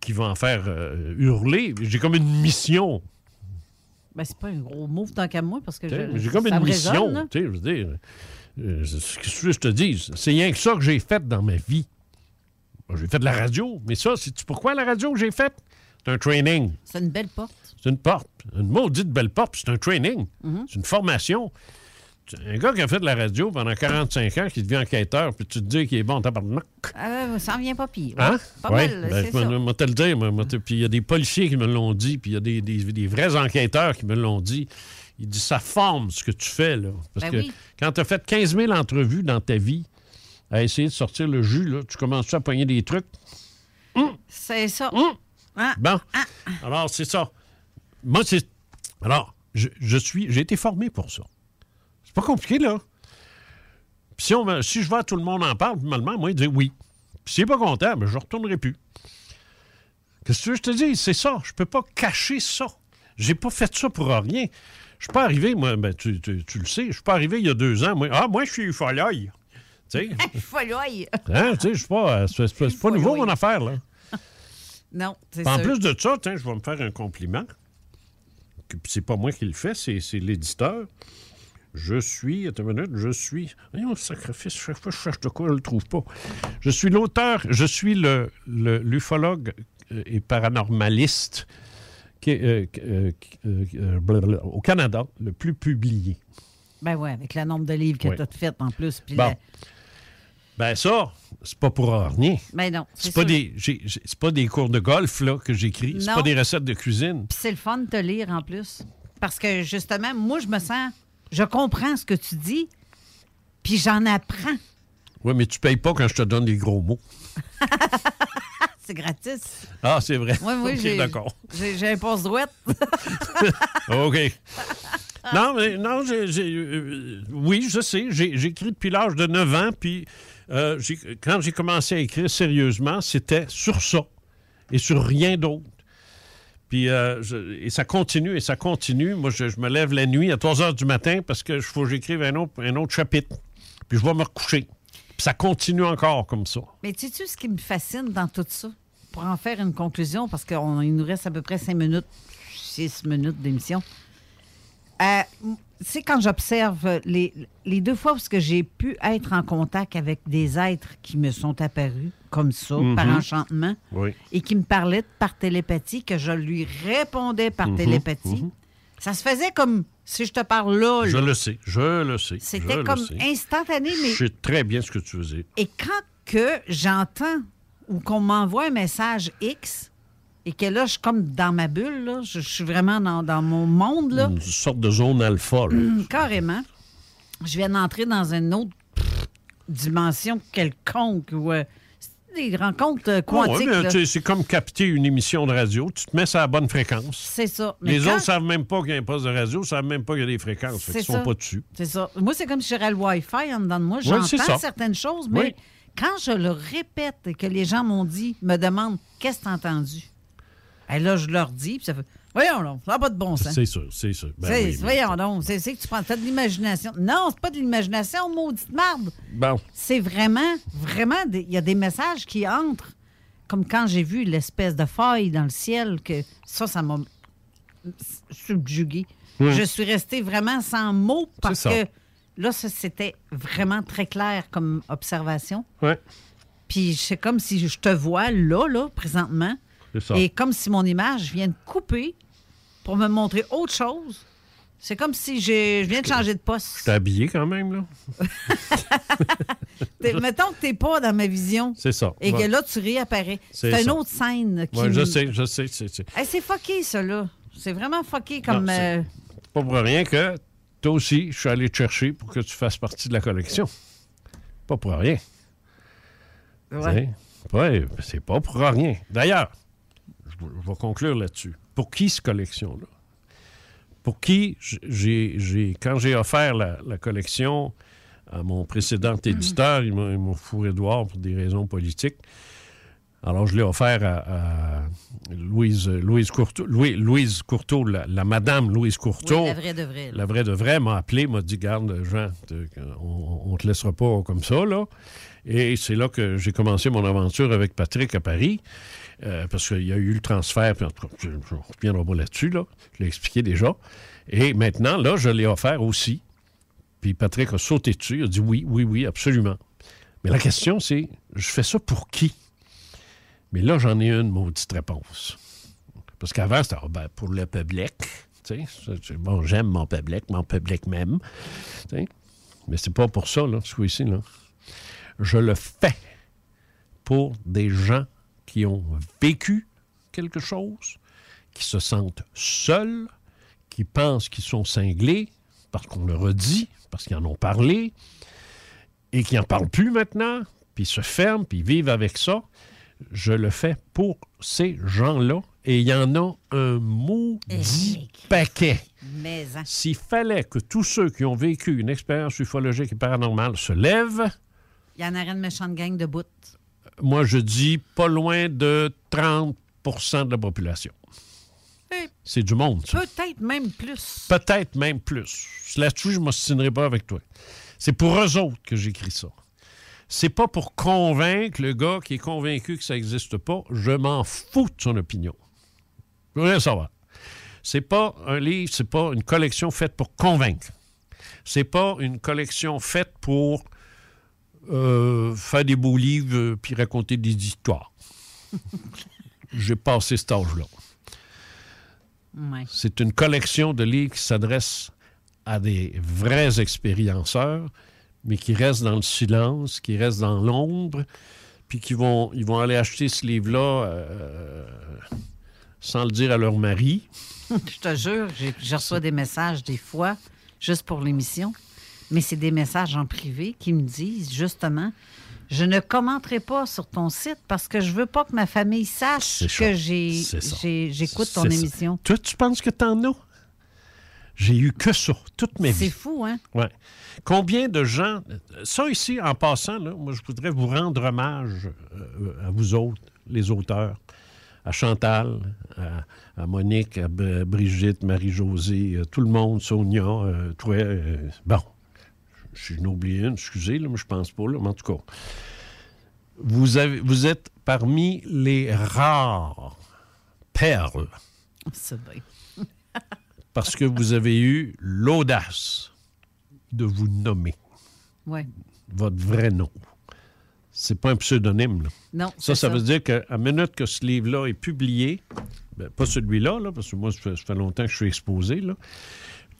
qui va en faire euh, hurler. J'ai comme une mission. Ben, c'est pas un gros mot tant qu'à moi, parce que J'ai comme une mission. tu sais, je veux dire, euh, ce que je te dise. C'est rien que ça que j'ai fait dans ma vie. J'ai fait de la radio, mais ça, c'est pourquoi la radio que j'ai faite? C'est un training. C'est une belle porte. C'est une porte. Une maudite belle porte, c'est un training. Mhm. C'est une formation. Un gars qui a fait de la radio pendant 45 ans, qui devient enquêteur, puis tu te dis qu'il est bon en tabarnak. Euh, ça en vient pas pire. Hein? Pas Ouais, mal, ben, c'est ça. te le dire. Puis il y a des policiers qui me l'ont dit, puis il y a des, des- des vrais enquêteurs qui me l'ont dit. Ils disent ça forme ce que tu fais. Là. Parce Ben que oui. quand tu as fait 15 000 entrevues dans ta vie à essayer de sortir le jus, là, tu commences à pogner des trucs? C'est ça. Ah, Bon. Alors, c'est ça. Moi, c'est. Alors, je, je suis. J'ai été formé pour ça. C'est pas compliqué, là. Puis si, on si je vais à tout le monde en parle, finalement, moi, il dit oui. Puis s'il n'est pas content, ben, je ne retournerai plus. Qu'est-ce que tu veux je te dis? C'est ça. Je peux pas cacher ça. J'ai pas fait ça pour rien. Je suis pas arrivé, moi, ben, tu, tu- tu le sais, je suis pas arrivé il y a deux ans. Moi, ah, moi, je suis ufologue. Tu sais, Folloye. hein, tu sais, je suis pas, c'est, c'est- pas nouveau, mon affaire, là. Non, c'est En plus de ça, je vais me faire un compliment. C'est pas moi qui le fais, c'est, l'éditeur. Je suis, attends une minute, je suis. Voyons, sacrifice, chaque fois je cherche de quoi, je le trouve pas. Je suis l'auteur, je suis le, l'ufologue euh, et paranormaliste qui euh, euh, euh, euh, blablabla, au Canada le plus publié. Ben ouais, avec le nombre de livres que Oui. tu as fait en plus. Puis Bon. Ben ça, c'est pas pour rien. Ben non. C'est pas, des, c'est pas des cours de golf là, que j'écris. C'est pas des recettes de cuisine. Puis c'est le fun de te lire en plus. Parce que justement, moi, je me sens. Je comprends ce que tu dis, puis j'en apprends. Oui, mais tu payes pas quand je te donne des gros mots. c'est gratis. Ah, c'est vrai. Oui, oui, Ok, j'ai, d'accord. j'ai, un passe droite. OK. Non, mais non, j'ai, euh, oui, je sais. J'ai, j'écris depuis l'âge de 9 ans, puis euh, quand j'ai commencé à écrire sérieusement, c'était sur ça et sur rien d'autre. Puis, euh, et ça continue et ça continue. Moi, je, me lève la nuit à 3 heures du matin parce que faut que j'écrive un autre, chapitre. Puis je vais me recoucher. Puis ça continue encore comme ça. Mais tu sais ce qui me fascine dans tout ça? Pour en faire une conclusion, parce qu'il nous reste à peu près cinq minutes, six minutes d'émission. Euh, sais, quand j'observe les, les deux fois où j'ai pu être en contact avec des êtres qui me sont apparus comme ça, Mhm. par enchantement, Oui. et qui me parlaient par télépathie, que je lui répondais par Mhm, télépathie, mhm. ça se faisait comme si je te parle là. Je le sais, je le sais. C'était comme sais. instantané, mais Je sais très bien ce que tu dire. et quand que j'entends ou qu'on m'envoie un message X et que là, je suis comme dans ma bulle, là, je, je suis vraiment dans, dans mon monde, là, Une sorte de zone alpha. là. hum, carrément, je viens d'entrer dans une autre pff, dimension quelconque ou euh, c'est des rencontres euh, ouais, quantiques. c'est comme capter une émission de radio. Tu te mets sur la bonne fréquence. C'est ça. Mais Les quand- autres savent même pas qu'il y a un poste de radio, ne savent même pas qu'il y a des fréquences. Fait C'est qu'ils sont pas dessus. C'est ça. Moi, c'est comme si j'aurais le Wi-Fi en dedans de moi. Oui, J'entends ça. certaines choses, mais Oui. quand je le répète et que les gens m'ont dit, me demandent qu'est-ce que tu as entendu, et là, je leur dis, puis ça fait Voyons donc, ça n'a pas de bon sens. C'est sûr, c'est sûr. Ben oui, mais- voyons donc, c'est que tu prends t'as de l'imagination. Non, c'est pas de l'imagination, maudite marde. Bon. C'est vraiment, vraiment, il y a des messages qui entrent. Comme quand j'ai vu l'espèce de faille dans le ciel, que ça, ça m'a subjugué. Je suis restée vraiment sans mots parce ça. que là, ça, c'était vraiment très clair comme observation. Ouais. Puis c'est comme si je te vois là, là, présentement. Ça. Et comme si mon image vient de couper pour me montrer autre chose. C'est comme si je viens de changer de poste. T'es habillé quand même, là? Mettons que t'es pas dans ma vision. C'est ça. Et Ouais. que là, tu réapparais. C'est une autre scène qui. Ouais, je sais, je sais. C'est Hey, c'est fucké, ça, là. C'est vraiment fucké comme. Non, c'est- euh, pas pour rien que toi aussi, je suis allé te chercher pour que tu fasses partie de la collection. Pas pour rien. Ouais, c'est pas pour rien. D'ailleurs, je, vais conclure là-dessus. Pour qui cette collection-là? Pour qui j'ai, quand j'ai offert la, la collection à mon précédent éditeur, ils m'ont, ils m'ont fourré dehors pour des raisons politiques. Alors, je l'ai offert à, à Louise, Louise Courteau, Louis- Louise Courteau, la, la madame Louise Courteau. Oui, la vraie de vraie, là. La vraie de vraie m'a appelé, m'a dit Garde, Jean, on, on te laissera pas comme ça, là. Et c'est là que j'ai commencé mon aventure avec Patrick à Paris, euh, parce qu'il y a eu le transfert, puis je ne reviendrai pas là-dessus, là. Je l'ai expliqué déjà. Et maintenant, là, je l'ai offert aussi. Puis Patrick a sauté dessus, il a dit oui, oui, oui, absolument. Mais la question, c'est je fais ça pour qui? Mais là, j'en ai une maudite réponse. Parce qu'avant, c'était Ah, ben, pour le public. Bon, j'aime mon public, mon public m'aime. Tu sais. Mais c'est pas pour ça, là, ce coup-ci, là. Je le fais pour des gens qui ont vécu quelque chose, qui se sentent seuls, qui pensent qu'ils sont cinglés, parce qu'on leur a dit, parce qu'ils en ont parlé, et qui n'en parlent plus maintenant, puis ils se ferment, puis ils vivent avec ça. Je le fais pour ces gens-là, et il y en a un maudit paquet. Mais, hein. S'il fallait que tous ceux qui ont vécu une expérience ufologique et paranormale se lèvent, Il y en aurait une méchante gang de bout. Moi, je dis pas loin de 30% de la population. Eh, C'est du monde, ça. Peut-être même plus. Peut-être même plus. Là-dessus, je ne m'ostinerai pas avec toi. C'est pour eux autres que j'écris ça. C'est pas pour convaincre le gars qui est convaincu que ça n'existe pas. Je m'en fous de son opinion. Je veux rien savoir. C'est pas un livre, c'est pas une collection faite pour convaincre. C'est pas une collection faite pour euh, faire des beaux livres euh, puis raconter des histoires. J'ai passé cet âge-là. Ouais. C'est une collection de livres qui s'adresse à des vrais expérienceurs, mais qui restent dans le silence, qui restent dans l'ombre, puis qui vont, ils vont aller acheter ce livre-là euh, sans le dire à leur mari. Je te jure, je reçois des messages des fois, juste pour l'émission, mais c'est des messages en privé qui me disent justement je ne commenterai pas sur ton site parce que je veux pas que ma famille sache que j'écoute ton C'est ça. émission. Toi, tu penses que t'en as? J'ai eu que ça, toute ma vie. C'est fou, hein? Ouais. Combien de gens. Ça ici, en passant, là, moi, je voudrais vous rendre hommage euh, à vous autres, les auteurs, à Chantal, à, à Monique, à Brigitte, Marie-Josée, euh, tout le monde, Sonia, euh, toi. euh, bon, je suis oublié une, excusez, là, mais je pense pas, là, mais en tout cas. Vous, avez, vous êtes parmi les rares perles C'est bien. parce que vous avez eu l'audace de vous nommer Ouais. votre vrai nom. C'est pas un pseudonyme. là. Non, Ça, ça veut dire qu'à minute que ce livre-là est publié, ben, pas celui-là, là, parce que moi, ça fait, ça fait longtemps que je suis exposé. Là.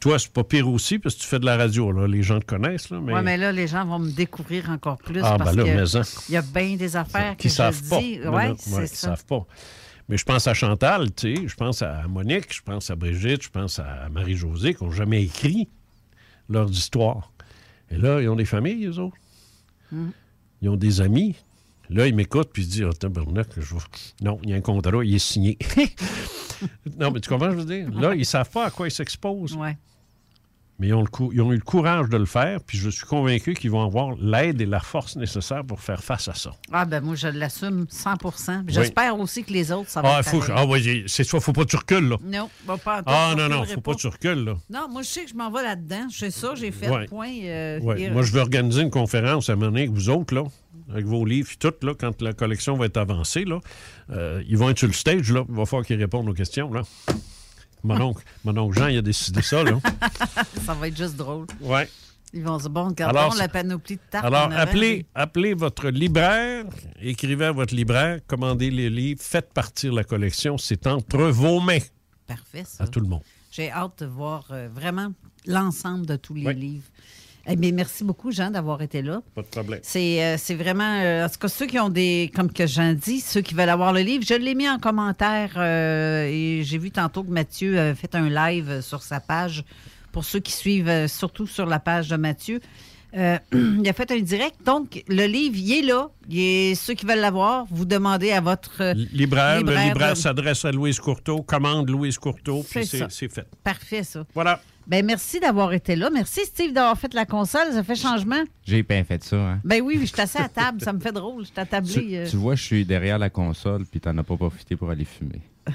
Toi, c'est pas pire aussi, parce que tu fais de la radio. Là. Les gens te connaissent. Là, mais... Ouais, mais là, les gens vont me découvrir encore plus Ah, parce ben là, hein. il y a bien des affaires qui savent je pas. dis. Ouais, ouais, ça. savent pas. Mais je pense à Chantal, tu sais, je pense à Monique, je pense à Brigitte, je pense à Marie-Josée qui n'ont jamais écrit leurs histoires. Et là, ils ont des familles, eux autres. Mm. Ils ont des amis. Là, ils m'écoutent puis ils se disent Ah, tabarnak, je Non, il y a un contrat, il est signé. non, mais tu comprends ce que je veux dire? Là, ils ne savent pas à quoi ils s'exposent. Ouais. Mais ils ont, le ils ont eu le courage de le faire, puis je suis convaincu qu'ils vont avoir l'aide et la force nécessaires pour faire face à ça. Ah, ben moi, je l'assume 100 Puis J'espère aussi que les autres, ça va Ah, être faut, ah oui, c'est ça, faut pas que tu recules, là. Non, bah, pas Ah non, non, faut pas que tu recules, là. Non, moi, je sais que je m'en vais là-dedans. Je sais ça, j'ai fait Ouais. point. euh, hier. Moi, je vais organiser une conférence à mener avec vous autres, là, avec vos livres et tout, là, quand la collection va être avancée, là. Euh, ils vont être sur le stage, là. Il va falloir qu'ils répondent aux questions, là. Mon oncle, mon oncle Jean, il a décidé ça, là. ça va être juste drôle. Ouais. Ils vont se bon, regardons la panoplie de tartes. Alors, appelez, appelez votre libraire, écrivez à votre libraire, commandez les livres, faites partir la collection. C'est entre vos mains Parfait, ça. à tout le monde. J'ai hâte de voir euh, vraiment l'ensemble de tous les livres. Eh bien, merci beaucoup, Jean, d'avoir été là. Pas de problème. C'est euh, c'est vraiment, euh, en tout cas, ceux qui ont des, comme que Jean dit, ceux qui veulent avoir le livre, je l'ai mis en commentaire euh, et j'ai vu tantôt que Mathieu a fait un live sur sa page. Pour ceux qui suivent, surtout sur la page de Mathieu, il a fait un direct. Donc, le livre, il est là. Il est, ceux qui veulent l'avoir, vous demandez à votre euh, Libraire, le libraire de- s'adresse à Louise Courteau, commande Louise Courteau, puis C'est c'est ça. c'est fait. Parfait, ça. Voilà. Ben merci d'avoir été là. Merci, Steve, d'avoir fait la console. Ça fait changement. J'ai bien fait ça, hein? Ben oui, je suis assis à table. Ça me fait drôle. Je suis Tu, attablé. euh. tu vois, je suis derrière la console, puis t'en as pas profité pour aller fumer.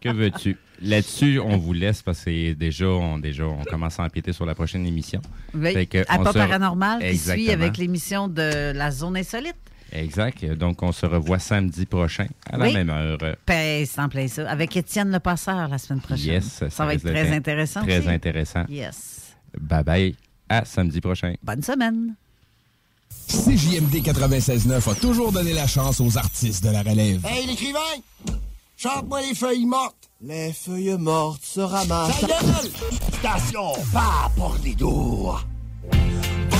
que veux-tu? Là-dessus, on vous laisse parce que déjà, on, déjà, on commence à empiéter sur la prochaine émission. Oui, Fait que à on pas se- paranormal qui suit avec l'émission de la zone insolite. Exact. Donc, on se revoit samedi prochain à la Oui. même heure. Ben, plein ça. Avec Étienne Le Passeur la semaine prochaine. Yes. Ça, va être très intéressant. Très aussi. intéressant. Yes. Bye bye. À samedi prochain. Bonne semaine. CJMD 96.9 a toujours donné la chance aux artistes de la relève. Hey, l'écrivain! Chante-moi les feuilles mortes! Les feuilles mortes se ramassent. Ta gueule! Station pas pour les doux!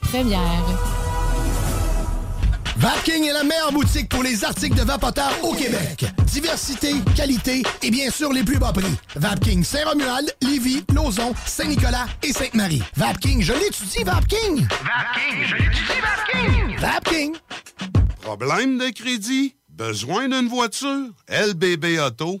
première. Vapking est la meilleure boutique pour les articles de vapoteurs au Québec. Diversité, qualité et bien sûr les plus bas prix. Vapking Saint-Romuald, Lévis, Lauson, Saint-Nicolas et Sainte-Marie. Vapking, je l'étudie, Vapking! Vapking, je l'étudie, Vapking! Vapking! Problème de crédit? Besoin d'une voiture? LBB Auto?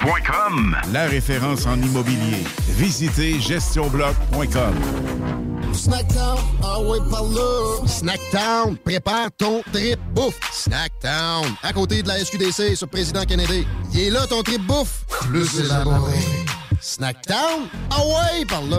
GestionBloc.com La référence en immobilier. Visitez gestionbloc.com. Snackdown, ah ouais, par là. Snackdown, prépare ton trip bouffe. Snackdown, à côté de la SQDC sur Président Kennedy. Il est là ton trip bouffe. Plus élaboré. Snackdown, ah ouais, par là.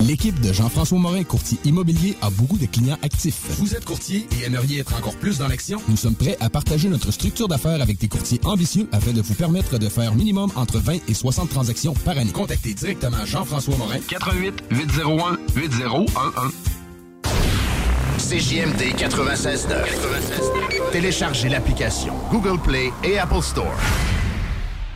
L'équipe de Jean-François Morin, courtier immobilier, a beaucoup de clients actifs. Vous êtes courtier et aimeriez être encore plus dans l'action? Nous sommes prêts à partager notre structure d'affaires avec des courtiers ambitieux afin de vous permettre de faire minimum entre 20 et 60 transactions par année. Contactez directement Jean-François Morin. 88 801 8011. CJMD 96.9. Téléchargez l'application Google Play et Apple Store.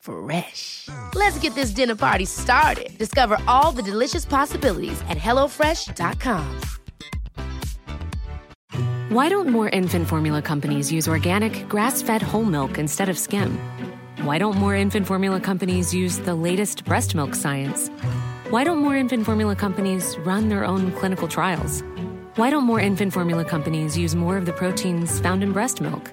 Fresh. Let's get this dinner party started. Discover all the delicious possibilities at hellofresh.com. Why don't more infant formula companies use organic, grass fed whole milk instead of skim? Why don't more infant formula companies use the latest breast milk science? Why don't more infant formula companies run their own clinical trials? Why don't more infant formula companies use more of the proteins found in breast milk?